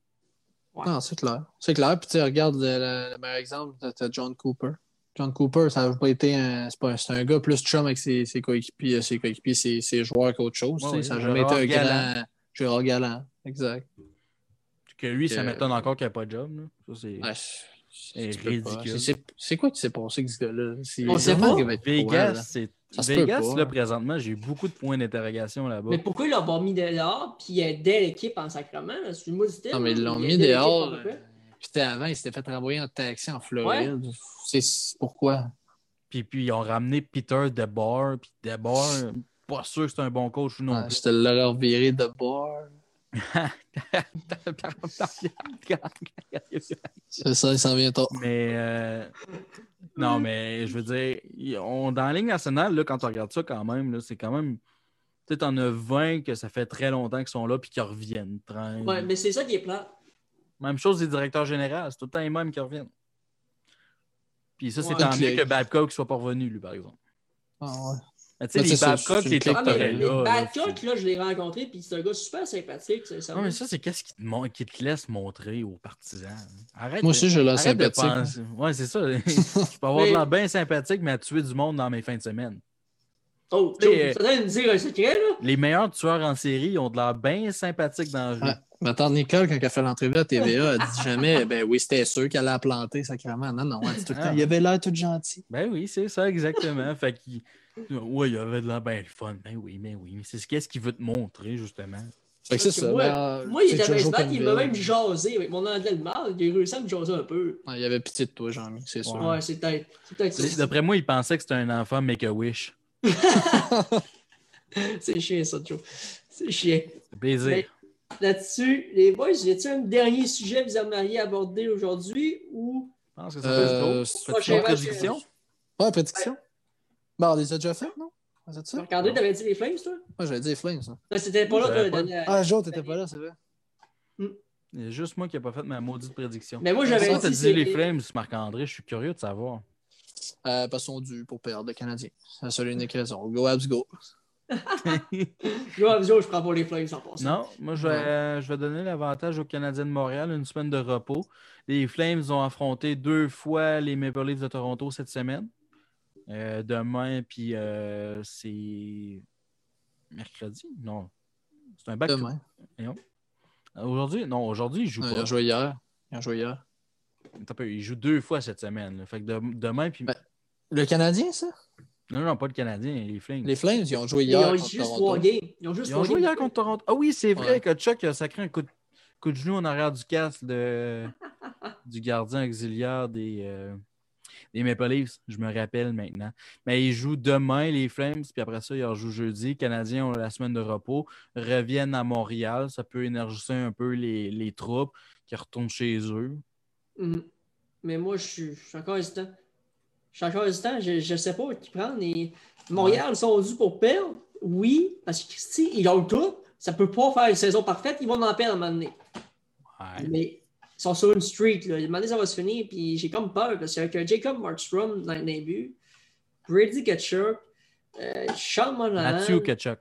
Non, c'est clair. C'est clair. Puis tu sais, regarde le, le- le meilleur exemple, t'as John Cooper. John Cooper, ça n'a pas été un. C'est, pas un, c'est un gars plus chum avec ses, ses coéquipiers, ses, coéquipiers ses, ses joueurs qu'autre chose. Ouais, ça n'a jamais été un Galland. grand. Gérard Galland. Exact. Que lui, ça Que- m'étonne encore qu'il n'y a pas de job. là. Ça, c'est... Ouais, ridicule. C'est, c'est, c'est quoi qui s'est passé avec ce gars-là? C'est, On sait pas. Vegas, c'est. Ça Vegas, pas. là, présentement, j'ai eu beaucoup de points d'interrogation là-bas. Mais pourquoi ils l'ont pas mis dehors puis aidaient l'équipe en sacrement? là? Du terme, Non, mais ils l'ont mis dehors. Puis avant, il s'était fait renvoyer en taxi en Floride. C'est c'est pourquoi? Puis, puis ils ont ramené Peter DeBoer. Puis DeBoer, pas sûr que c'est un bon coach ou non. Je te l'aurais reviré de bord. [laughs] C'est ça, il s'en vient tôt. mais euh, non, mais je veux dire, on, dans la ligne nationale, là, quand on regarde ça quand même, là, c'est quand même. Tu sais, t'en as 20 que ça fait très longtemps qu'ils sont là puis qu'ils reviennent. 30. Ouais, mais c'est ça qui est plat. Même chose des directeurs généraux, c'est tout le temps les mêmes qui reviennent. Puis ça, c'est Ouais. tant mieux que Babcock soit pas revenu, lui, par exemple. Ah, ouais. Mais tu sais, Mais les Babcock, les Ah, mais là. les Babcock, là, je l'ai rencontré, puis c'est un gars super sympathique. ça, va. mais ça, c'est qu'est-ce qui te, mon- qui te laisse montrer aux partisans? Arrête Moi de- aussi, je l'ai sympathique. penser- Ouais, c'est ça. [laughs] je peux avoir Mais- de l'air bien sympathique, mais à tuer du monde dans mes fins de semaine. Oh, Joe, ça doit dire un secret, là? Les meilleurs tueurs en série ont de l'air bien sympathiques dans la rue. Ouais. Ma tante Nicole, quand elle a fait l'entrevue à TVA, elle dit jamais, [laughs] ben oui, c'était sûr qu'elle allait la planter, sacrément. Non, non, elle dit tout le temps, Ah. il avait l'air tout gentil. Ben oui, c'est ça, exactement. fait qu'il. Oui, il avait de l'air bien le fun. Ben oui, ben oui. Mais c'est ce qu'est-ce qu'il veut te montrer, justement. Fait que c'est ça. Moi, ben, euh, moi il était il m'a même jasé avec mon anglais de mal. Il a réussi à me jaser un peu. Ouais, Il avait pitié de toi, Jean-Mi, c'est sûr. Ouais, c'est peut-être c'est peut-être ça. D'après moi, il pensait que c'était un enfant Make-A-Wish. [laughs] C'est chiant, ça, Joe. C'est chiant. C'est plaisir. Mais- Là-dessus, les boys, y a-t-il un dernier sujet que vous aimeriez aborder aujourd'hui ou? Je pense que ça Euh, fait Faites-tu Ouais, prédiction? Ouais, prédiction. Ben, on les a déjà faites, non? Ça? Regardez, t'avais dit les Flames, toi? Moi, j'avais dit les Flames. ça. Non, c'était pas là, le dernier. Ah, Joe, t'étais pas là, c'est vrai. Il y a juste moi qui n'ai pas fait ma maudite prédiction. Mais moi, j'avais Pourquoi t'as dit. dit les Flames, Marc-André? Je suis curieux de savoir. Euh, parce qu'ils sont dus pour perdre, les Canadiens. C'est la seule et unique raison. Go, Abs, go. [laughs] Joe, Joe, je prends pas les Flames en passant. Non, moi, je vais, euh, je vais donner l'avantage aux Canadiens de Montréal, une semaine de repos. Les Flames ont affronté deux fois les Maple Leafs de Toronto cette semaine. Euh, demain, puis euh, c'est mercredi? Non. C'est un back. Demain. Aujourd'hui? Non, aujourd'hui, ils jouent Ils pas. ont joué hier. Ils ont joué hier. Peu, Ils jouent deux fois cette semaine. là. Fait que de- demain, puis. Ben, Le Canadien, ça? Non, non, pas le Canadien, les Flames. Les Flames, ils ont joué Ils hier. ont contre juste Toronto. trois games. Ils ont juste Ils ont trois joué games. hier contre Toronto. Ah oui, c'est vrai Ouais. que Chuck a sacré un coup de, coup de genou en arrière du casque de, [laughs] du gardien auxiliaire des, euh, des Maple Leafs. Je me rappelle maintenant. Mais ils jouent demain, les Flames, puis après ça, ils rejouent jeudi. Les Canadiens ont la semaine de repos, reviennent à Montréal. Ça peut énergiser un peu les, les troupes qui retournent chez eux. Mhm. Mais moi, je suis, je suis encore hésitant. Je suis encore hésitant. Je ne sais pas qui prendre. Et Montréal, ils sont dus pour perdre. Oui, parce que Christy, ils ont tout. Ça peut pas faire une saison parfaite. Ils vont en perdre à un moment donné. Ouais. Mais ils sont sur une streak. Là. À un moment donné, ça va se finir. Puis j'ai comme peur. Parce qu'avec Jacob Markstrom dans le début, Brady Ketchuk, euh, Sean Monahan. Mathieu Kachuk.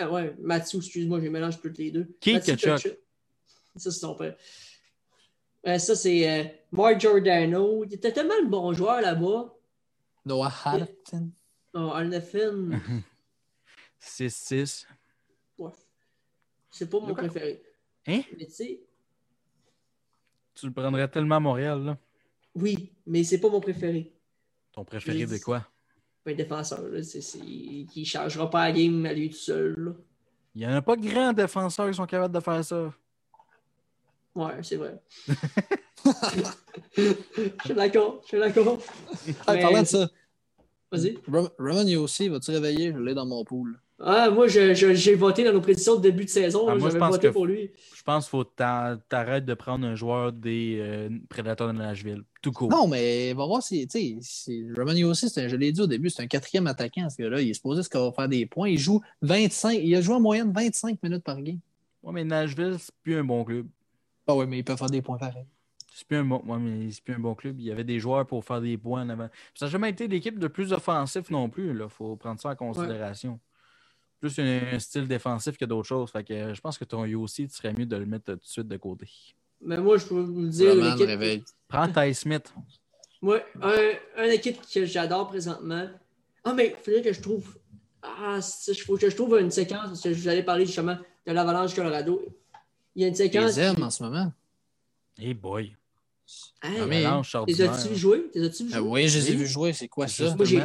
Euh, ouais, Mathieu, excuse-moi, je mélange plus les deux. Mathieu Tkachuk. Ça, c'est son père. Euh, ça, c'est euh, Mark Giordano. Il était tellement le bon joueur là-bas. Noah Harton. Oh, Arnefin, 6-6. [laughs] c'est pas mon préféré. Hein? Mais tu sais, Tu le prendrais tellement à Montréal, là. oui, mais c'est pas mon préféré. Ton préféré de quoi? Un défenseur, là. C'est, c'est- qui ne changera pas la game à lui tout seul. là. Il n'y en a pas de grands défenseurs qui sont capables de faire ça. Ouais, c'est vrai. [laughs] Je suis d'accord, je suis d'accord. Ah, Mais- parlant de ça, Vas-y. Roman Yossi, vas-tu réveiller? Je l'ai dans mon pool. Ah, moi, je- je- j'ai voté dans nos prédictions de début de saison. Ah, là, moi, je J'avais voté que- pour lui. Je pense qu'il faut t'a- t'arrêter de prendre un joueur des euh, prédateurs de Nashville. Tout court. Non, mais va voir si, tu sais, si- Roman Yossi, c'est un- je l'ai dit au début, c'est un quatrième attaquant, ce gars-là. Il est supposé ce qu'il va faire des points. Il joue 25, il a joué en moyenne 25 minutes par game. Ouais, mais Nashville, c'est plus un bon club. Ah ouais, mais il peut faire des points pareils. C'est plus un bon, ouais, mais c'est plus un bon club. Il y avait des joueurs pour faire des points en avant. Ça n'a jamais été l'équipe de plus offensif non plus. Il faut prendre ça en considération. Plus un, un style défensif que d'autres choses. Fait que euh, je pense que ton Yossi, tu serais mieux de le mettre tout de suite de côté. Mais moi, je peux vous le dire, l'équipe. Prends Ty Smith. Moi, un, une équipe que j'adore présentement. Ah, mais il faudrait que je trouve. Ah, il faut que je trouve une séquence, parce que je vous allais parler justement de l'Avalanche Colorado. Il y a une séquence. les aime en ce moment. Hey boy. Ah, mais- les as-tu vu jouer? Les as-tu vu Ah jouer? oui, je les ai Oui. vus jouer. C'est quoi ça? Moi, j'ai-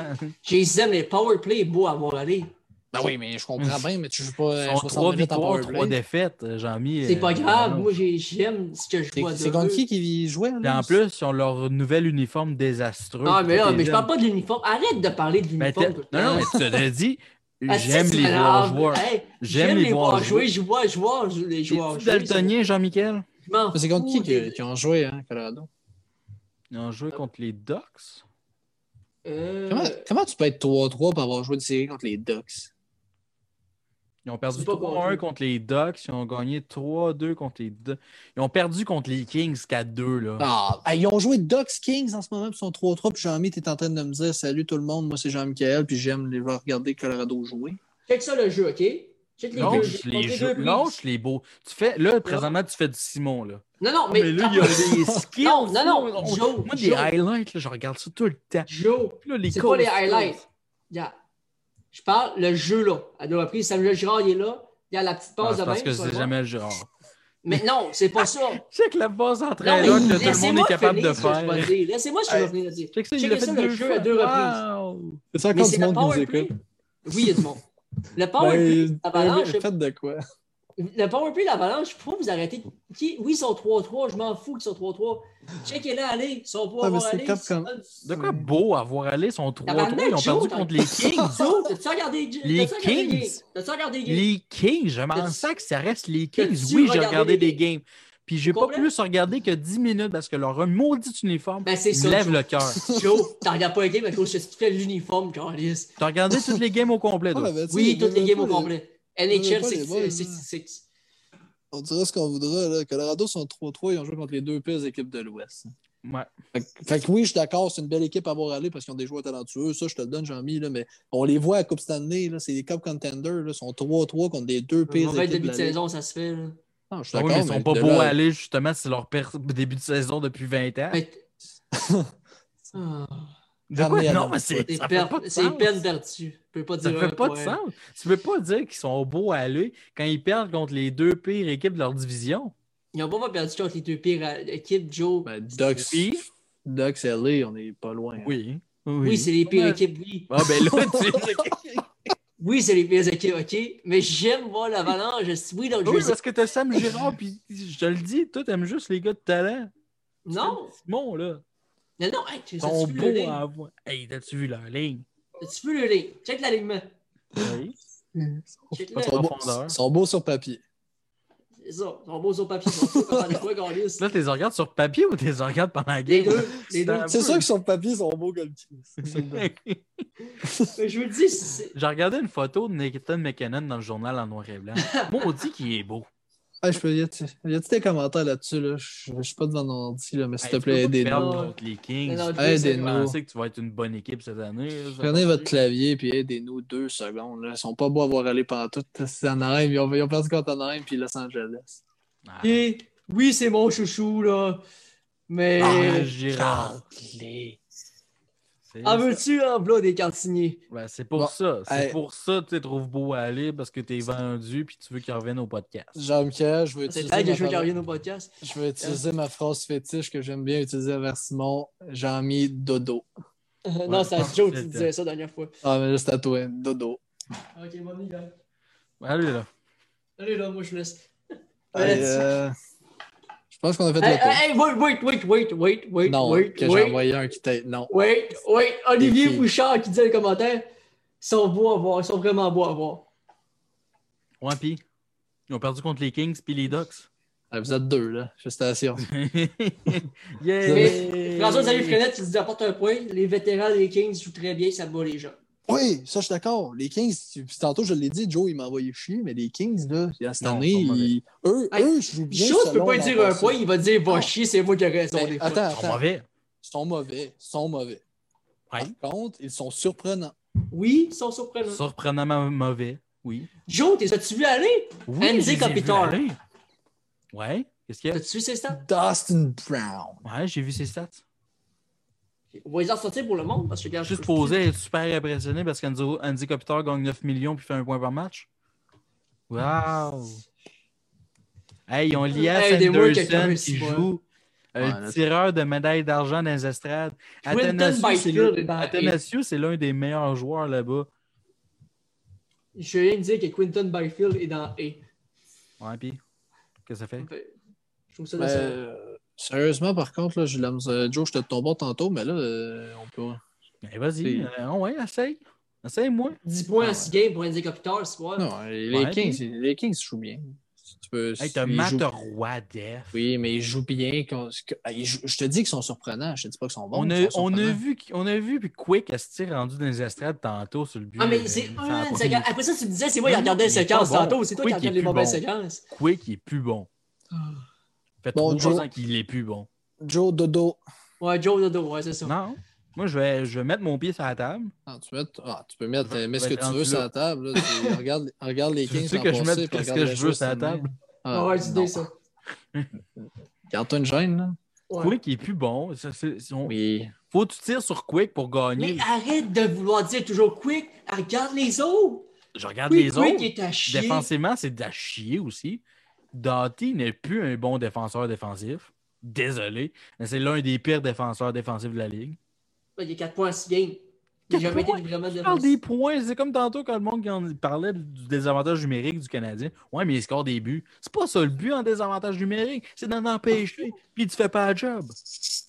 les aime, les power play est beau à voir aller. Ben oui, mais je comprends bien, mais tu joues pas Ils euh, sont 60 trois minutes en victoires, powerplay. trois défaites, euh, Jean-Mi. C'est euh, pas grave, non. moi j'ai- j'aime ce que je vois de c'est contre qui qui jouait? Là? en plus, ils ont leur nouvel uniforme désastreux. Ah, mais là, mais je parle pas de l'uniforme. Arrête de parler de Ben, l'uniforme. le non, non, mais tu t'as [laughs] dit, j'aime tu les voir jouer. Hey, J'aime les voir jouer. Je vois, je vois les joueurs jouer. daltonien, Jean-Michel? C'est contre qui fous qui, des- qui ont joué, hein, Colorado? Ils ont joué contre les Ducks? Euh, Comment, comment tu peux être 3-3 pour avoir joué une série contre les Ducks? Ils ont perdu C'est pas 3-1 contre- les Ducks. Ils ont gagné 3-2 contre les Ducks. Ils ont perdu contre les Kings 4-2. Là. Ah, ils ont joué Ducks Kings en ce moment, puis ils sont 3-3. Puis Jean-Mi, t'es en train de me dire Salut tout le monde, moi c'est Jean-Michel, puis j'aime les voir regarder Colorado jouer. Check ça le jeu, OK? Check les. Lâche les jeux. Lâche les beaux. Tu fais, là, présentement, tu fais du Simon. Là. Non, non, Mais, mais. là, il y a des skills. Non, non, non. Joe, Moi, des highlights, là, je regarde ça tout le temps. Joe, là, les c'est pas les highlights? Regarde. Je parle le jeu là. À deux reprises, Samuel Girard, il est là. Il y a la petite Ah, passe c'est de parce même. que c'est jamais le genre. Mais non, c'est pas ça. [laughs] Check que la passe entre Non, là que tout le monde est capable finir de faire. Laissez-moi ce que je vais dire. Check ça, fait ça, le jeu fois. à deux Wow. C'est Mais encore c'est du le monde qui nous écoute. Oui, il y a du monde. Le powerplay, Ben, l'avalanche, faites de quoi? Le powerplay, l'avalanche, pourquoi vous arrêtez? Qui- Oui, ils sont 3-3, je m'en fous qu'ils sont 3-3. Checkez là, allez, ils sont pas avoir c'est allé. De quoi beau à voir aller? Ils sont 3-3. Tabarnak, Ils ont perdu t'as- contre les Kings. Joe, t'as-tu regardé Les Kings? games? T'as-tu regardé les games? Les Kings, je m'en sens que ça reste les Kings. Oui, j'ai regardé des games? Puis j'ai pas plus regardé que 10 minutes parce que leur maudit uniforme Ben, ça. lève Joe. le cœur. [laughs] Joe, t'en regardes pas les games à cause que tu fais l'uniforme, Carlis. T'as regardé toutes les games au complet, Ah, toi? ben, Oui, toutes les games au complet. NHL boys, 66. On dira ce qu'on voudra. Là. Colorado sont 3-3, ils ont joué contre les deux pires équipes de l'Ouest. Ouais. Fait, que- fait que oui, je suis d'accord, c'est une belle équipe à voir aller parce qu'ils ont des joueurs talentueux. Ça, je te le donne, Jean-Mi, là, mais on les voit à Coupe Stanley, là, c'est des Cup Contenders, là, sont 3-3 contre des deux pires Mauvais équipes début de saison, ça se fait. Là. Non, je suis Ah oui, d'accord, mais ils sont mais pas beaux à aller, justement, c'est leur début de saison depuis 20 ans. Mais- [laughs] Ah, De quoi? Non, mais c'est C'est ça per- fait pas pas Ça dire fait pas de sens. Tu peux pas dire qu'ils sont beaux à aller quand ils perdent contre les deux pires équipes de leur division. Ils n'ont pas perdu contre les deux pires euh, équipes, Joe. Ben, Ducks, Oui. Ducks LA, on est pas loin. hein. Oui. oui, c'est les pires Ouais. équipes, oui. Ah ben là, tu... [laughs] Oui, c'est les pires équipes, OK? Mais j'aime voir l'avalanche. Oui, donc Oui, je parce que t'as Sam Girard, puis je te le dis, toi, t'aimes juste les gars de talent. Non, Simon, là. Non, non, hey, tu Ils sont as-tu vu le beaux ligne? à voir. Hey, t'as-tu vu leur ligne? As-tu vu le ligne? Check l'alignement. Oui. Le Ils sont, beaux, profondeur. ils sont beaux sur papier. C'est ça. Ils sont beaux sur papier. Ils sont beaux fois, Gaulis? Là, t'es regardes sur papier ou t'es regardes pendant la Les game? deux. [laughs] Les deux. C'est sûr que sur papier, ils sont beaux comme le [laughs] je vous le dis, c'est. J'ai regardé une photo de Nathan McKinnon dans le journal en noir et blanc. [laughs] Maudit qu'il est beau. Ah, je peux, y a-tu des commentaires là-dessus? Là? Je je suis pas devant mon ordi, là, mais s'il Hey, te plaît, aidez-nous. les Kings. Aidez-nous. penses que tu vas être une bonne équipe cette année. là, Prenez votre clavier puis aidez-nous deux secondes. Là. Ils sont pas beaux à voir aller pendant tout. C'est Anaheim. Ils ont, ils ont perdu contre Anaheim puis Los Angeles. Ah, Ok. Oui, c'est mon chouchou, là. Mais. Ah, Girard. Les- En veux-tu en v'là des cantiniers? Ben, c'est pour Bon, ça. C'est hey. pour ça que tu trouves beaux à aller parce que tu es vendu puis tu veux qu'ils reviennent au podcast. Jean-Michel, je veux C'est utiliser, ma je veux qu'il parole- revienne au podcast. je veux utiliser ma phrase fétiche que j'aime bien utiliser vers Simon. Jean-Mi Dodo. [laughs] non, c'est à Joe qui disait ça la dernière fois. Ah, mais c'est à toi. Dodo. Ok, bon, les gars. Allez là. Allez, là, moi, je laisse. Let's- euh, pense qu'on a fait Hey, le tour. hey, hey, wait, wait, wait, wait, wait, wait, non, wait, que j'ai wait, envoyé un qui t'a. Non. wait, wait. Olivier. Bouchard qui dit dans les commentaires, ils sont beaux à voir, ils sont vraiment beaux à voir. Ouais, puis ils ont perdu contre les Kings puis les Ducks. Ah, Vous êtes deux, là. Félicitations. [laughs] yeah! Mais François Xavier Frenette, il dit apporte un point. Les vétérans des Kings jouent très bien, ça bat les gens. Oui, ça, je suis d'accord. Les Kings, tantôt, je l'ai dit, Joe, il m'a envoyé chier, mais les Kings, là, cette Non, année, ils eux, Hey, eux, je joue bien. Chose peut selon pas leur dire un point, il va dire va chier, c'est moi qui raison Mais des fois. attends, Ils sont mauvais. Ils sont mauvais. Ils sont mauvais. Ouais. Par contre, ils sont surprenants. Oui, ils sont surprenants. Surprenamment mauvais. Oui. Joe, t'es tu vu aller? Oui, Andy aller. Ouais. Qu'est-ce qu'il y a? T'as-tu vu ses stats? Dustin Brown. Ouais, j'ai vu ses stats. On va les en sortir pour le monde parce que regarde, Juste je- posé, être super impressionné parce qu'Andy Andy Kopitar gagne 9 millions puis fait un point par match. Wow! Hey, ils ont Elias Aidez-moi, quelqu'un, Anderson ici, qui joue un Ouais, tireur de médaille d'argent dans les estrades. Quinton Athanasiou, c'est l'un des meilleurs joueurs là-bas. Je viens de dire que Quinton Byfield est dans A. Ouais, puis, qu'est-ce que ça fait? Je trouve ça Ben. Euh, sérieusement, par contre, là, j'ai la misère- Joe, je te tombe tantôt, mais là, euh, on peut. Ben, vas-y. c'est- euh, ouais, essaye. Essaye-moi. 10 points Ah en 6 games pour Andy Kopitar, ce soir. Non, les Ouais, Kings, puis- les Kings jouent bien. Tu peux, Hey, t'as ils Matt jouent- Roy def. Oui, mais ils jouent bien. ah, Je te dis qu'ils sont surprenants. Je te dis pas qu'ils sont bons. on, a, on, a vu, on a vu, puis Quick, elle se rendu dans les estrades tantôt sur le but. Ah, mais euh, c'est a un séquence. Après ça, tu me disais, c'est moi qui regardais les séquences bon. tantôt. C'est toi qui regardes les mauvaises bon. séquences. Quick, il est plus bon. Fait Bon, trois Joe. ans qu'il est plus bon. Joe Dodo. Ouais, Joe Dodo, ouais, c'est ça. Non. Moi, je vais, je vais mettre mon pied sur la table. Ah, tu, mets, ah, tu peux mettre Je mets ce que tu veux sur la table. là. [laughs] Tu- regarde, regarde les Tu Kings sais que je mette regarde que je veux sur la table? Ah ouais, tu non. dis [laughs] ça. Garde-toi une gêne, là. Ouais. Quick, il est plus bon. Ça, c'est- c'est- on- Oui. Faut que tu tires sur Quick pour gagner. Mais arrête de vouloir dire toujours quick. Regarde les autres. Je regarde Quick, les quick autres. est à chier. Défensivement, c'est à chier aussi. Doughty n'est plus un bon défenseur défensif. Désolé. Mais c'est l'un des pires défenseurs défensifs de la ligue. Il y a 4 points en 6 games. Il n'a Quatre jamais été points? vraiment Il parle des défensif. points. C'est comme tantôt quand le monde parlait du désavantage numérique du Canadien. Ouais, mais il score des buts. C'est pas ça le but en désavantage numérique. C'est d'en empêcher. Puis tu fais pas la job.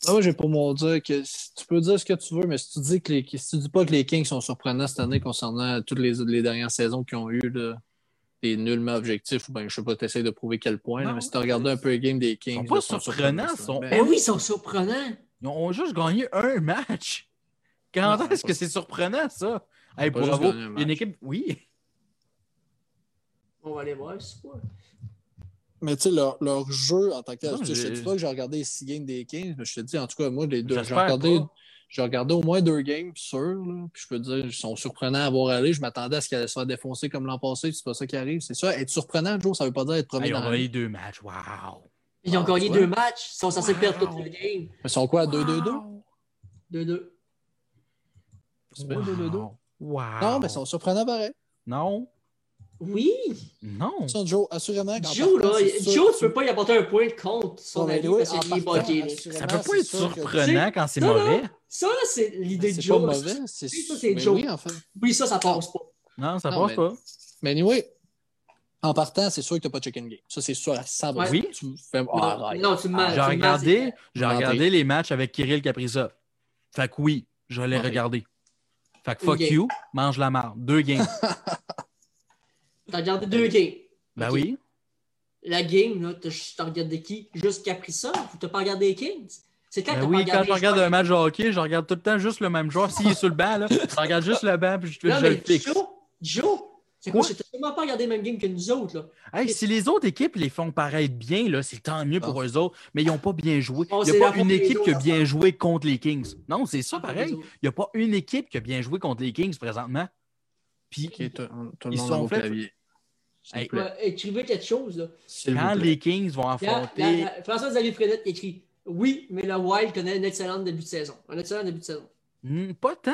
Ah, moi, j'ai pour mon dire que tu peux dire ce que tu veux, mais si tu dis que les, si tu dis pas que les Kings sont surprenants cette année concernant toutes les, les dernières saisons qu'ils ont eu là, des nullement objectifs, ou ben je sais pas, tu essaies de prouver quel point. là, mais si tu regardes un peu les games des Kings, Ils sont pas surprenants, ils sont- Ben, Ben oui, ils sont surprenants. Ils ont juste gagné un match. Quand est-ce pas- que c'est surprenant, ça? Hey, bravo. un Une équipe. Oui. On va aller voir, c'est quoi? Mais tu sais, leur, leur jeu en tant que tel, sais, je dis pas que j'ai regardé les six games des Kings, mais je te dis, en tout cas, moi, les deux, j'ai regardé, pas. J'ai regardé au moins deux games, sûr, là, puis je peux te dire, ils sont surprenants à voir aller. Je m'attendais à ce qu'ils allaient se faire défoncer comme l'an passé, c'est pas ça qui arrive. C'est ça, être surprenant, Joe, ça veut pas dire être premier Hey, ils ont gagné deux matchs. Wow. Ils ont Ah, gagné deux matchs. Ils sont censés perdre Wow. toutes les games. Mais ils sont quoi, à 2-2-2? 2-2. C'est bien 2-2-2. Wow. Non, mais ils sont surprenants pareil. Non? Oui. Non. Ça, Joe, assurément. Joe, là, Joe, tu peux pas y apporter un point de compte son avis parce qu'il est assurément, Ça peut pas être surprenant quand c'est mauvais. Ça, c'est l'idée de C'est Joe. pas mauvais. C'est Ça, c'est Joe. Oui, en fait. Oui, ça, ça passe pas. Non, ça Non, passe mais- pas. Mais anyway, en partant, c'est sûr que tu n'as pas check-in game. Ça, c'est sûr à 100 Ouais. Oui. Tu fais... Ah, non, arrête. non, tu me mens. J'ai regardé, c'est- regardé les matchs avec Kirill Kaprizov. Fait que oui, je l'ai Mentir. regardé. Fait que fuck you, mange la marde. Deux games. [laughs] T'as regardé deux games. ben oui. La game, là, t'as t'as regardé qui? Juste Kaprizov? Ou t'as pas regardé les Kings? C'est quand Ben oui, quand je regarde un match de hockey, je regarde tout le temps juste le même joueur. S'il est sur le banc, là, je regarde juste le banc puis je, Non, je mais le fixe. Joe, Joe, c'est quoi? T'as sûrement pas regardé le même game que nous autres, là. Hey, si les autres équipes les font paraître bien, là, c'est tant mieux pour eux autres, mais ils n'ont pas bien joué. Il n'y a pas une équipe qui a bien joué contre les Kings. Non, c'est ça Ah, pareil. Il n'y a pas une équipe qui a bien joué contre les Kings présentement. Puis Ok, tout, tout le Ils sont. S'il Hey, écrivez quelque chose, là. Quand les Kings vont affronter. François-Xavier Frenette écrit Oui, mais le Wild connaît un excellent début de saison. Un excellent début de saison. Hmm, pas tant.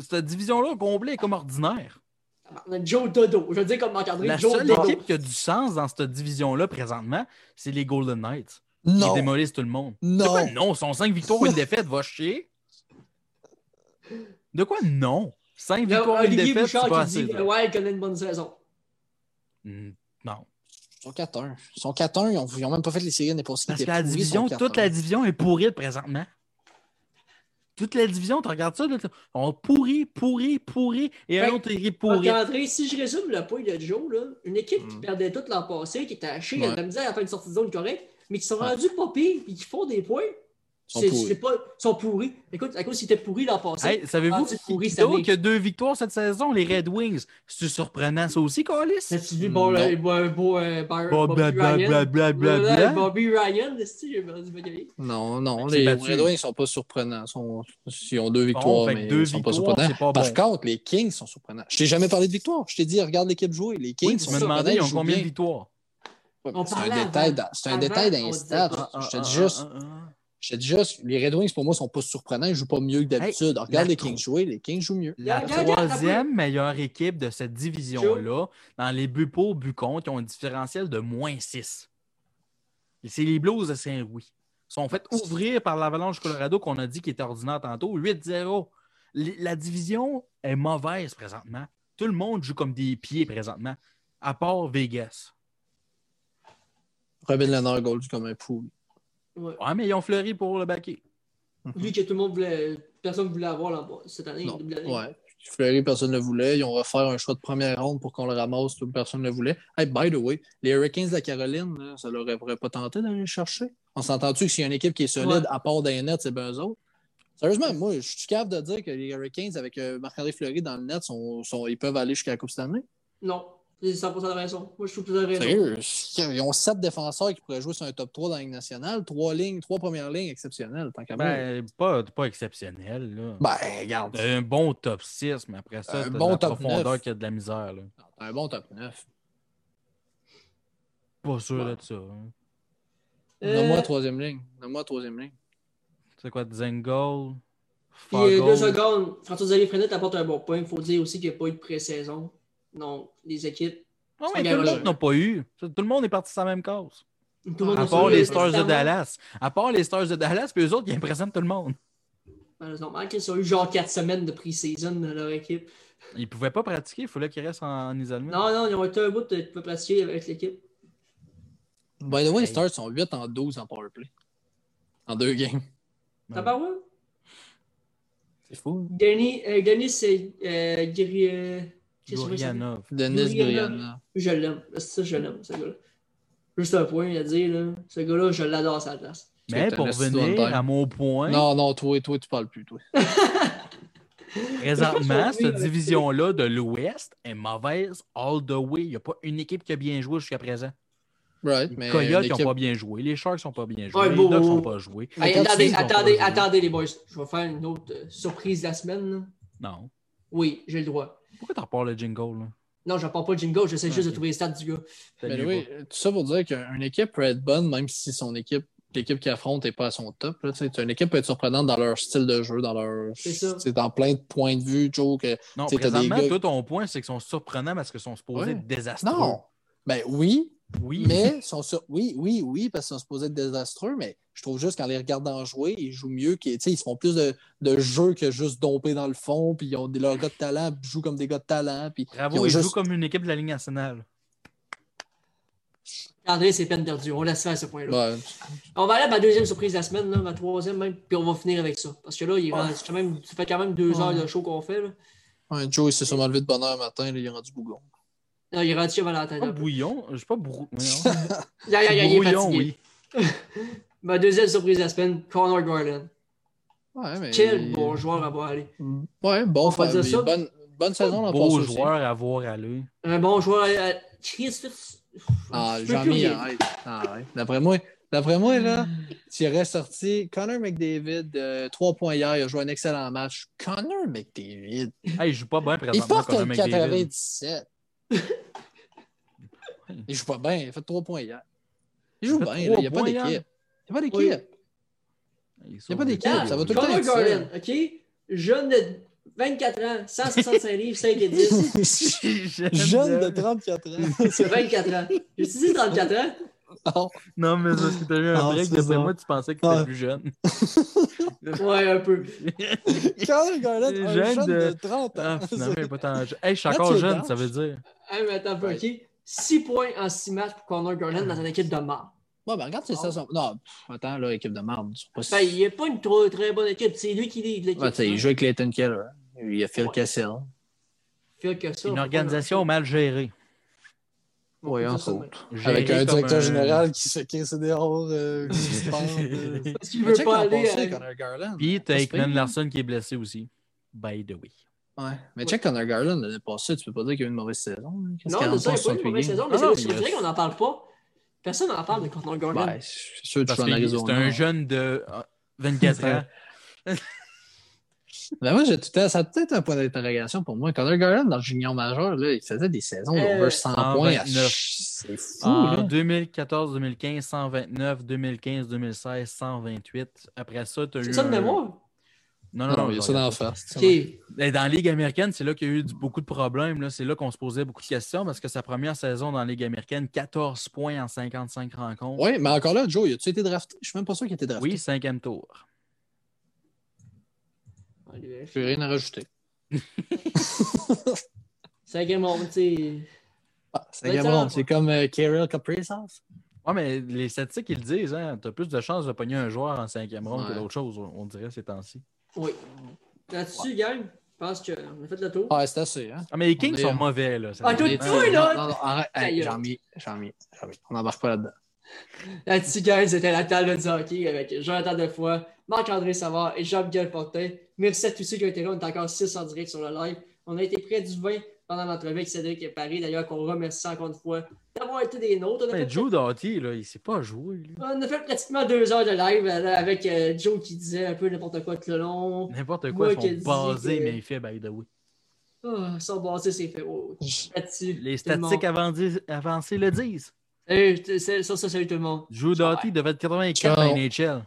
Cette division-là au complet est comme ordinaire. Tabarnak, Joe Dodo. Je veux dire comme Marc-André, La Joe seule Dodo. équipe qui a du sens dans cette division-là présentement, c'est les Golden Knights. Non. Ils démolissent tout le monde. De Non. quoi? Non? Sont 5 victoires, une [laughs] défaite, va chier. De quoi? Non? 5 Il y a victoires, une défaite, c'est pas dit connaît une bonne saison. Hmm, Non. Ils sont 4-1. Ils sont 4-1. Ils ont, ils ont même pas fait les séries l'année passée. Parce Ils que la pourris, division, toute 4-1. la division est pourrie présentement. Toute la division, tu regardes ça, là, on pourrit, pourri, pourri, et un Fait- autre équipe pourri. Marc-André, si je résume le point de Joe, là, une équipe qui Mm. perdait tout l'an passé, qui était hachée, qui Ouais. avait de la misère à faire une sortie de zone correcte, mais qui sont Ouais. rendus pas pires et qui font des points, pas, sont pourris. Écoute, à cause qu'ils étaient pourris l'an passé. Hey, Savez-vous Ah, c'est pourri qui cette année. qui a deux victoires cette saison? Les Red Wings. C'est surprenant, ça aussi, Carlis? As-tu vu Bobby Ryan? Non, non, C'est les. Red Wings ne sont pas surprenants. Ils, ils ont deux victoires, mais deux ils sont pas surprenants. Par contre, les Kings sont surprenants. Je t'ai jamais parlé de victoire. Je t'ai dit, regarde l'équipe jouer. Les Kings sont tu me surprenants. demandais, ils ont combien de victoires? C'est un détail. Ah, Je te ah, dis ah, juste, ah, ah. Je te dis juste, les Red Wings, pour moi, sont pas surprenants. Ils jouent pas mieux que d'habitude. regarde les Kings jouer. Les Kings jouent mieux. La troisième meilleure équipe de cette division-là, dans les buts pour, buts contre, ils ont un différentiel de moins 6. Et c'est les Blues de Saint-Louis. Ils sont fait ouvrir par l'Avalanche Colorado qu'on a dit qu'il était ordinaire tantôt. 8-0. Les- La division est mauvaise présentement. tout le monde joue comme des pieds présentement, à part Vegas. Robin Leonard goal comme un fou. Ouais. Ouais, mais ils ont fleuri pour le baquet. Vu que tout le monde voulait. Personne ne voulait avoir cette année. Non. Ouais. Fleury, personne ne le voulait. Ils ont offert un choix de première ronde pour qu'on le ramasse, tout personne ne le voulait. Hey, by the way, les Hurricanes de la Caroline, là, ça leur aurait pas tenté d'aller le chercher? On s'entend-tu que s'il y a une équipe qui est solide Ouais. à part des nets, c'est bien eux autres? Sérieusement, moi, je suis capable de dire que les Hurricanes avec euh, Marc-André Fleury dans le net, sont, sont- ils peuvent aller jusqu'à la Coupe cette année? Non, c'est 100% de raison. Moi, je trouve tu as raison. Sérieux? Ils ont sept défenseurs qui pourraient jouer sur un top 3 dans la Ligue nationale, trois lignes, trois premières lignes exceptionnelles, tant qu'à. Ben, pas, pas exceptionnel. Là. Ben, regarde, Un bon top 6, mais après ça, Un de bon la top profondeur 9. qui a de la misère. Là. un bon top 9. Pas sûr Ouais. de ça. hein. Euh, Donne-moi la troisième ligne. Donne-moi la troisième ligne. C'est quoi, Zengol? Puis euh, deux secondes, François-Xavier Frenette apporte un bon point. Il faut dire aussi qu'il n'y a pas eu de pré-saison. Non, les équipes. Non, mais tout le monde n'a pas eu. Tout le monde est parti sur la même cause. Tout le monde À part les euh, Stars de. Dallas. À part les Stars de Dallas, puis eux autres, ils impressionnent tout le monde. Normal qu'ils ont eu genre 4 semaines de pré-saison dans leur équipe. Ils pouvaient pas pratiquer, il fallait qu'ils restent en, en isolement. Non, non, ils ont été un bout de de pouvoir pratiquer avec l'équipe. By the way, les. Stars sont 8 en 12 en powerplay. En deux games. T'as pas ouais? C'est fou. Denis, euh, Denis c'est euh, Gourianov. Denis. Je l'aime. C'est ça, je l'aime, ce gars-là. Juste un point à dire, là. Ce gars-là, je l'adore à sa place. Mais pour un esti de venir one time. à mon point, Non, non, toi, toi, tu parles plus, toi. [laughs] présentement, cette division-là de l'Ouest est mauvaise all the way. Il n'y a pas une équipe qui a bien joué jusqu'à présent. Right, Les mais Coyotes n'ont pas bien joué. Les Sharks n'ont pas bien joué. Ouais, les Ducks n'ont pas joué. Hey, attendez, attendez, attendez, les boys. Je vais faire une autre euh, surprise de la semaine. là. Non. Oui, j'ai le droit. Pourquoi t'en repars le jingle? Là? Non, je ne parle pas de jingle, j'essaie juste Ok. de trouver les stats du gars. Mais oui, tout ça pour dire qu'une équipe peut être bonne, même si son équipe, l'équipe qui affronte n'est pas à son top. Là, une équipe peut être surprenante dans leur style de jeu, dans leur. C'est ça. C'est dans plein de points de vue, Joe. Que... Non, présentement, des gars- toi, ton point, c'est qu'ils sont surprenants parce qu'ils sont supposés Ouais. être désastreux. Non! Ben oui, Oui. mais [laughs] sont sur... oui, oui, oui, parce qu'ils sont supposés être désastreux, mais je trouve juste qu'en les regardant jouer, ils jouent mieux. qu'ils- tu sais, Ils se font plus de, de jeux que juste domper dans le fond, puis ils ont des, leurs gars de talent, puis ils jouent comme des gars de talent. Puis ils Bravo, ils juste- jouent comme une équipe de la Ligue nationale. André, c'est peine perdue. On laisse faire ce point-là. Ouais. On va aller à ma deuxième surprise de la semaine, là, ma troisième même, puis on va finir avec ça. Parce que là, il rend- c'est quand même, ça fait quand même deux Ouais. heures de show qu'on fait. Là. Ouais, Joe, il s'est sûrement levé de bonne heure le matin, là, il est rendu bougon. Non, il est rendu chez Valentin. Pas là. bouillon. Je suis pas brou... [laughs] [laughs] ya, ya, il est brouillon, fatigué. oui. [laughs] Ma deuxième surprise de la semaine, Connor Garland. Ouais, mais... Quel bon joueur à voir aller. Ouais, bon, dire ça. bonne, bonne saison l'an Beau aussi. joueur à voir aller. Un bon joueur. à- à- Christophe. Ah, Je peux jean plus mis rien. arrête. Ah, ouais. D'après moi, d'après moi, là, tu aurais sorti Connor McDavid, euh, 3 points hier, il a joué un excellent match. Connor McDavid, Hey, il joue pas bien il présentement. porte Connor un McDavid. 97. Il joue pas bien, il a fait 3 points hier. Il joue Il a bien, il n'y a pas d'équipe. Il n'y a pas d'équipe. Oui. Il Y a pas d'équipe, ça va tout le temps Connor. Garland, OK? Jeune de 24 ans, 165 livres, 5 et 10. [laughs] Jeune de 34 ans. [laughs] 24 ans. J'ai dit 34 ans? Non. Non, mais parce que t'as eu un break, ça. moi, tu pensais que t'étais Ah. plus jeune. [laughs] Ouais, un peu. [laughs] Connor Garland, un Jeune jeune de- de 30 ans. Ah, finalement, il est pas tant jeune. Hey, je suis Quand encore jeune, ça veut dire. Hey, mais attends peu, OK? 6 points en 6 matchs pour Connor Garland dans une équipe de marde. Ouais, ben regarde, c'est ça. son- Non, pff, attends, là, équipe de sont pas Ben, il n'est pas une trop, très bonne équipe. C'est lui qui lead l'équipe. Ouais, tu sais, il joue avec Clayton Keller. Il y a Phil Ouais. Kessel. Fait que ça, Une organisation mal gérée. Oui, entre autres. Avec un directeur un- général qui se casse dehors, euh, [laughs] qui se euh. Parce qu'il veut pas aller. à- Connor Garland. Puis t'as pire. Larson qui est blessé aussi. By the way. Ouais. Mais check Connor Garland l'année passée, tu peux pas dire qu'il y a eu une mauvaise saison. hein. Qu'est-ce Non, qu'il c'est en ça, il pense n'y a pas eu une mauvaise saison, mais Ah c'est a- vrai qu'on n'en parle pas. Personne n'en parle de Connor Garland. Ben, c'est sûr que tu en c'est un jeune de ah, 24 [laughs] ans. Ben moi, j'ai tout à... ça a peut-être un point d'interrogation pour moi. Connor Garland, dans le junior majeur, là, il faisait des saisons Euh, d'over 100 points. à- 129. C'est fou, En là. 2014-2015, 129. 2015-2016, 128. Après ça, tu as eu. C'est ça de mémoire? Non, Non, non, non. il y a ça dans la face. Dans la Ligue américaine, c'est là qu'il y a eu du- beaucoup de problèmes. là. C'est là qu'on se posait beaucoup de questions parce que sa première saison dans la Ligue américaine, 14 points en 55 rencontres. Oui, mais encore là, Joe, as-tu été drafté? Je suis même pas sûr qu'il ait été drafté. Oui, cinquième tour. Je n'ai rien à rajouter. [laughs] Tu sais. Ah, cinquième ronde, c'est comme euh, Kirill Kaprizov. Ouais, mais les statistiques, ils le disent, hein. T'as plus de chances de pogner un joueur en cinquième ronde Ouais. que d'autres choses, on dirait, ces temps-ci. Oui. Là-dessus, gang, je pense qu'on a fait le tour? Ah, c'est assez, hein? Ah, mais les Kings est- sont mauvais, là. Ah, veut toi, là! Non, non, arrête. J'en mis, j'en mis. On n'embarque pas là-dedans. Là-dessus, gang, c'était la table de hockey avec Jonathan Defoy, Marc-André Savard et Jean-Miguel Fortin. Merci à tous ceux qui ont été là. On est encore 6 en direct sur le live. On a été près du 20 pendant l'entrevue avec Cédric et Paris. D'ailleurs, qu'on remercie encore une fois d'avoir été des nôtres. On a Mais fait- Joe Doughty, là, il sait pas jouer, lui. On a fait pratiquement deux heures de live euh, avec euh, Joe qui disait un peu n'importe quoi tout le long. N'importe quoi, ils sont basés, que- mais il fait by the way. Ah, ça basé, c'est fait. Oh. Les statistiques avancées, avancées le disent. Salut, c'est- ça, ça, salut tout le monde. Joe. Doughty devait être 84 Ciao. dans NHL.